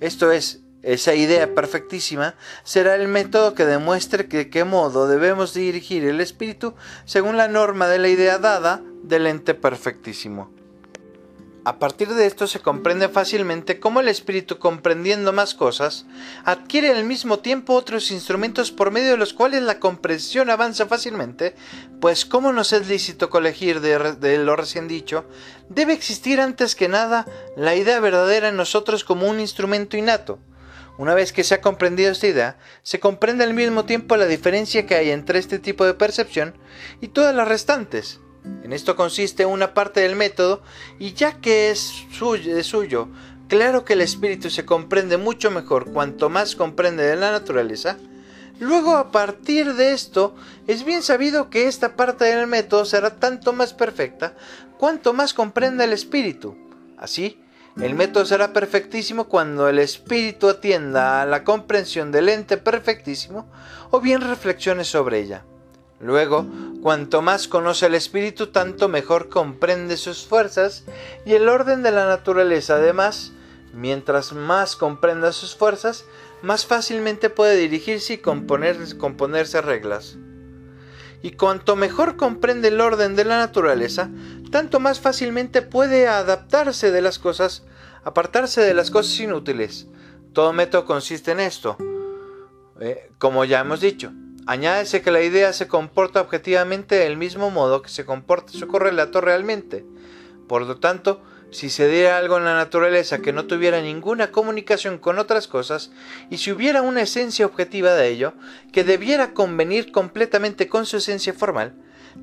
esto es esa idea perfectísima, será el método que demuestre de qué modo debemos dirigir el espíritu según la norma de la idea dada del ente perfectísimo. A partir de esto se comprende fácilmente cómo el espíritu, comprendiendo más cosas, adquiere al mismo tiempo otros instrumentos por medio de los cuales la comprensión avanza fácilmente, pues como nos es lícito colegir de, de, lo recién dicho, debe existir antes que nada la idea verdadera en nosotros como un instrumento innato. Una vez que se ha comprendido esta idea, se comprende al mismo tiempo la diferencia que hay entre este tipo de percepción y todas las restantes, en esto consiste una parte del método y ya que es suyo, suyo, claro que el espíritu se comprende mucho mejor cuanto más comprende de la naturaleza, luego a partir de esto es bien sabido que esta parte del método será tanto más perfecta cuanto más comprenda el espíritu. Así, el método será perfectísimo cuando el espíritu atienda a la comprensión del ente perfectísimo o bien reflexione sobre ella. Luego, cuanto más conoce el espíritu, tanto mejor comprende sus fuerzas y el orden de la naturaleza. Además, mientras más comprenda sus fuerzas, más fácilmente puede dirigirse y componerse reglas. Y cuanto mejor comprende el orden de la naturaleza, tanto más fácilmente puede adaptarse de las cosas, apartarse de las cosas inútiles. Todo método consiste en esto, eh, como ya hemos dicho. Añádese que la idea se comporta objetivamente del mismo modo que se comporta su correlato realmente. Por lo tanto, si se diera algo en la naturaleza que no tuviera ninguna comunicación con otras cosas, y si hubiera una esencia objetiva de ello, que debiera convenir completamente con su esencia formal,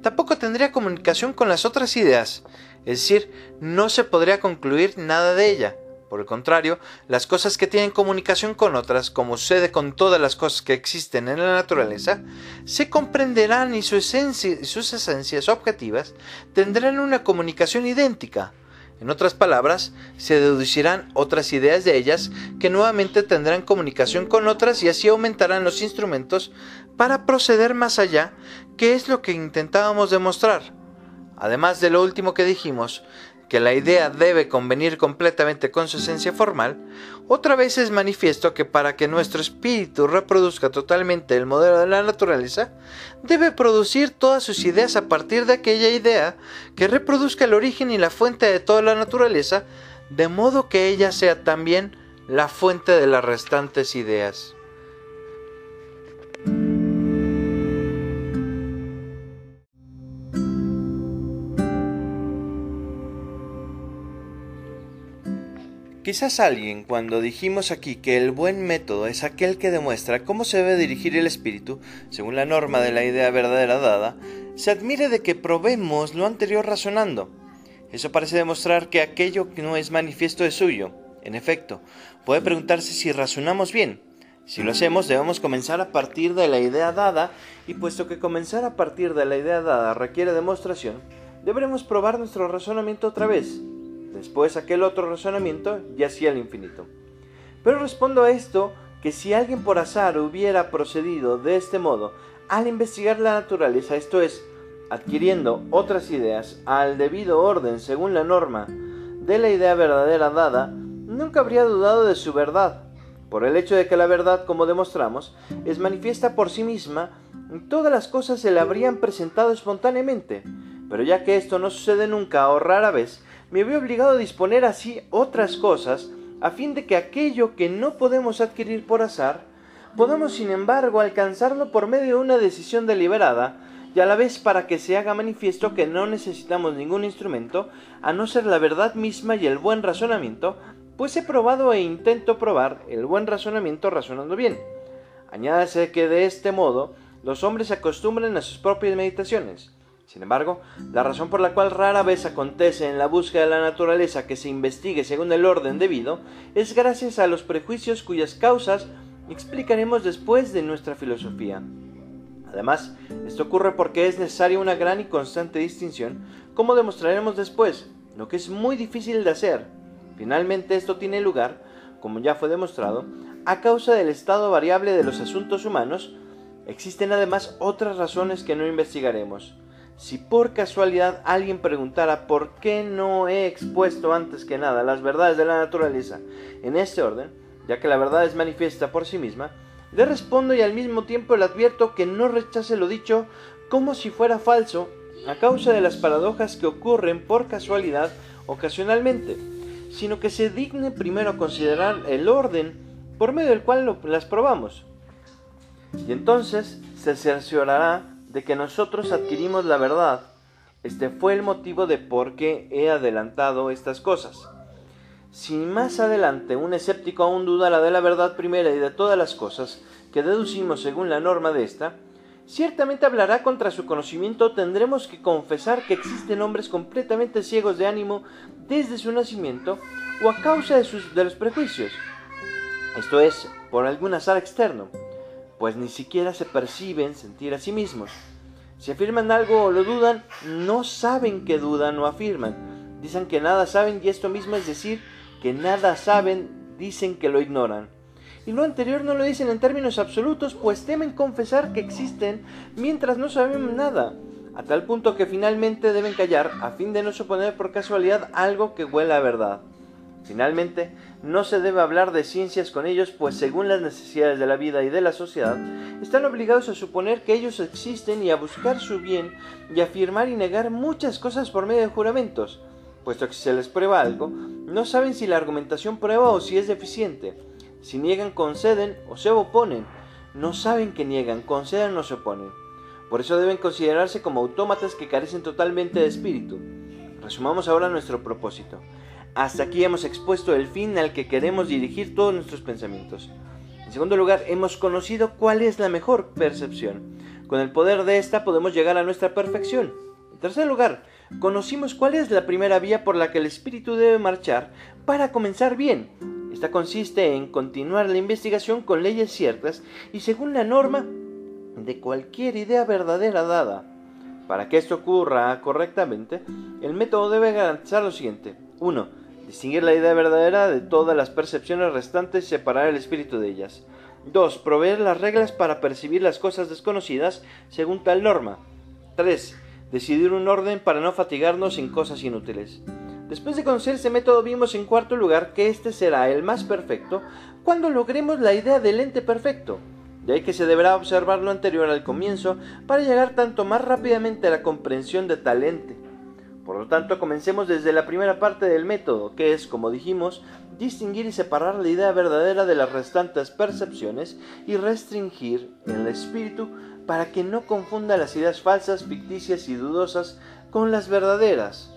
tampoco tendría comunicación con las otras ideas, es decir, no se podría concluir nada de ella. Por el contrario, las cosas que tienen comunicación con otras, como sucede con todas las cosas que existen en la naturaleza, se comprenderán y, sus esencias objetivas tendrán una comunicación idéntica. En otras palabras, se deducirán otras ideas de ellas que nuevamente tendrán comunicación con otras y así aumentarán los instrumentos para proceder más allá, que es lo que intentábamos demostrar. Además de lo último que dijimos, que la idea debe convenir completamente con su esencia formal, otra vez es manifiesto que para que nuestro espíritu reproduzca totalmente el modelo de la naturaleza, debe producir todas sus ideas a partir de aquella idea que reproduzca el origen y la fuente de toda la naturaleza, de modo que ella sea también la fuente de las restantes ideas. Quizás alguien, cuando dijimos aquí que el buen método es aquel que demuestra cómo se debe dirigir el espíritu, según la norma de la idea verdadera dada, se admire de que probemos lo anterior razonando. Eso parece demostrar que aquello que no es manifiesto es suyo. En efecto, puede preguntarse si razonamos bien. Si lo hacemos, debemos comenzar a partir de la idea dada, y puesto que comenzar a partir de la idea dada requiere demostración, deberemos probar nuestro razonamiento otra vez, Después aquel otro razonamiento yacía al infinito. Pero respondo a esto que si alguien por azar hubiera procedido de este modo al investigar la naturaleza, esto es, adquiriendo otras ideas al debido orden según la norma de la idea verdadera dada, nunca habría dudado de su verdad. Por el hecho de que la verdad, como demostramos, es manifiesta por sí misma, todas las cosas se le habrían presentado espontáneamente. Pero ya que esto no sucede nunca o rara vez, me veo obligado a disponer así otras cosas a fin de que aquello que no podemos adquirir por azar, podamos sin embargo alcanzarlo por medio de una decisión deliberada, y a la vez para que se haga manifiesto que no necesitamos ningún instrumento, a no ser la verdad misma y el buen razonamiento, pues he probado e intento probar el buen razonamiento razonando bien. Añádase que de este modo los hombres se acostumbran a sus propias meditaciones, sin embargo, la razón por la cual rara vez acontece en la búsqueda de la naturaleza que se investigue según el orden debido es gracias a los prejuicios cuyas causas explicaremos después de nuestra filosofía. Además, esto ocurre porque es necesaria una gran y constante distinción, como demostraremos después, lo que es muy difícil de hacer. Finalmente, esto tiene lugar, como ya fue demostrado, a causa del estado variable de los asuntos humanos. Existen además otras razones que no investigaremos. Si por casualidad alguien preguntara por qué no he expuesto antes que nada las verdades de la naturaleza en este orden, ya que la verdad es manifiesta por sí misma, le respondo y al mismo tiempo le advierto que no rechace lo dicho como si fuera falso a causa de las paradojas que ocurren por casualidad ocasionalmente, sino que se digne primero considerar el orden por medio del cual las probamos. Y entonces se cerciorará de que nosotros adquirimos la verdad. Este fue el motivo de por qué he adelantado estas cosas. Si más adelante un escéptico aún dudara de la verdad primera y de todas las cosas que deducimos según la norma de esta, ciertamente hablará contra su conocimiento, tendremos que confesar que existen hombres completamente ciegos de ánimo desde su nacimiento o a causa de, sus, de los prejuicios. Esto es, por algún azar externo pues ni siquiera se perciben sentir a sí mismos. Si afirman algo o lo dudan, no saben que dudan o afirman. Dicen que nada saben y esto mismo es decir que nada saben, dicen que lo ignoran. Y lo anterior no lo dicen en términos absolutos, pues temen confesar que existen mientras no saben nada, a tal punto que finalmente deben callar a fin de no suponer por casualidad algo que huela a verdad. Finalmente, no se debe hablar de ciencias con ellos, pues según las necesidades de la vida y de la sociedad, están obligados a suponer que ellos existen y a buscar su bien y afirmar y negar muchas cosas por medio de juramentos, puesto que si se les prueba algo, no saben si la argumentación prueba o si es deficiente. Si niegan, conceden o se oponen. No saben que niegan, conceden o se oponen. Por eso deben considerarse como autómatas que carecen totalmente de espíritu. Resumamos ahora nuestro propósito. Hasta aquí hemos expuesto el fin al que queremos dirigir todos nuestros pensamientos. En segundo lugar, hemos conocido cuál es la mejor percepción. Con el poder de esta podemos llegar a nuestra perfección. En tercer lugar, conocimos cuál es la primera vía por la que el espíritu debe marchar para comenzar bien. Esta consiste en continuar la investigación con leyes ciertas y según la norma de cualquier idea verdadera dada. Para que esto ocurra correctamente, el método debe garantizar lo siguiente. 1. Distinguir la idea verdadera de todas las percepciones restantes y separar el espíritu de ellas. 2. Proveer las reglas para percibir las cosas desconocidas según tal norma. 3. Decidir un orden para no fatigarnos en cosas inútiles. Después de conocer este método vimos en cuarto lugar que este será el más perfecto cuando logremos la idea del ente perfecto. De ahí que se deberá observar lo anterior al comienzo para llegar tanto más rápidamente a la comprensión de tal ente. Por lo tanto, comencemos desde la primera parte del método, que es, como dijimos, distinguir y separar la idea verdadera de las restantes percepciones y restringir el espíritu para que no confunda las ideas falsas, ficticias y dudosas con las verdaderas.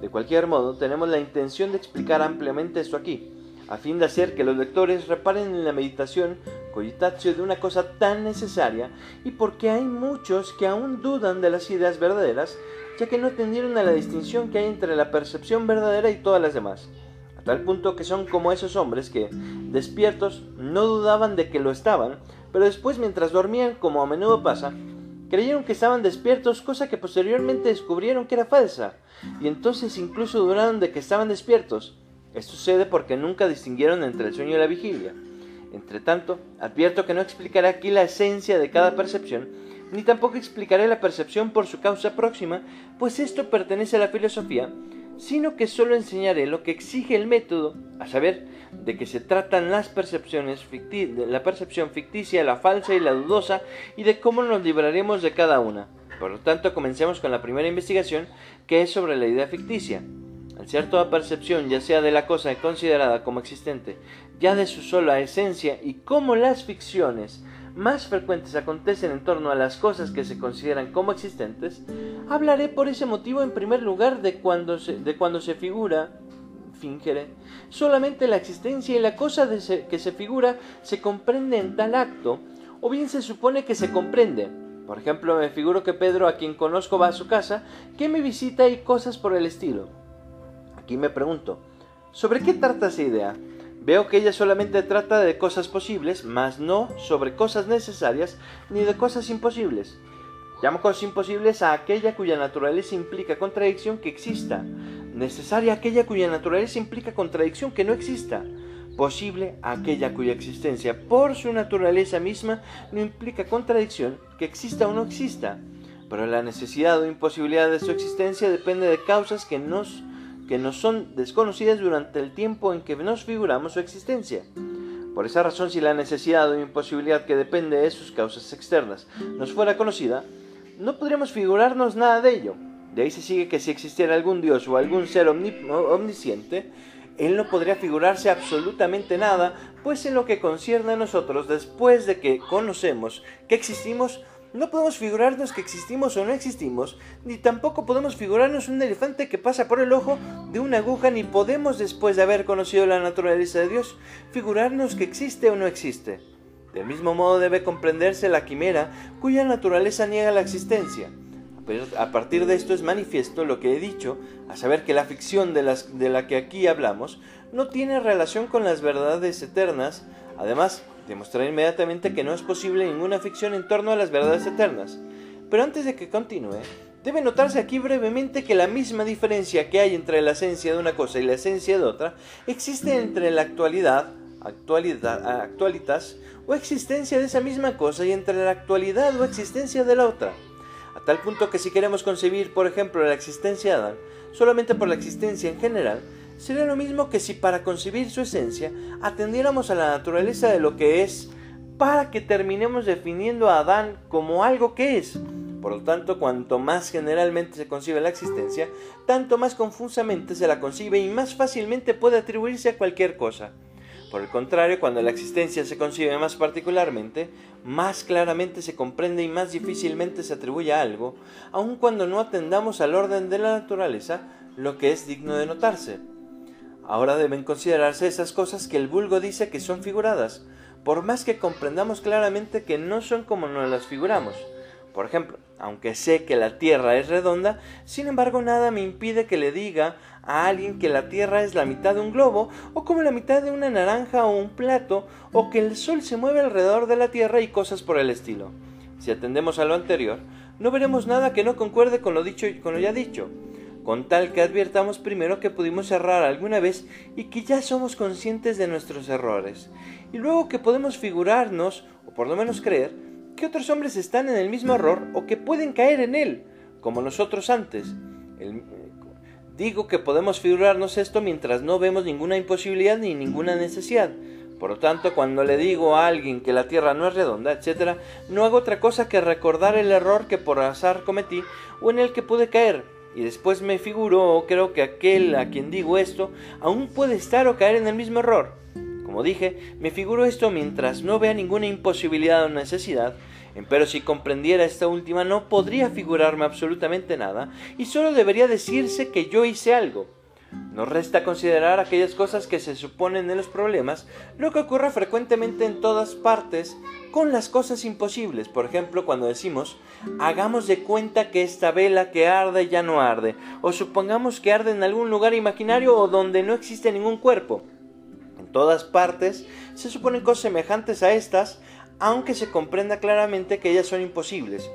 De cualquier modo, tenemos la intención de explicar ampliamente esto aquí, a fin de hacer que los lectores reparen en la meditación cogitatio de una cosa tan necesaria y porque hay muchos que aún dudan de las ideas verdaderas, ya que no atendieron a la distinción que hay entre la percepción verdadera y todas las demás, a tal punto que son como esos hombres que, despiertos, no dudaban de que lo estaban, pero después mientras dormían, como a menudo pasa, Creyeron que estaban despiertos, cosa que posteriormente descubrieron que era falsa, y entonces incluso dudaron de que estaban despiertos. Esto sucede porque nunca distinguieron entre el sueño y la vigilia. Entre tanto, advierto que no explicaré aquí la esencia de cada percepción, ni tampoco explicaré la percepción por su causa próxima, pues esto pertenece a la filosofía, sino que solo enseñaré lo que exige el método, a saber, de que se tratan las percepciones de la percepción ficticia, la falsa y la dudosa, y de cómo nos libraremos de cada una. Por lo tanto, comencemos con la primera investigación, que es sobre la idea ficticia. Ser toda percepción, ya sea de la cosa considerada como existente, ya de su sola esencia, y cómo las ficciones más frecuentes acontecen en torno a las cosas que se consideran como existentes, hablaré por ese motivo en primer lugar de cuando se, de cuando se figura, fingere, solamente la existencia y la cosa que se figura se comprende en tal acto, o bien se supone que se comprende. Por ejemplo, me figuro que Pedro, a quien conozco, va a su casa, que me visita y cosas por el estilo. Aquí me pregunto, ¿sobre qué trata esa idea? Veo que ella solamente trata de cosas posibles, mas no sobre cosas necesarias ni de cosas imposibles. Llamo cosas imposibles a aquella cuya naturaleza implica contradicción que exista, necesaria aquella cuya naturaleza implica contradicción que no exista, posible aquella cuya existencia por su naturaleza misma no implica contradicción que exista o no exista, pero la necesidad o imposibilidad de su existencia depende de causas que nos que nos son desconocidas durante el tiempo en que nos figuramos su existencia. Por esa razón, si la necesidad o imposibilidad que depende de sus causas externas nos fuera conocida, no podríamos figurarnos nada de ello. De ahí se sigue que si existiera algún Dios o algún ser omnisciente, Él no podría figurarse absolutamente nada, pues en lo que concierne a nosotros, después de que conocemos que existimos, no podemos figurarnos que existimos o no existimos, ni tampoco podemos figurarnos un elefante que pasa por el ojo de una aguja, ni podemos, después de haber conocido la naturaleza de Dios, figurarnos que existe o no existe. Del mismo modo debe comprenderse la quimera, cuya naturaleza niega la existencia. A partir de esto es manifiesto lo que he dicho, a saber que la ficción de, las, de la que aquí hablamos no tiene relación con las verdades eternas, además demostrará inmediatamente que no es posible ninguna ficción en torno a las verdades eternas. Pero antes de que continúe, debe notarse aquí brevemente que la misma diferencia que hay entre la esencia de una cosa y la esencia de otra existe entre la actualidad, actualidad actualitas o existencia de esa misma cosa y entre la actualidad o existencia de la otra. A tal punto que si queremos concebir, por ejemplo, la existencia de Adán solamente por la existencia en general, sería lo mismo que si para concebir su esencia atendiéramos a la naturaleza de lo que es para que terminemos definiendo a Adán como algo que es. Por lo tanto, cuanto más generalmente se concibe la existencia, tanto más confusamente se la concibe y más fácilmente puede atribuirse a cualquier cosa. Por el contrario, cuando la existencia se concibe más particularmente, más claramente se comprende y más difícilmente se atribuye a algo, aun cuando no atendamos al orden de la naturaleza, lo que es digno de notarse. Ahora deben considerarse esas cosas que el vulgo dice que son figuradas, por más que comprendamos claramente que no son como nos las figuramos. Por ejemplo, aunque sé que la Tierra es redonda, sin embargo nada me impide que le diga a alguien que la Tierra es la mitad de un globo, o como la mitad de una naranja o un plato, o que el Sol se mueve alrededor de la Tierra y cosas por el estilo. Si atendemos a lo anterior, no veremos nada que no concuerde con lo dicho y con lo ya dicho, con tal que advirtamos primero que pudimos errar alguna vez y que ya somos conscientes de nuestros errores, y luego que podemos figurarnos, o por lo menos creer, que otros hombres están en el mismo error o que pueden caer en él, como nosotros antes. digo que podemos figurarnos esto mientras no vemos ninguna imposibilidad ni ninguna necesidad. Por lo tanto, cuando le digo a alguien que la Tierra no es redonda, etc., no hago otra cosa que recordar el error que por azar cometí o en el que pude caer, y después me figuro creo que aquel a quien digo esto aún puede estar o caer en el mismo error. Como dije, me figuro esto mientras no vea ninguna imposibilidad o necesidad, pero si comprendiera esta última no podría figurarme absolutamente nada y solo debería decirse que yo hice algo. Nos resta considerar aquellas cosas que se suponen en los problemas, lo que ocurre frecuentemente en todas partes con las cosas imposibles. Por ejemplo, cuando decimos, hagamos de cuenta que esta vela que arde ya no arde, o supongamos que arde en algún lugar imaginario o donde no existe ningún cuerpo. En todas partes se suponen cosas semejantes a estas, aunque se comprenda claramente que ellas son imposibles.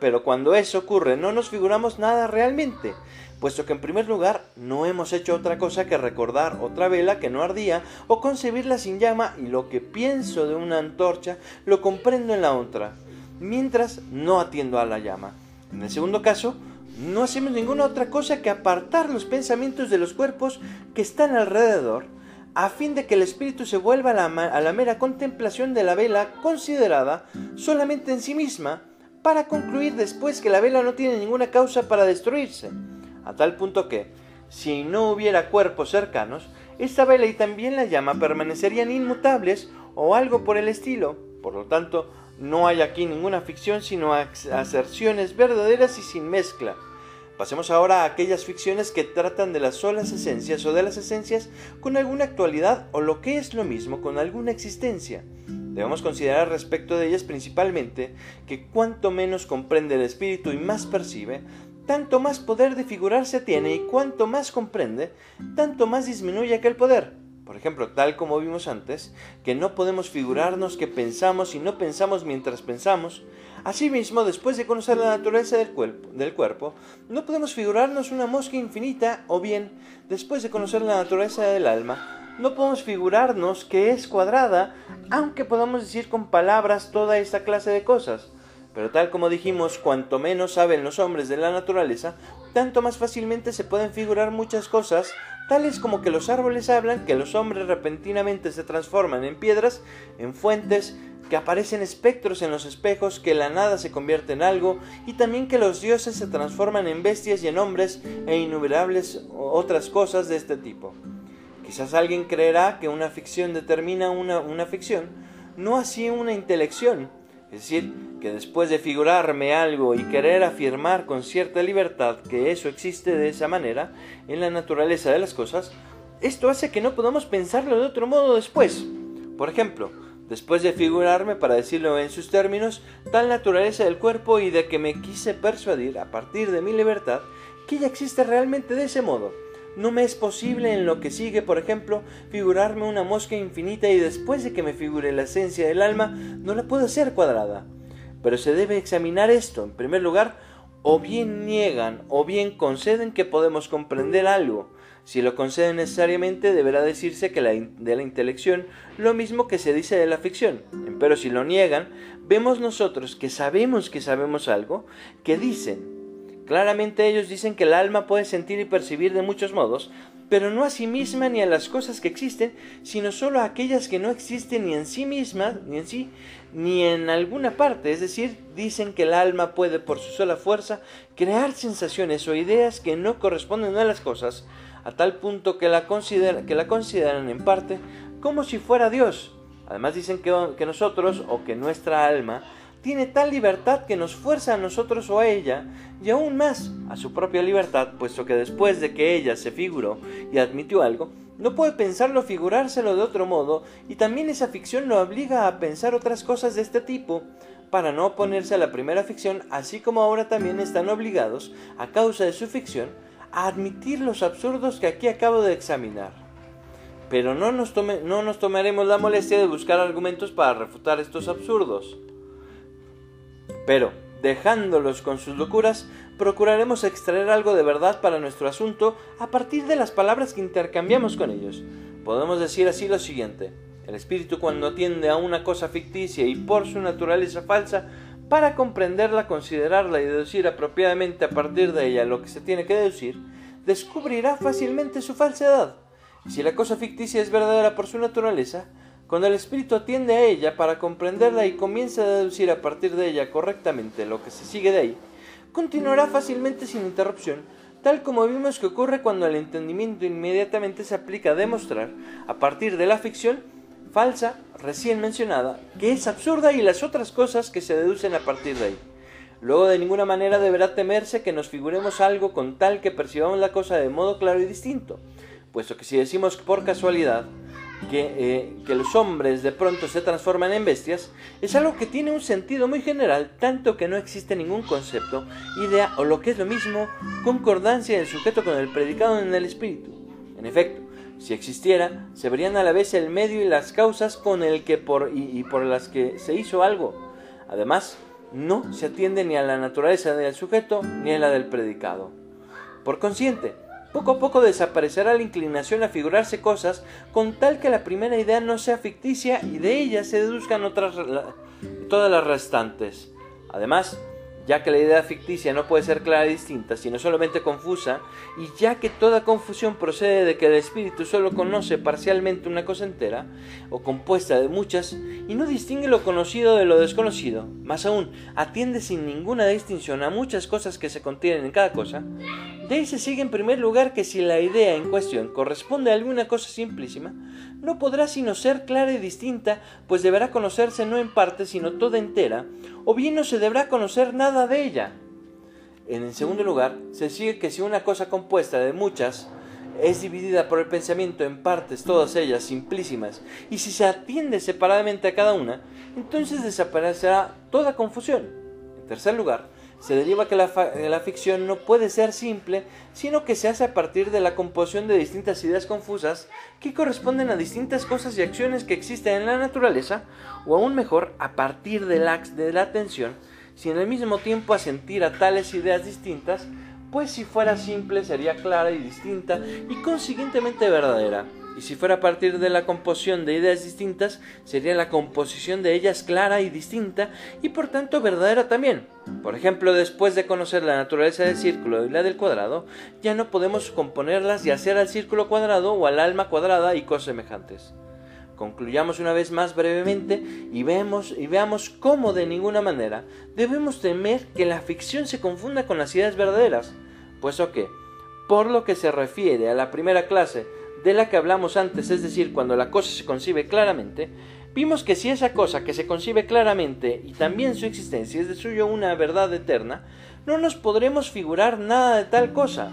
pero cuando eso ocurre no nos figuramos nada realmente, puesto que en primer lugar no hemos hecho otra cosa que recordar otra vela que no ardía o concebirla sin llama y lo que pienso de una antorcha lo comprendo en la otra, mientras no atiendo a la llama. En el segundo caso, no hacemos ninguna otra cosa que apartar los pensamientos de los cuerpos que están alrededor, a fin de que el espíritu se vuelva a la, a la mera contemplación de la vela considerada solamente en sí misma, para concluir después que la vela no tiene ninguna causa para destruirse a tal punto que, si no hubiera cuerpos cercanos, esta vela y también la llama permanecerían inmutables o algo por el estilo. Por lo tanto, no hay aquí ninguna ficción sino aserciones verdaderas y sin mezcla. Pasemos ahora a aquellas ficciones que tratan de las solas esencias o de las esencias con alguna actualidad o lo que es lo mismo con alguna existencia. Debemos considerar respecto de ellas principalmente que cuanto menos comprende el espíritu y más percibe, tanto más poder de figurarse tiene y cuanto más comprende, tanto más disminuye aquel poder. Por ejemplo, tal como vimos antes, que no podemos figurarnos que pensamos y no pensamos mientras pensamos, asimismo, después de conocer la naturaleza del cuerpo, no podemos figurarnos una mosca infinita o bien, después de conocer la naturaleza del alma, no podemos figurarnos que es cuadrada, aunque podamos decir con palabras toda esta clase de cosas. Pero tal como dijimos, cuanto menos saben los hombres de la naturaleza, tanto más fácilmente se pueden figurar muchas cosas, tales como que los árboles hablan, que los hombres repentinamente se transforman en piedras, en fuentes, que aparecen espectros en los espejos, que la nada se convierte en algo, y también que los dioses se transforman en bestias y en hombres, e innumerables otras cosas de este tipo. Quizás alguien creerá que una ficción determina una, una ficción, no así una intelección, es decir, que después de figurarme algo y querer afirmar con cierta libertad que eso existe de esa manera en la naturaleza de las cosas, esto hace que no podamos pensarlo de otro modo después. Por ejemplo, después de figurarme, para decirlo en sus términos, tal naturaleza del cuerpo y de que me quise persuadir a partir de mi libertad que ella existe realmente de ese modo no me es posible en lo que sigue, por ejemplo, figurarme una mosca infinita y después de que me figure la esencia del alma, no la puedo hacer cuadrada. Pero se debe examinar esto, en primer lugar, o bien niegan o bien conceden que podemos comprender algo. Si lo conceden necesariamente, deberá decirse que de la intelección lo mismo que se dice de la ficción. Pero si lo niegan, vemos nosotros que sabemos que sabemos algo, que dicen Claramente ellos dicen que el alma puede sentir y percibir de muchos modos, pero no a sí misma ni a las cosas que existen, sino solo a aquellas que no existen ni en sí misma, ni en sí, ni en alguna parte. Es decir, dicen que el alma puede por su sola fuerza crear sensaciones o ideas que no corresponden a las cosas, a tal punto que la, que la consideran en parte como si fuera Dios. Además dicen que, que nosotros o que nuestra alma tiene tal libertad que nos fuerza a nosotros o a ella, y aún más a su propia libertad, puesto que después de que ella se figuró y admitió algo, no puede pensarlo figurárselo de otro modo, y también esa ficción lo obliga a pensar otras cosas de este tipo, para no oponerse a la primera ficción, así como ahora también están obligados, a causa de su ficción, a admitir los absurdos que aquí acabo de examinar. Pero no nos, no nos tomaremos la molestia de buscar argumentos para refutar estos absurdos. Pero, dejándolos con sus locuras, procuraremos extraer algo de verdad para nuestro asunto a partir de las palabras que intercambiamos con ellos. Podemos decir así lo siguiente. El espíritu cuando atiende a una cosa ficticia y por su naturaleza falsa, para comprenderla, considerarla y deducir apropiadamente a partir de ella lo que se tiene que deducir, descubrirá fácilmente su falsedad. Si la cosa ficticia es verdadera por su naturaleza, cuando el espíritu atiende a ella para comprenderla y comienza a deducir a partir de ella correctamente lo que se sigue de ahí, continuará fácilmente sin interrupción, tal como vimos que ocurre cuando el entendimiento inmediatamente se aplica a demostrar, a partir de la ficción, falsa, recién mencionada, que es absurda y las otras cosas que se deducen a partir de ahí. Luego de ninguna manera deberá temerse que nos figuremos algo con tal que percibamos la cosa de modo claro y distinto, puesto que si decimos por casualidad que, eh, que, los hombres de pronto se transforman en bestias, es algo que tiene un sentido muy general, tanto que no existe ningún concepto, idea o lo que es lo mismo, concordancia del sujeto con el predicado en el espíritu. En efecto, si existiera, se verían a la vez el medio y las causas con el que por y, por las que se hizo algo. Además, no se atiende ni a la naturaleza del sujeto ni a la del predicado. Por consiguiente, poco a poco desaparecerá la inclinación a figurarse cosas con tal que la primera idea no sea ficticia y de ella se deduzcan otras todas las restantes. Además, ya que la idea ficticia no puede ser clara y distinta, sino solamente confusa, y ya que toda confusión procede de que el espíritu solo conoce parcialmente una cosa entera, o compuesta de muchas, y no distingue lo conocido de lo desconocido, más aún, atiende sin ninguna distinción a muchas cosas que se contienen en cada cosa, de ahí se sigue en primer lugar que si la idea en cuestión corresponde a alguna cosa simplísima, no podrá sino ser clara y distinta, pues deberá conocerse no en parte, sino toda entera, o bien no se deberá conocer nada de ella. En el segundo lugar, se sigue que si una cosa compuesta de muchas es dividida por el pensamiento en partes, todas ellas simplísimas, y si se atiende separadamente a cada una, entonces desaparecerá toda confusión. En tercer lugar, se deriva que la, ficción no puede ser simple, sino que se hace a partir de la composición de distintas ideas confusas que corresponden a distintas cosas y acciones que existen en la naturaleza, o aún mejor, a partir de la, de la atención, sin al mismo tiempo asentir a tales ideas distintas, pues si fuera simple sería clara y distinta y consiguientemente verdadera y si fuera a partir de la composición de ideas distintas, sería la composición de ellas clara y distinta y por tanto verdadera también. Por ejemplo, después de conocer la naturaleza del círculo y la del cuadrado, ya no podemos componerlas y hacer al círculo cuadrado o al alma cuadrada y cosas semejantes. Concluyamos una vez más brevemente y, vemos, y veamos cómo de ninguna manera debemos temer que la ficción se confunda con las ideas verdaderas, puesto que, por lo que se refiere a la primera clase de la que hablamos antes, es decir, cuando la cosa se concibe claramente, vimos que si esa cosa que se concibe claramente y también su existencia es de suyo una verdad eterna, no nos podremos figurar nada de tal cosa.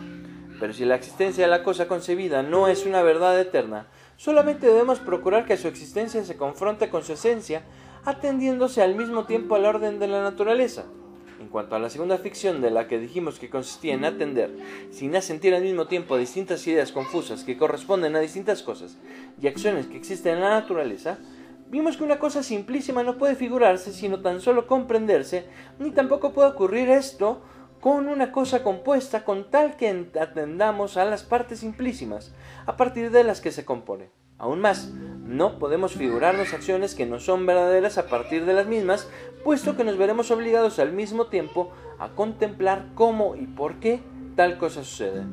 Pero si la existencia de la cosa concebida no es una verdad eterna, solamente debemos procurar que su existencia se confronte con su esencia, atendiéndose al mismo tiempo al orden de la naturaleza. En cuanto a la segunda ficción de la que dijimos que consistía en atender, sin asentir al mismo tiempo distintas ideas confusas que corresponden a distintas cosas y acciones que existen en la naturaleza, vimos que una cosa simplísima no puede figurarse sino tan solo comprenderse, ni tampoco puede ocurrir esto con una cosa compuesta con tal que atendamos a las partes simplísimas, a partir de las que se compone. Aún más, no podemos figurarnos acciones que no son verdaderas a partir de las mismas, puesto que nos veremos obligados al mismo tiempo a contemplar cómo y por qué tal cosa sucede.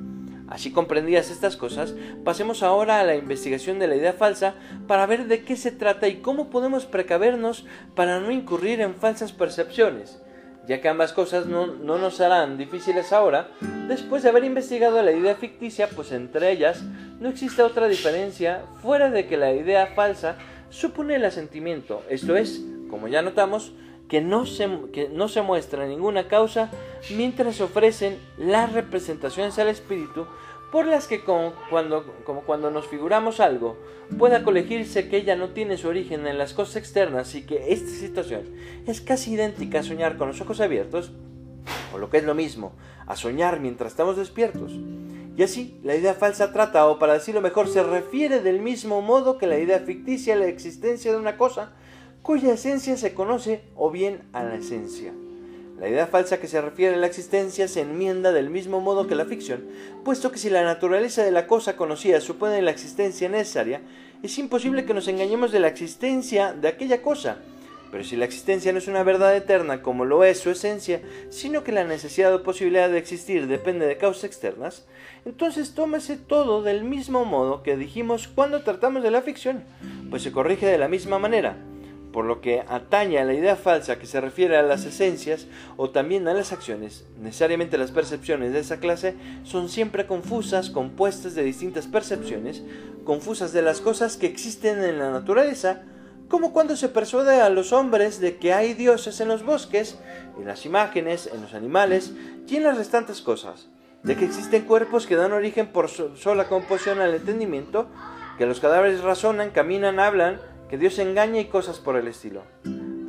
Así comprendidas estas cosas, pasemos ahora a la investigación de la idea falsa para ver de qué se trata y cómo podemos precavernos para no incurrir en falsas percepciones ya que ambas cosas no, nos harán difíciles ahora, después de haber investigado la idea ficticia, pues entre ellas no existe otra diferencia fuera de que la idea falsa supone el asentimiento, esto es, como ya notamos, que no se, que no se muestra ninguna causa mientras ofrecen las representaciones al espíritu por las que como cuando, nos figuramos algo, pueda colegirse que ella no tiene su origen en las cosas externas y que esta situación es casi idéntica a soñar con los ojos abiertos, o lo que es lo mismo, a soñar mientras estamos despiertos. Y así, la idea falsa trata, o para decirlo mejor, se refiere del mismo modo que la idea ficticia a la existencia de una cosa cuya esencia se conoce o bien a la esencia. La idea falsa que se refiere a la existencia se enmienda del mismo modo que la ficción, puesto que si la naturaleza de la cosa conocida supone la existencia necesaria, es imposible que nos engañemos de la existencia de aquella cosa. Pero si la existencia no es una verdad eterna como lo es su esencia, sino que la necesidad o posibilidad de existir depende de causas externas, entonces tómese todo del mismo modo que dijimos cuando tratamos de la ficción, pues se corrige de la misma manera por lo que atañe a la idea falsa que se refiere a las esencias o también a las acciones. Necesariamente las percepciones de esa clase son siempre confusas, compuestas de distintas percepciones, confusas de las cosas que existen en la naturaleza, como cuando se persuade a los hombres de que hay dioses en los bosques, en las imágenes, en los animales y en las restantes cosas, de que existen cuerpos que dan origen por sola composición al entendimiento, que los cadáveres razonan, caminan, hablan, que Dios engaña y cosas por el estilo.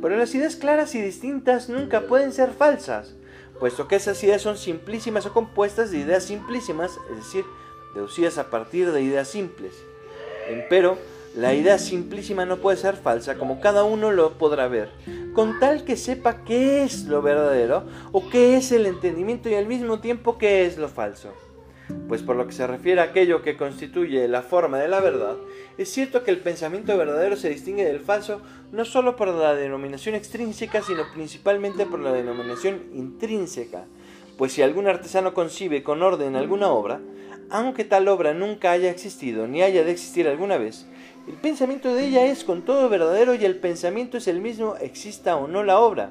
Pero las ideas claras y distintas nunca pueden ser falsas, puesto que esas ideas son simplísimas o compuestas de ideas simplísimas, es decir, deducidas a partir de ideas simples. Empero, la idea simplísima no puede ser falsa, como cada uno lo podrá ver, con tal que sepa qué es lo verdadero o qué es el entendimiento y al mismo tiempo qué es lo falso pues por lo que se refiere a aquello que constituye la forma de la verdad, es cierto que el pensamiento verdadero se distingue del falso no sólo por la denominación extrínseca, sino principalmente por la denominación intrínseca, pues si algún artesano concibe con orden alguna obra, aunque tal obra nunca haya existido ni haya de existir alguna vez, el pensamiento de ella es con todo verdadero y el pensamiento es el mismo exista o no la obra.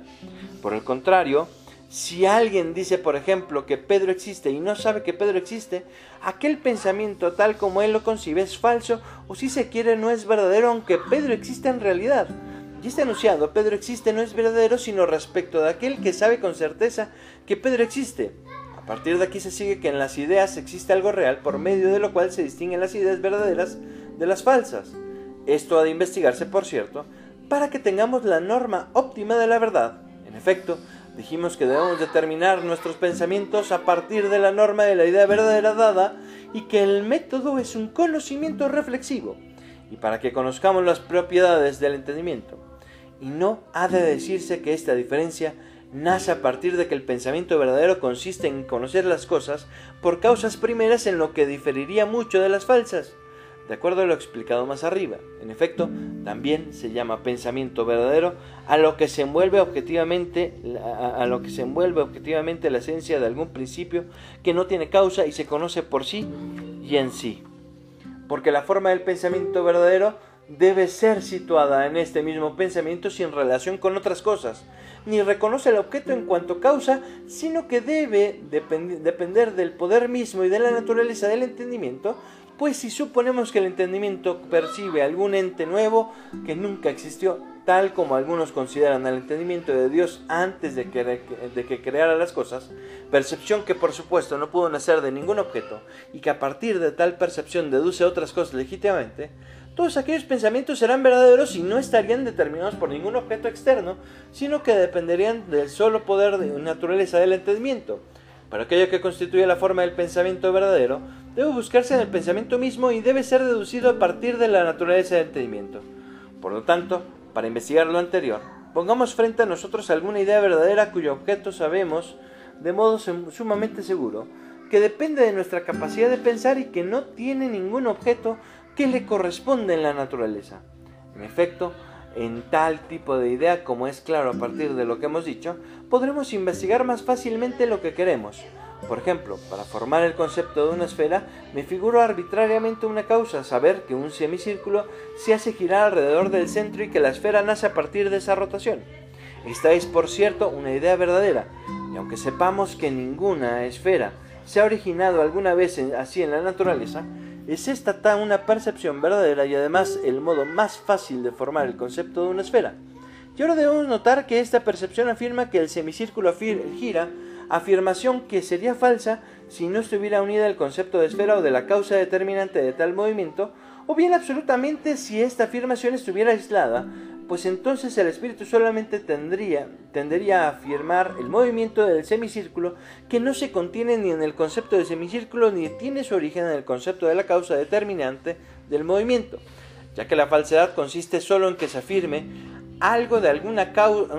Por el contrario, si alguien dice, por ejemplo, que Pedro existe y no sabe que Pedro existe, aquel pensamiento tal como él lo concibe es falso o si se quiere no es verdadero aunque Pedro exista en realidad. Y este anunciado, Pedro existe, no es verdadero sino respecto de aquel que sabe con certeza que Pedro existe. A partir de aquí se sigue que en las ideas existe algo real por medio de lo cual se distinguen las ideas verdaderas de las falsas. Esto ha de investigarse, por cierto, para que tengamos la norma óptima de la verdad. En efecto, Dijimos que debemos determinar nuestros pensamientos a partir de la norma de la idea verdadera dada y que el método es un conocimiento reflexivo y para que conozcamos las propiedades del entendimiento. Y no ha de decirse que esta diferencia nace a partir de que el pensamiento verdadero consiste en conocer las cosas por causas primeras en lo que diferiría mucho de las falsas de acuerdo a lo explicado más arriba. En efecto, también se llama pensamiento verdadero a lo que se envuelve objetivamente a lo que se envuelve objetivamente la esencia de algún principio que no tiene causa y se conoce por sí y en sí. Porque la forma del pensamiento verdadero debe ser situada en este mismo pensamiento sin relación con otras cosas, ni reconoce el objeto en cuanto causa, sino que debe depender del poder mismo y de la naturaleza del entendimiento pues si suponemos que el entendimiento percibe algún ente nuevo que nunca existió, tal como algunos consideran el entendimiento de Dios antes de que, de que creara las cosas, percepción que por supuesto no pudo nacer de ningún objeto y que a partir de tal percepción deduce otras cosas legítimamente, todos aquellos pensamientos serán verdaderos y no estarían determinados por ningún objeto externo, sino que dependerían del solo poder de naturaleza del entendimiento. Para aquello que constituye la forma del pensamiento verdadero, debe buscarse en el pensamiento mismo y debe ser deducido a partir de la naturaleza del entendimiento. Por lo tanto, para investigar lo anterior, pongamos frente a nosotros alguna idea verdadera cuyo objeto sabemos, de modo sumamente seguro, que depende de nuestra capacidad de pensar y que no tiene ningún objeto que le corresponde en la naturaleza. En efecto, en tal tipo de idea como es claro a partir de lo que hemos dicho, podremos investigar más fácilmente lo que queremos. Por ejemplo, para formar el concepto de una esfera, me figuro arbitrariamente una causa, saber que un semicírculo se hace girar alrededor del centro y que la esfera nace a partir de esa rotación. Esta es, por cierto, una idea verdadera, y aunque sepamos que ninguna esfera se ha originado alguna vez así en la naturaleza, es esta una percepción verdadera y además el modo más fácil de formar el concepto de una esfera. Y ahora debemos notar que esta percepción afirma que el semicírculo gira, afirmación que sería falsa si no estuviera unida al concepto de esfera o de la causa determinante de tal movimiento, o bien absolutamente si esta afirmación estuviera aislada, pues entonces el espíritu solamente tendría, tendería a afirmar el movimiento del semicírculo que no se contiene ni en el concepto de semicírculo ni tiene su origen en el concepto de la causa determinante del movimiento, ya que la falsedad consiste solo en que se afirme algo de alguna,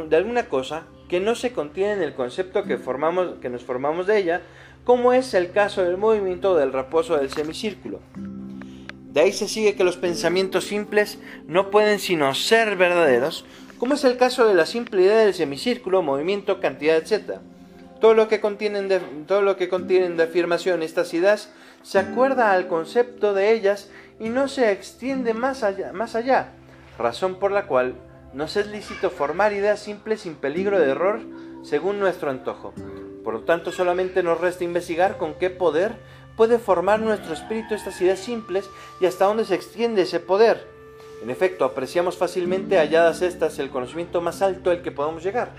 de alguna cosa que no se contiene en el concepto que, formamos, que nos formamos de ella, como es el caso del movimiento del reposo del semicírculo. De ahí se sigue que los pensamientos simples no pueden sino ser verdaderos, como es el caso de la simple idea del semicírculo, movimiento, cantidad, etc. Todo lo que contienen de, todo lo que contienen de afirmación estas ideas se acuerda al concepto de ellas y no se extiende más allá, más allá, razón por la cual nos es lícito formar ideas simples sin peligro de error según nuestro antojo. Por lo tanto, solamente nos resta investigar con qué poder puede formar nuestro espíritu estas ideas simples y hasta dónde se extiende ese poder. En efecto, apreciamos fácilmente halladas estas el conocimiento más alto al que podamos llegar.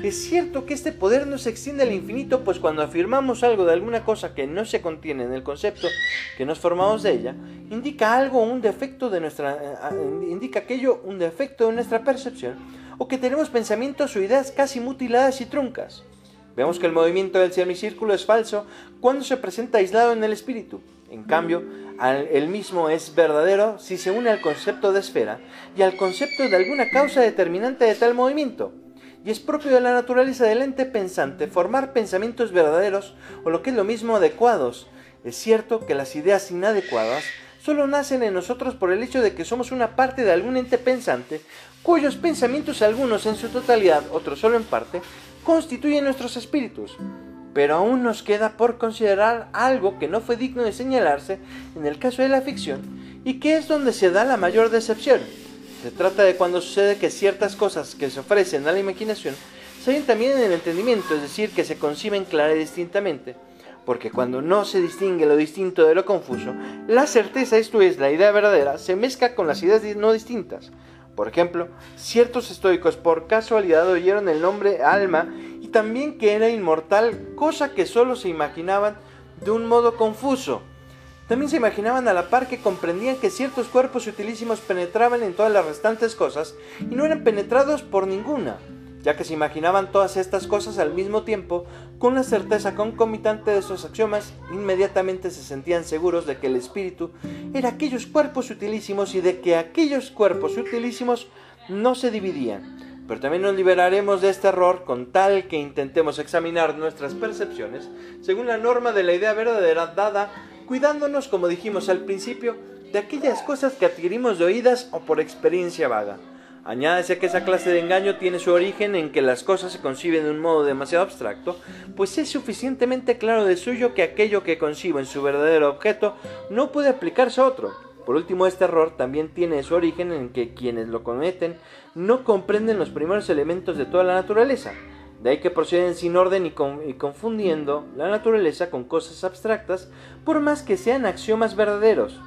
Es cierto que este poder no se extiende al infinito, pues cuando afirmamos algo de alguna cosa que no se contiene en el concepto que nos formamos de ella, indica algo, un defecto de nuestra, eh, indica aquello un defecto de nuestra percepción, o que tenemos pensamientos o ideas casi mutiladas y truncas. Vemos que el movimiento del semicírculo es falso cuando se presenta aislado en el espíritu. En cambio, el mismo es verdadero si se une al concepto de esfera y al concepto de alguna causa determinante de tal movimiento. Y es propio de la naturaleza del ente pensante formar pensamientos verdaderos o lo que es lo mismo adecuados. Es cierto que las ideas inadecuadas solo nacen en nosotros por el hecho de que somos una parte de algún ente pensante cuyos pensamientos algunos en su totalidad, otros solo en parte, constituyen nuestros espíritus. Pero aún nos queda por considerar algo que no fue digno de señalarse en el caso de la ficción y que es donde se da la mayor decepción. Se trata de cuando sucede que ciertas cosas que se ofrecen a la imaginación se ven también en el entendimiento, es decir, que se conciben clara y distintamente. Porque cuando no se distingue lo distinto de lo confuso, la certeza, esto es, la idea verdadera, se mezcla con las ideas no distintas. Por ejemplo, ciertos estoicos por casualidad oyeron el nombre alma también que era inmortal, cosa que solo se imaginaban de un modo confuso. También se imaginaban a la par que comprendían que ciertos cuerpos utilísimos penetraban en todas las restantes cosas y no eran penetrados por ninguna ya que se imaginaban todas estas cosas al mismo tiempo, con la certeza concomitante de esos axiomas, inmediatamente se sentían seguros de que el espíritu era aquellos cuerpos utilísimos y de que aquellos cuerpos utilísimos no se dividían. Pero también nos liberaremos de este error con tal que intentemos examinar nuestras percepciones según la norma de la idea verdadera dada, cuidándonos, como dijimos al principio, de aquellas cosas que adquirimos de oídas o por experiencia vaga Añádese que esa clase de engaño tiene su origen en que las cosas se conciben de un modo demasiado abstracto, pues es suficientemente claro de suyo que aquello que concibo en su verdadero objeto no puede aplicarse a otro. Por último, este error también tiene su origen en que quienes lo cometen no comprenden los primeros elementos de toda la naturaleza. De ahí que proceden sin orden y, y, confundiendo la naturaleza con cosas abstractas, por más que sean axiomas verdaderos.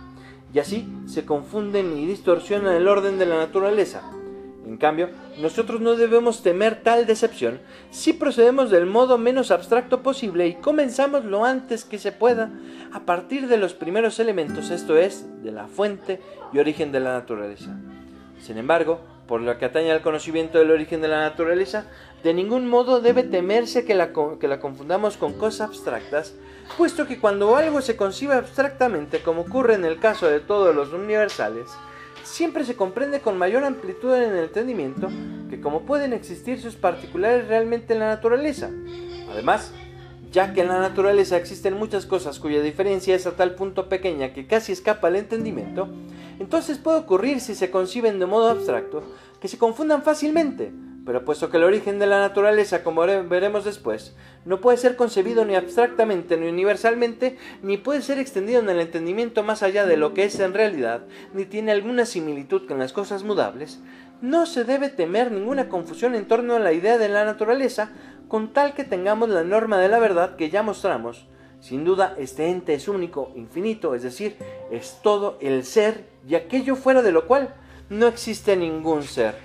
Y así se confunden y distorsionan el orden de la naturaleza. En cambio, nosotros no debemos temer tal decepción si procedemos del modo menos abstracto posible y comenzamos lo antes que se pueda a partir de los primeros elementos, esto es, de la fuente y origen de la naturaleza. Sin embargo, por lo que atañe al conocimiento del origen de la naturaleza, de ningún modo debe temerse que la, que la confundamos con cosas abstractas, puesto que cuando algo se concibe abstractamente, como ocurre en el caso de todos los universales, siempre se comprende con mayor amplitud en el entendimiento que como pueden existir sus particulares realmente en la naturaleza. Además, ya que en la naturaleza existen muchas cosas cuya diferencia es a tal punto pequeña que casi escapa al entendimiento, entonces puede ocurrir si se conciben de modo abstracto que se confundan fácilmente, pero puesto que el origen de la naturaleza, como veremos después, no puede ser concebido ni abstractamente ni universalmente, ni puede ser extendido en el entendimiento más allá de lo que es en realidad, ni tiene alguna similitud con las cosas mudables, no se debe temer ninguna confusión en torno a la idea de la naturaleza, con tal que tengamos la norma de la verdad que ya mostramos. Sin duda, este ente es único, infinito, es decir, es todo el ser y aquello fuera de lo cual no existe ningún ser.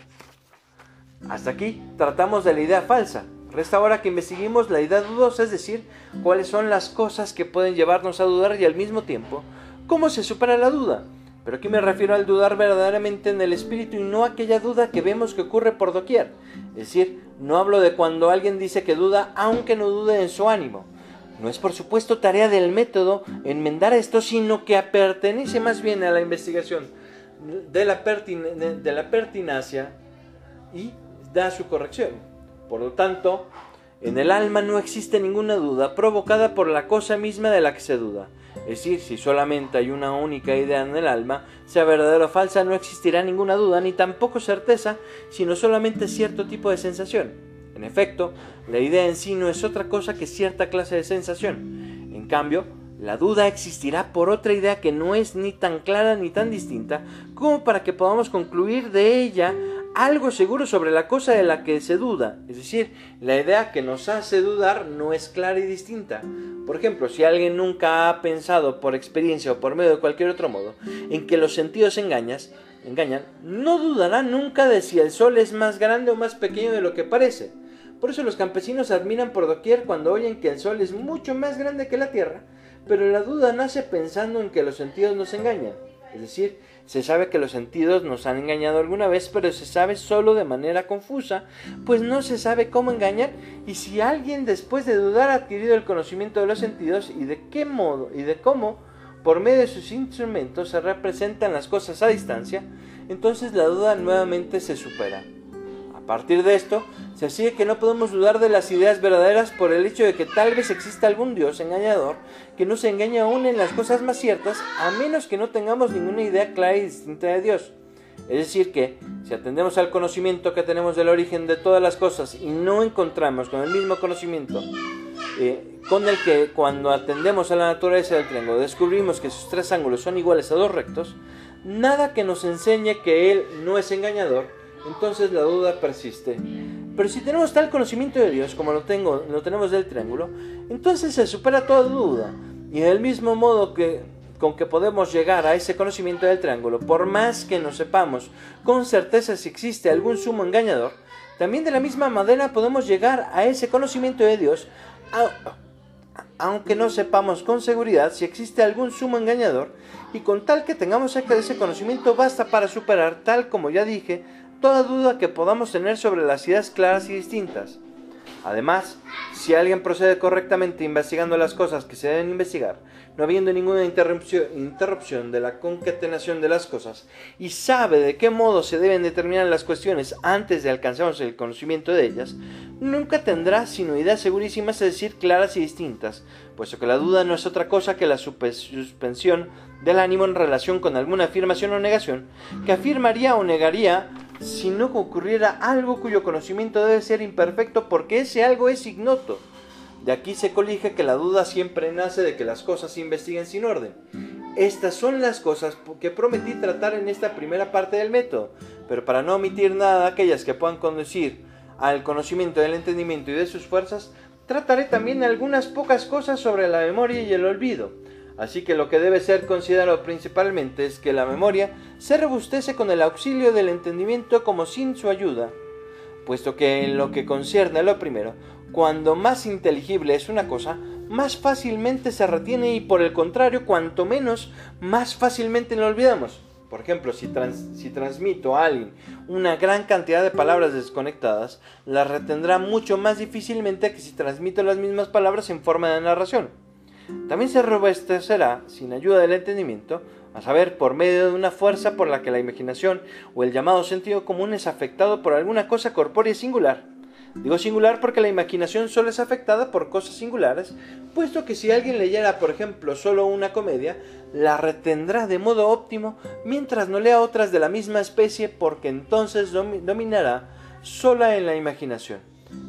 Hasta aquí tratamos de la idea falsa. Resta ahora que investiguemos la idea dudosa, es decir, cuáles son las cosas que pueden llevarnos a dudar y al mismo tiempo, cómo se supera la duda. Pero aquí me refiero al dudar verdaderamente en el espíritu y no aquella duda que vemos que ocurre por doquier. Es decir, no hablo de cuando alguien dice que duda aunque no dude en su ánimo. No es por supuesto tarea del método enmendar esto, sino que pertenece más bien a la investigación de la, de la pertinacia y da su corrección. Por lo tanto, en el alma no existe ninguna duda provocada por la cosa misma de la que se duda. Es decir, si solamente hay una única idea en el alma, sea verdadera o falsa, no existirá ninguna duda ni tampoco certeza, sino solamente cierto tipo de sensación. En efecto, la idea en sí no es otra cosa que cierta clase de sensación. En cambio, la duda existirá por otra idea que no es ni tan clara ni tan distinta como para que podamos concluir de ella algo seguro sobre la cosa de la que se duda. Es decir, la idea que nos hace dudar no es clara y distinta. Por ejemplo, si alguien nunca ha pensado por experiencia o por medio de cualquier otro modo en que los sentidos engañas, engañan, no dudará nunca de si el sol es más grande o más pequeño de lo que parece. Por eso los campesinos admiran por doquier cuando oyen que el sol es mucho más grande que la tierra, pero la duda nace pensando en que los sentidos nos engañan. Es decir, se sabe que los sentidos nos han engañado alguna vez, pero se sabe solo de manera confusa, pues no se sabe cómo engañar y si alguien después de dudar ha adquirido el conocimiento de los sentidos y de qué modo y de cómo por medio de sus instrumentos se representan las cosas a distancia, entonces la duda nuevamente se supera. A partir de esto, se sigue que no podemos dudar de las ideas verdaderas por el hecho de que tal vez exista algún Dios engañador que nos engaña aún en las cosas más ciertas, a menos que no tengamos ninguna idea clara y distinta de Dios. Es decir, que si atendemos al conocimiento que tenemos del origen de todas las cosas y no encontramos con el mismo conocimiento eh, con el que cuando atendemos a la naturaleza del triángulo descubrimos que sus tres ángulos son iguales a dos rectos, nada que nos enseñe que Él no es engañador entonces la duda persiste. Pero si tenemos tal conocimiento de Dios como lo, tengo, lo tenemos del triángulo, entonces se supera toda duda. Y del mismo modo que con que podemos llegar a ese conocimiento del triángulo, por más que no sepamos con certeza si existe algún sumo engañador, también de la misma manera podemos llegar a ese conocimiento de Dios, aunque no sepamos con seguridad si existe algún sumo engañador, y con tal que tengamos ese conocimiento basta para superar, tal como ya dije, toda duda que podamos tener sobre las ideas claras y distintas. Además, si alguien procede correctamente investigando las cosas que se deben investigar, no habiendo ninguna interrupción, de la concatenación de las cosas, y sabe de qué modo se deben determinar las cuestiones antes de alcanzar el conocimiento de ellas, nunca tendrá sino ideas segurísimas, es decir, claras y distintas, puesto que la duda no es otra cosa que la suspensión del ánimo en relación con alguna afirmación o negación, que afirmaría o negaría si no ocurriera algo cuyo conocimiento debe ser imperfecto porque ese algo es ignoto. De aquí se colige que la duda siempre nace de que las cosas se investiguen sin orden. Estas son las cosas que prometí tratar en esta primera parte del método, pero para no omitir nada aquellas que puedan conducir al conocimiento del entendimiento y de sus fuerzas, trataré también algunas pocas cosas sobre la memoria y el olvido Así que lo que debe ser considerado principalmente es que la memoria se robustece con el auxilio del entendimiento como sin su ayuda, puesto que en lo que concierne a lo primero, cuando más inteligible es una cosa, más fácilmente se retiene y por el contrario, cuanto menos, más fácilmente la olvidamos. Por ejemplo, si, si, transmito a alguien una gran cantidad de palabras desconectadas, la retendrá mucho más difícilmente que si transmito las mismas palabras en forma de narración. También se robustecerá, sin ayuda del entendimiento, a saber, por medio de una fuerza por la que la imaginación o el llamado sentido común es afectado por alguna cosa corpórea singular. Digo singular porque la imaginación solo es afectada por cosas singulares, puesto que si alguien leyera, por ejemplo, solo una comedia, la retendrá de modo óptimo, mientras no lea otras de la misma especie, porque entonces dominará sola en la imaginación.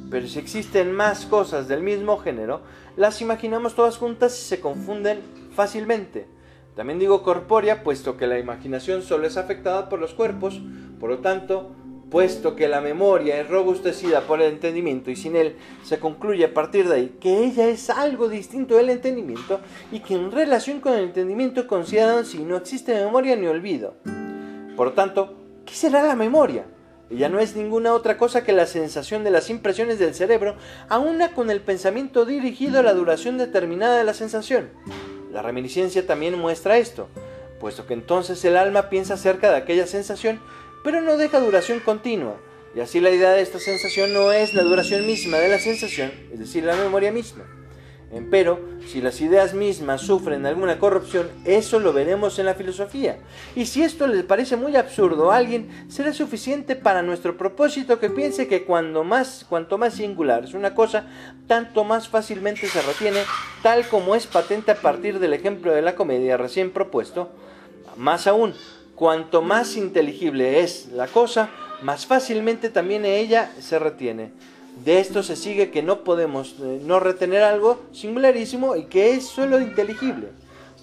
Pero si existen más cosas del mismo género, las imaginamos todas juntas y se confunden fácilmente. También digo corpórea, puesto que la imaginación solo es afectada por los cuerpos, por lo tanto, puesto que la memoria es robustecida por el entendimiento y sin él se concluye a partir de ahí que ella es algo distinto del entendimiento y que en relación con el entendimiento consideran si no existe memoria ni olvido. Por lo tanto, ¿qué será la memoria? Ella no es ninguna otra cosa que la sensación de las impresiones del cerebro, aúna con el pensamiento dirigido a la duración determinada de la sensación. La reminiscencia también muestra esto. puesto que entonces el alma piensa acerca de aquella sensación, pero no deja duración continua, y así la idea de esta sensación no es la duración misma de la sensación, es decir, la memoria misma. Empero, si las ideas mismas sufren alguna corrupción, eso lo veremos en la filosofía. Y si esto le parece muy absurdo a alguien, será suficiente para nuestro propósito que piense que cuando más, cuanto más singular es una cosa, tanto más fácilmente se retiene, tal como es patente a partir del ejemplo de la comedia recién propuesto. Más aún, cuanto más inteligible es la cosa, más fácilmente también ella se retiene. De esto se sigue que no podemos eh, no retener algo singularísimo y que es solo inteligible.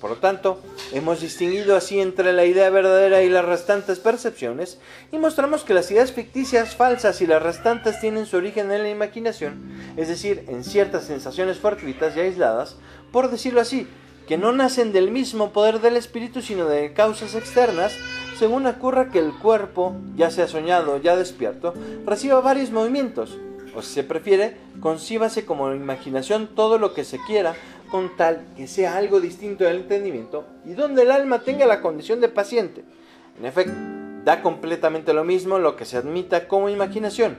Por lo tanto, hemos distinguido así entre la idea verdadera y las restantes percepciones y mostramos que las ideas ficticias falsas y las restantes tienen su origen en la imaginación, es decir, en ciertas sensaciones fortuitas y aisladas, por decirlo así, que no nacen del mismo poder del espíritu sino de causas externas, según ocurra que el cuerpo, ya sea soñado o ya despierto, reciba varios movimientos, o si se prefiere, concíbase como imaginación todo lo que se quiera, con tal que sea algo distinto del entendimiento y donde el alma tenga la condición de paciente. En efecto, da completamente lo mismo lo que se admita como imaginación.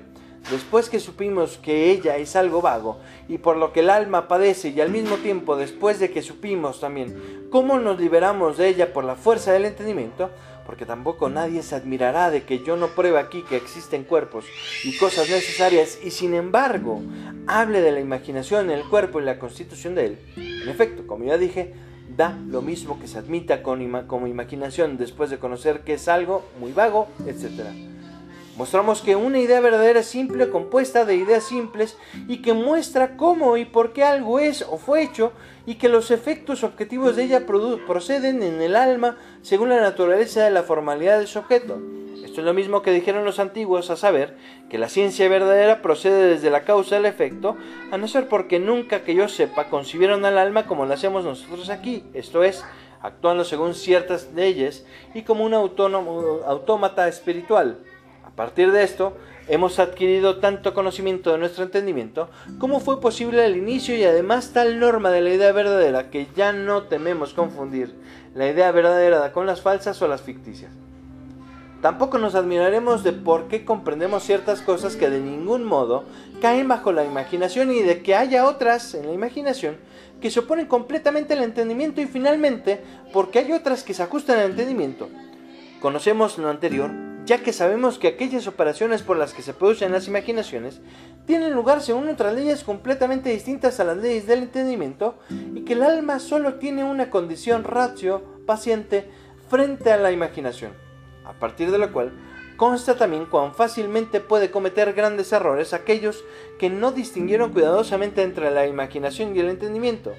Después que supimos que ella es algo vago y por lo que el alma padece y al mismo tiempo después de que supimos también cómo nos liberamos de ella por la fuerza del entendimiento, porque tampoco nadie se admirará de que yo no pruebe aquí que existen cuerpos y cosas necesarias y sin embargo hable de la imaginación el cuerpo y la constitución de él. En efecto, como ya dije, da lo mismo que se admita como imaginación después de conocer que es algo muy vago, etc. Mostramos que una idea verdadera es simple, compuesta de ideas simples y que muestra cómo y por qué algo es o fue hecho y que los efectos objetivos de ella proceden en el alma según la naturaleza de la formalidad de su objeto. Esto es lo mismo que dijeron los antiguos, a saber, que la ciencia verdadera procede desde la causa del efecto, a no ser porque nunca que yo sepa concibieron al alma como lo hacemos nosotros aquí, esto es, actuando según ciertas leyes y como un autónomo, autómata espiritual. A partir de esto, hemos adquirido tanto conocimiento de nuestro entendimiento como fue posible al inicio y además tal norma de la idea verdadera que ya no tememos confundir la idea verdadera con las falsas o las ficticias. Tampoco nos admiraremos de por qué comprendemos ciertas cosas que de ningún modo caen bajo la imaginación y de que haya otras en la imaginación que se oponen completamente al entendimiento y finalmente porque hay otras que se ajustan al entendimiento. Conocemos lo anterior ya que sabemos que aquellas operaciones por las que se producen las imaginaciones tienen lugar según otras leyes completamente distintas a las leyes del entendimiento y que el alma solo tiene una condición ratio paciente frente a la imaginación, a partir de lo cual consta también cuán fácilmente puede cometer grandes errores aquellos que no distinguieron cuidadosamente entre la imaginación y el entendimiento.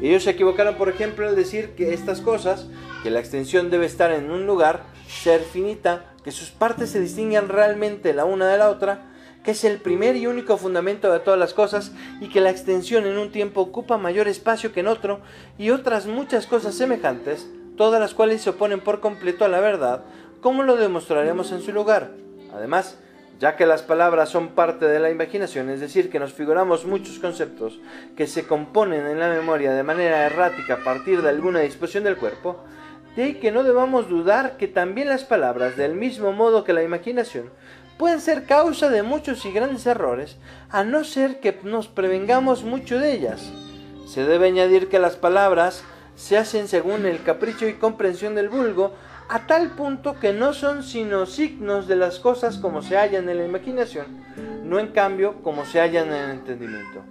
Ellos se equivocaron, por ejemplo, al decir que estas cosas, que la extensión debe estar en un lugar, ser finita, que sus partes se distinguen realmente la una de la otra, que es el primer y único fundamento de todas las cosas y que la extensión en un tiempo ocupa mayor espacio que en otro y otras muchas cosas semejantes, todas las cuales se oponen por completo a la verdad, como lo demostraremos en su lugar. Además, ya que las palabras son parte de la imaginación, es decir, que nos figuramos muchos conceptos que se componen en la memoria de manera errática a partir de alguna disposición del cuerpo, de ahí que no debamos dudar que también las palabras, del mismo modo que la imaginación, pueden ser causa de muchos y grandes errores, a no ser que nos prevengamos mucho de ellas. Se debe añadir que las palabras se hacen según el capricho y comprensión del vulgo, a tal punto que no son sino signos de las cosas como se hallan en la imaginación, no en cambio como se hallan en el entendimiento.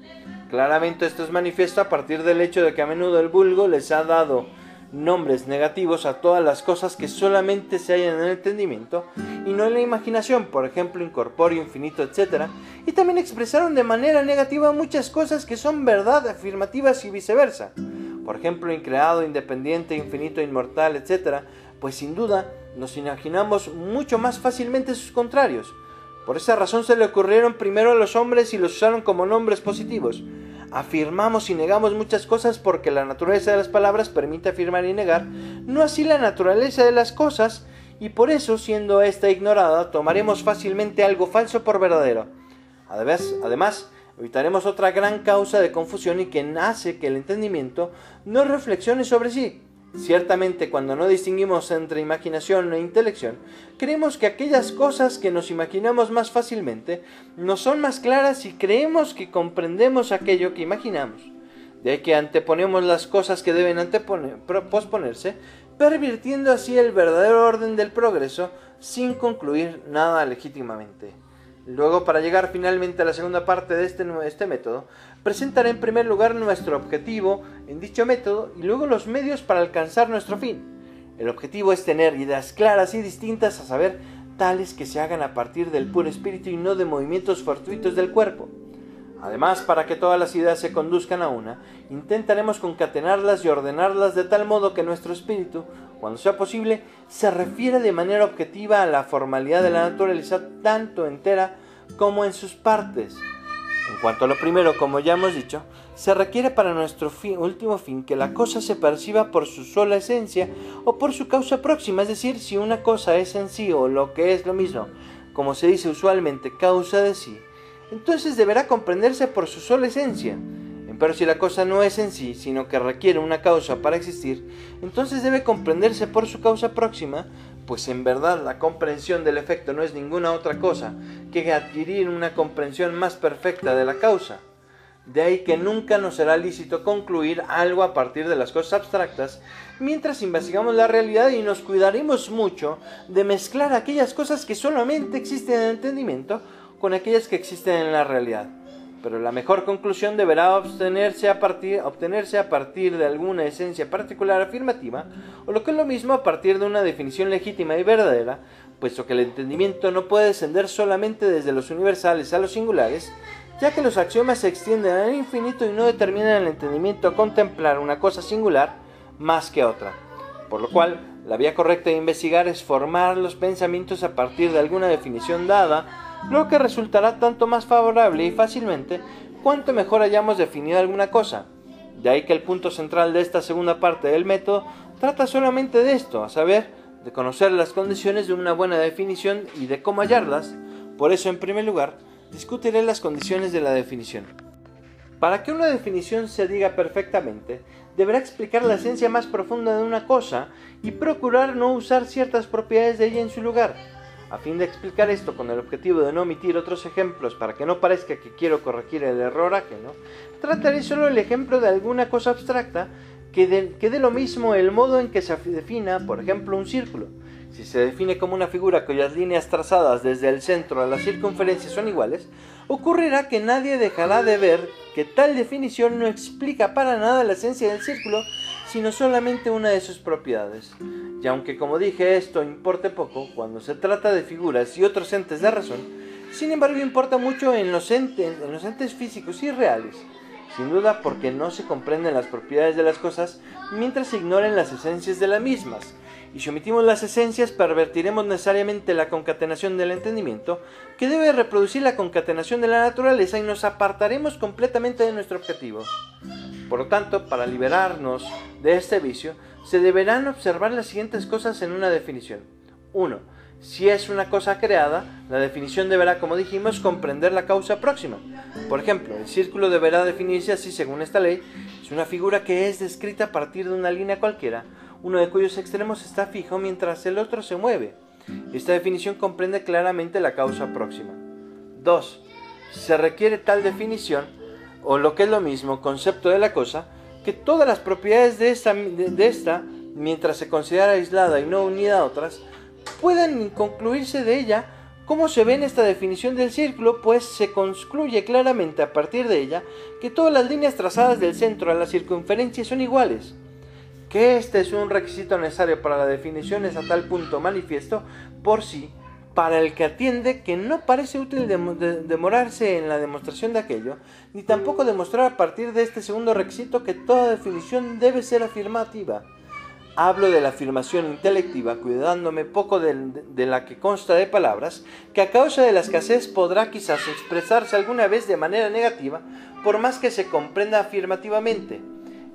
Claramente esto es manifiesto a partir del hecho de que a menudo el vulgo les ha dado nombres negativos a todas las cosas que solamente se hallan en el entendimiento y no en la imaginación, por ejemplo, incorpóreo, infinito, etc. Y también expresaron de manera negativa muchas cosas que son verdad afirmativas y viceversa. Por ejemplo, increado, independiente, infinito, inmortal, etc. Pues sin duda nos imaginamos mucho más fácilmente sus contrarios. Por esa razón se le ocurrieron primero a los hombres y los usaron como nombres positivos afirmamos y negamos muchas cosas porque la naturaleza de las palabras permite afirmar y negar, no así la naturaleza de las cosas, y por eso, siendo esta ignorada, tomaremos fácilmente algo falso por verdadero. Además, además, evitaremos otra gran causa de confusión y que hace que el entendimiento no reflexione sobre sí, Ciertamente, cuando no distinguimos entre imaginación e intelección, creemos que aquellas cosas que nos imaginamos más fácilmente nos son más claras y creemos que comprendemos aquello que imaginamos. De que anteponemos las cosas que deben posponerse, pervirtiendo así el verdadero orden del progreso sin concluir nada legítimamente. Luego, para llegar finalmente a la segunda parte de este, este método, presentaré en primer lugar nuestro objetivo en dicho método y luego los medios para alcanzar nuestro fin. El objetivo es tener ideas claras y distintas a saber tales que se hagan a partir del puro espíritu y no de movimientos fortuitos del cuerpo. Además, para que todas las ideas se conduzcan a una, intentaremos concatenarlas y ordenarlas de tal modo que nuestro espíritu, cuando sea posible, se refiera de manera objetiva a la formalidad de la naturaleza tanto entera como en sus partes. En cuanto a lo primero, como ya hemos dicho, se requiere para nuestro último fin que la cosa se perciba por su sola esencia o por su causa próxima, es decir, si una cosa es en sí o lo que es lo mismo, como se dice usualmente, causa de sí, entonces deberá comprenderse por su sola esencia. Pero si la cosa no es en sí, sino que requiere una causa para existir, entonces debe comprenderse por su causa próxima, pues en verdad la comprensión del efecto no es ninguna otra cosa que adquirir una comprensión más perfecta de la causa. De ahí que nunca nos será lícito concluir algo a partir de las cosas abstractas, mientras investigamos la realidad y nos cuidaremos mucho de mezclar aquellas cosas que solamente existen en el entendimiento con aquellas que existen en la realidad. Pero la mejor conclusión deberá obtenerse a, partir, obtenerse a partir de alguna esencia particular afirmativa, o lo que es lo mismo a partir de una definición legítima y verdadera, puesto que el entendimiento no puede descender solamente desde los universales a los singulares, ya que los axiomas se extienden al infinito y no determinan el entendimiento a contemplar una cosa singular más que otra. Por lo cual, la vía correcta de investigar es formar los pensamientos a partir de alguna definición dada, lo que resultará tanto más favorable y fácilmente cuanto mejor hayamos definido alguna cosa. De ahí que el punto central de esta segunda parte del método trata solamente de esto, a saber, de conocer las condiciones de una buena definición y de cómo hallarlas. Por eso, en primer lugar, discutiré las condiciones de la definición. Para que una definición se diga perfectamente, deberá explicar la esencia más profunda de una cosa y procurar no usar ciertas propiedades de ella en su lugar. A fin de explicar esto con el objetivo de no omitir otros ejemplos para que no parezca que quiero corregir el error ajeno, trataré solo el ejemplo de alguna cosa abstracta que dé lo mismo el modo en que se defina, por ejemplo, un círculo. Si se define como una figura cuyas líneas trazadas desde el centro a la circunferencia son iguales, ocurrirá que nadie dejará de ver que tal definición no explica para nada la esencia del círculo, sino solamente una de sus propiedades. Y aunque como dije esto importe poco cuando se trata de figuras y otros entes de razón, sin embargo importa mucho en los entes, en los entes físicos y reales, sin duda porque no se comprenden las propiedades de las cosas mientras se ignoren las esencias de las mismas, y si omitimos las esencias pervertiremos necesariamente la concatenación del entendimiento, que debe reproducir la concatenación de la naturaleza y nos apartaremos completamente de nuestro objetivo. Por lo tanto, para liberarnos de este vicio, se deberán observar las siguientes cosas en una definición. 1. Si es una cosa creada, la definición deberá, como dijimos, comprender la causa próxima. Por ejemplo, el círculo deberá definirse así según esta ley, es una figura que es descrita a partir de una línea cualquiera, uno de cuyos extremos está fijo mientras el otro se mueve. Esta definición comprende claramente la causa próxima. 2. Se requiere tal definición o lo que es lo mismo, concepto de la cosa, que todas las propiedades de esta, mientras se considera aislada y no unida a otras, puedan concluirse de ella como se ve en esta definición del círculo, pues se concluye claramente a partir de ella que todas las líneas trazadas del centro a la circunferencia son iguales. Que este es un requisito necesario para la definición es a tal punto manifiesto por sí para el que atiende que no parece útil demorarse en la demostración de aquello, ni tampoco demostrar a partir de este segundo requisito que toda definición debe ser afirmativa. Hablo de la afirmación intelectiva, cuidándome poco de, de, la que consta de palabras, que a causa de la escasez podrá quizás expresarse alguna vez de manera negativa, por más que se comprenda afirmativamente.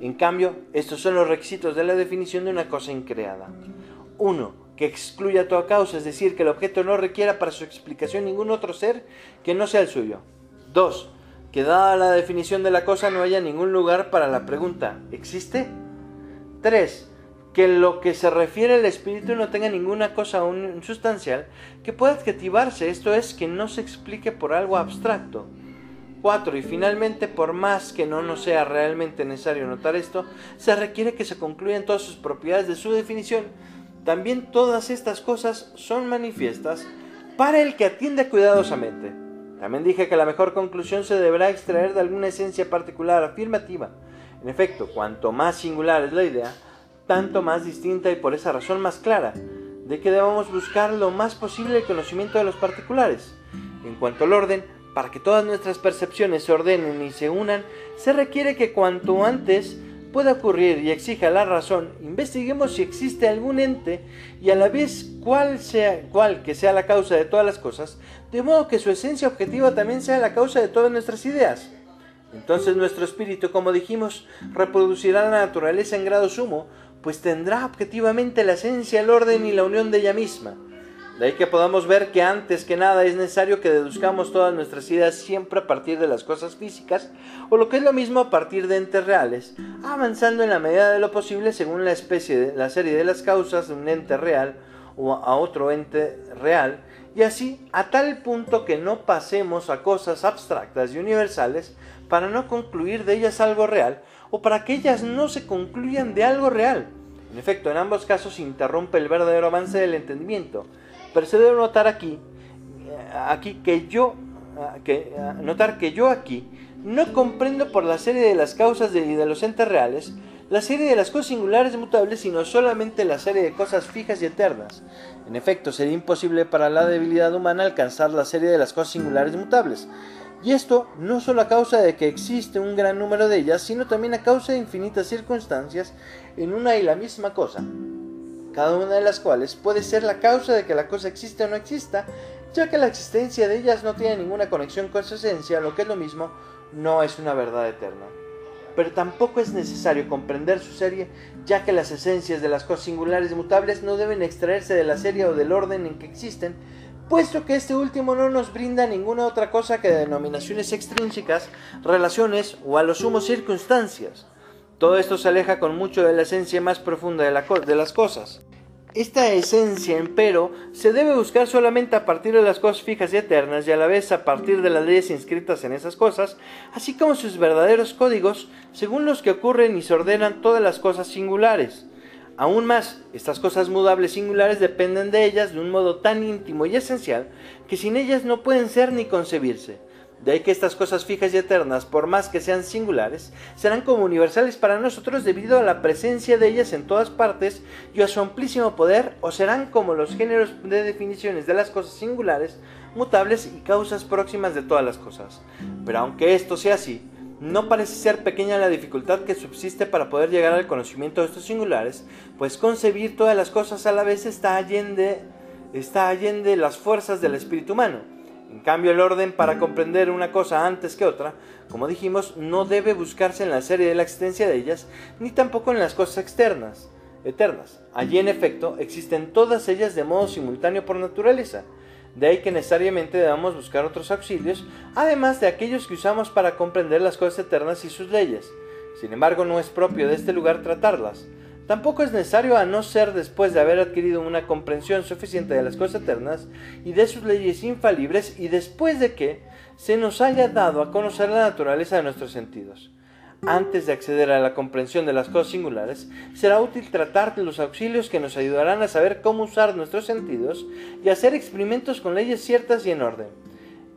En cambio, estos son los requisitos de la definición de una cosa increada. 1 que excluya toda causa, es decir, que el objeto no requiera para su explicación ningún otro ser que no sea el suyo. 2. Que dada la definición de la cosa no haya ningún lugar para la pregunta ¿existe? 3. que lo que se refiere al espíritu no tenga ninguna cosa sustancial que pueda adjetivarse, esto es, que no se explique por algo abstracto. 4. Y finalmente, por más que no nos sea realmente necesario notar esto, se requiere que se concluyan todas sus propiedades de su definición. También todas estas cosas son manifiestas para el que atiende cuidadosamente. También dije que la mejor conclusión se deberá extraer de alguna esencia particular afirmativa. En efecto, cuanto más singular es la idea, tanto más distinta y por esa razón más clara, de que debamos buscar lo más posible el conocimiento de los particulares. En cuanto al orden, para que todas nuestras percepciones se ordenen y se unan, se requiere que cuanto antes pueda ocurrir y exija la razón, investiguemos si existe algún ente y a la vez cuál, sea, cuál que sea la causa de todas las cosas, de modo que su esencia objetiva también sea la causa de todas nuestras ideas. Entonces nuestro espíritu, como dijimos, reproducirá la naturaleza en grado sumo, pues tendrá objetivamente la esencia, el orden y la unión de ella misma. De ahí que podamos ver que antes que nada es necesario que deduzcamos todas nuestras ideas siempre a partir de las cosas físicas, o lo que es lo mismo a partir de entes reales, avanzando en la medida de lo posible según la especie la serie de las causas de un ente real o a otro ente real, y así a tal punto que no pasemos a cosas abstractas y universales para no concluir de ellas algo real, o para que ellas no se concluyan de algo real. En efecto, en ambos casos interrumpe el verdadero avance del entendimiento. Pero se debe notar aquí, aquí que yo, que, notar que yo aquí no comprendo por la serie de las causas de, de los entes reales, la serie de las cosas singulares mutables, sino solamente la serie de cosas fijas y eternas. En efecto, sería imposible para la debilidad humana alcanzar la serie de las cosas singulares mutables. Y esto no solo a causa de que existe un gran número de ellas, sino también a causa de infinitas circunstancias en una y la misma cosa, cada una de las cuales puede ser la causa de que la cosa exista o no exista, ya que la existencia de ellas no tiene ninguna conexión con su esencia, lo que es lo mismo, no es una verdad eterna. Pero tampoco es necesario comprender su serie, ya que las esencias de las cosas singulares y mutables no deben extraerse de la serie o del orden en que existen, puesto que este último no nos brinda ninguna otra cosa que denominaciones extrínsecas, relaciones o a lo sumo circunstancias. Todo esto se aleja con mucho de la esencia más profunda de, las cosas. Esta esencia, empero, se debe buscar solamente a partir de las cosas fijas y eternas y a la vez a partir de las leyes inscritas en esas cosas, así como sus verdaderos códigos, según los que ocurren y se ordenan todas las cosas singulares. Aún más, estas cosas mudables singulares dependen de ellas de un modo tan íntimo y esencial que sin ellas no pueden ser ni concebirse. De ahí que estas cosas fijas y eternas, por más que sean singulares, serán como universales para nosotros debido a la presencia de ellas en todas partes y a su amplísimo poder, o serán como los géneros de definiciones de las cosas singulares, mutables y causas próximas de todas las cosas. Pero aunque esto sea así, no parece ser pequeña la dificultad que subsiste para poder llegar al conocimiento de estos singulares, pues concebir todas las cosas a la vez está allende, está allende las fuerzas del espíritu humano. En cambio, el orden para comprender una cosa antes que otra, como dijimos, no debe buscarse en la serie de la existencia de ellas, ni tampoco en las cosas externas, eternas. Allí, en efecto, existen todas ellas de modo simultáneo por naturaleza, de ahí que necesariamente debamos buscar otros auxilios, además de aquellos que usamos para comprender las cosas eternas y sus leyes. Sin embargo, no es propio de este lugar tratarlas. Tampoco es necesario a no ser después de haber adquirido una comprensión suficiente de las cosas eternas y de sus leyes infalibles y después de que se nos haya dado a conocer la naturaleza de nuestros sentidos antes de acceder a la comprensión de las cosas singulares, será útil tratar de los auxilios que nos ayudarán a saber cómo usar nuestros sentidos y hacer experimentos con leyes ciertas y en orden.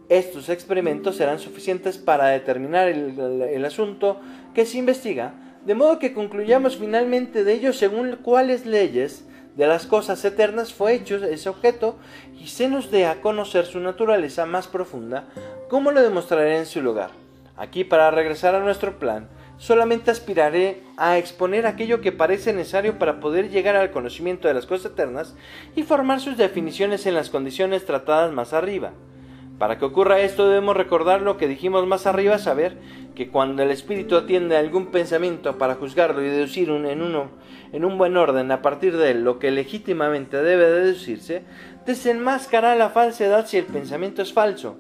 Estos experimentos serán suficientes para determinar el, asunto que se investiga, de modo que concluyamos finalmente de ello según cuáles leyes de las cosas eternas fue hecho ese objeto y se nos dé a conocer su naturaleza más profunda, como lo demostraré en su lugar. Aquí, para regresar a nuestro plan, solamente aspiraré a exponer aquello que parece necesario para poder llegar al conocimiento de las cosas eternas y formar sus definiciones en las condiciones tratadas más arriba. Para que ocurra esto debemos recordar lo que dijimos más arriba, saber que cuando el espíritu atiende a algún pensamiento para juzgarlo y deducir en, uno, en un buen orden a partir de él lo que legítimamente debe deducirse, desenmascará la falsedad si el pensamiento es falso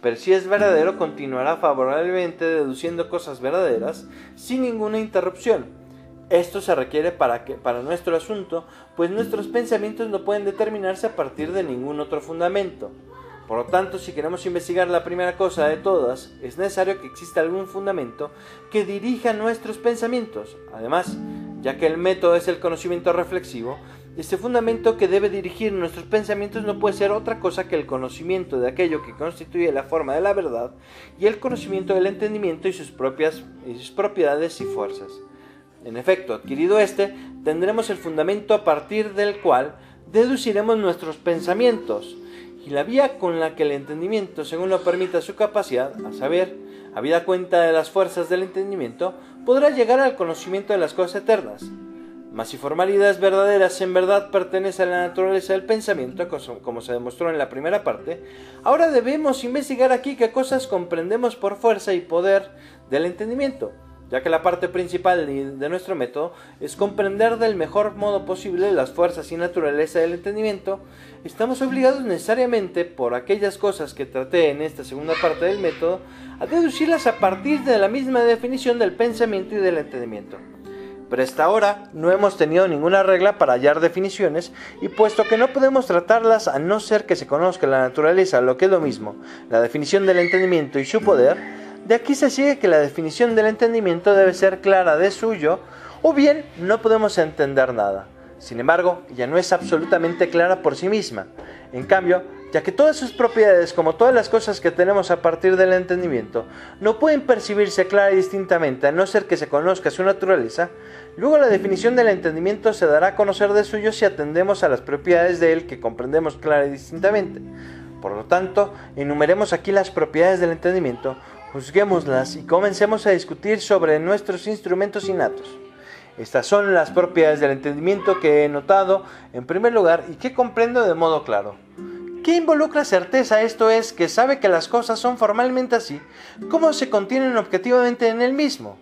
pero si es verdadero continuará favorablemente deduciendo cosas verdaderas sin ninguna interrupción. Esto se requiere para, que, para nuestro asunto, pues nuestros pensamientos no pueden determinarse a partir de ningún otro fundamento. Por lo tanto, si queremos investigar la primera cosa de todas, es necesario que exista algún fundamento que dirija nuestros pensamientos. Además, ya que el método es el conocimiento reflexivo, este fundamento que debe dirigir nuestros pensamientos no puede ser otra cosa que el conocimiento de aquello que constituye la forma de la verdad y el conocimiento del entendimiento y sus, propias, y sus propiedades y fuerzas. En efecto, adquirido este, tendremos el fundamento a partir del cual deduciremos nuestros pensamientos y la vía con la que el entendimiento, según lo permita su capacidad, a saber, habida cuenta de las fuerzas del entendimiento, podrá llegar al conocimiento de las cosas eternas. Mas si formalidades verdaderas en verdad pertenece a la naturaleza del pensamiento, como se demostró en la primera parte, ahora debemos investigar aquí qué cosas comprendemos por fuerza y poder del entendimiento ya que la parte principal de nuestro método es comprender del mejor modo posible las fuerzas y naturaleza del entendimiento, estamos obligados necesariamente, por aquellas cosas que traté en esta segunda parte del método, a deducirlas a partir de la misma definición del pensamiento y del entendimiento. Pero hasta ahora no hemos tenido ninguna regla para hallar definiciones y puesto que no podemos tratarlas a no ser que se conozca la naturaleza, lo que es lo mismo, la definición del entendimiento y su poder, de aquí se sigue que la definición del entendimiento debe ser clara de suyo, o bien no podemos entender nada. Sin embargo, ya no es absolutamente clara por sí misma. En cambio, ya que todas sus propiedades, como todas las cosas que tenemos a partir del entendimiento, no pueden percibirse clara y distintamente a no ser que se conozca su naturaleza, luego la definición del entendimiento se dará a conocer de suyo si atendemos a las propiedades de él que comprendemos clara y distintamente. Por lo tanto, enumeremos aquí las propiedades del entendimiento, Juzguémoslas y comencemos a discutir sobre nuestros instrumentos innatos. Estas son las propiedades del entendimiento que he notado en primer lugar y que comprendo de modo claro. ¿Qué involucra certeza? Esto es, que sabe que las cosas son formalmente así, como se contienen objetivamente en el mismo.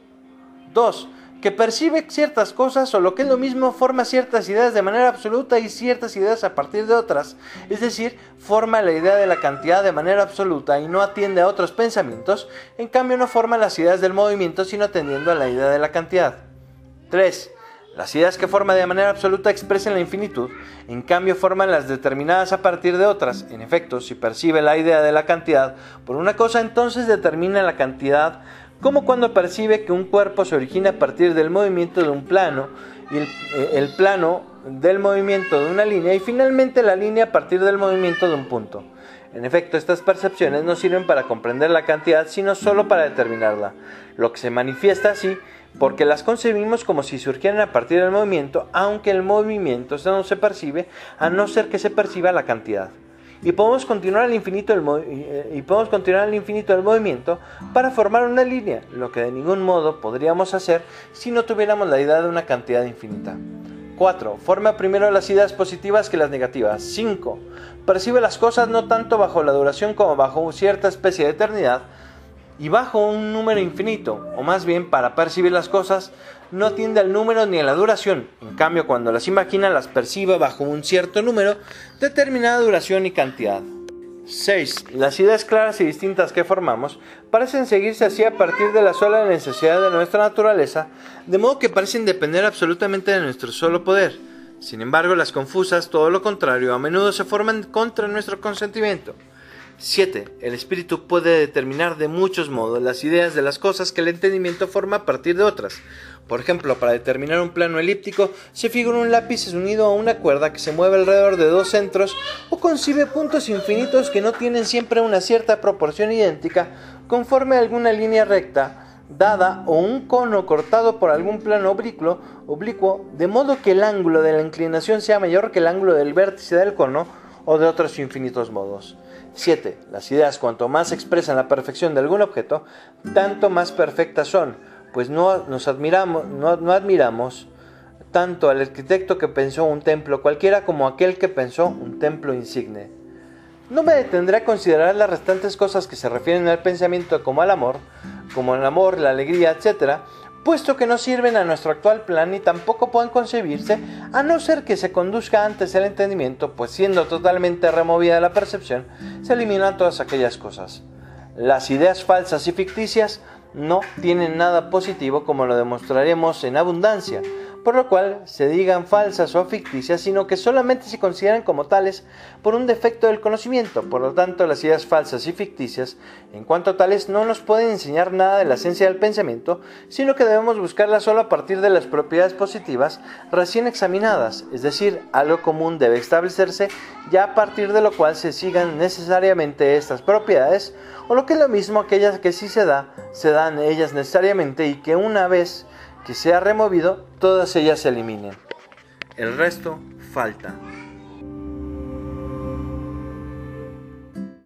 2 que percibe ciertas cosas o lo que es lo mismo forma ciertas ideas de manera absoluta y ciertas ideas a partir de otras, es decir, forma la idea de la cantidad de manera absoluta y no atiende a otros pensamientos, en cambio no forma las ideas del movimiento sino atendiendo a la idea de la cantidad. 3. Las ideas que forma de manera absoluta expresan la infinitud, en cambio forman las determinadas a partir de otras. En efecto, si percibe la idea de la cantidad por una cosa, entonces determina la cantidad como cuando percibe que un cuerpo se origina a partir del movimiento de un plano y el, eh, plano del movimiento de una línea y finalmente la línea a partir del movimiento de un punto. En efecto, estas percepciones no sirven para comprender la cantidad, sino solo para determinarla, lo que se manifiesta así porque las concebimos como si surgieran a partir del movimiento, aunque el movimiento no se percibe a no ser que se perciba la cantidad y podemos continuar al infinito el eh, y podemos continuar al infinito del movimiento para formar una línea, lo que de ningún modo podríamos hacer si no tuviéramos la idea de una cantidad infinita. 4. Forma primero las ideas positivas que las negativas. 5. Percibe las cosas no tanto bajo la duración como bajo cierta especie de eternidad y bajo un número infinito, o más bien para percibir las cosas no atiende al número ni a la duración. En cambio, cuando las imagina, las percibe bajo un cierto número, determinada duración y cantidad. 6. Las ideas claras y distintas que formamos parecen seguirse así a partir de la sola necesidad de nuestra naturaleza, de modo que parecen depender absolutamente de nuestro solo poder. Sin embargo, las confusas, todo lo contrario, a menudo se forman contra nuestro consentimiento. 7. El espíritu puede determinar de muchos modos las ideas de las cosas que el entendimiento forma a partir de otras. Por ejemplo, para determinar un plano elíptico, se figura un lápiz unido a una cuerda que se mueve alrededor de dos centros o concibe puntos infinitos que no tienen siempre una cierta proporción idéntica conforme a alguna línea recta dada o un cono cortado por algún plano oblicuo, oblicuo, de modo que el ángulo de la inclinación sea mayor que el ángulo del vértice del cono o de otros infinitos modos. 7. Las ideas cuanto más expresan la perfección de algún objeto, tanto más perfectas son, pues no, nos admiramos, no, admiramos tanto al arquitecto que pensó un templo cualquiera como aquel que pensó un templo insigne. No me detendré a considerar las restantes cosas que se refieren al pensamiento como al amor, como el amor, la alegría, etc., puesto que no sirven a nuestro actual plan y tampoco pueden concebirse a no ser que se conduzca antes el entendimiento, pues siendo totalmente removida la percepción, se eliminan todas aquellas cosas. Las ideas falsas y ficticias no tienen nada positivo como lo demostraremos en abundancia, por lo cual se digan falsas o ficticias, sino que solamente se consideran como tales por un defecto del conocimiento. Por lo tanto, las ideas falsas y ficticias, en cuanto a tales, no nos pueden enseñar nada de la esencia del pensamiento, sino que debemos buscarlas solo a partir de las propiedades positivas recién examinadas, es decir, algo común debe establecerse ya a partir de lo cual se sigan necesariamente estas propiedades, o lo que es lo mismo aquellas que sí se da, se dan ellas necesariamente y que una vez que sea removido, todas ellas se eliminen. El resto falta.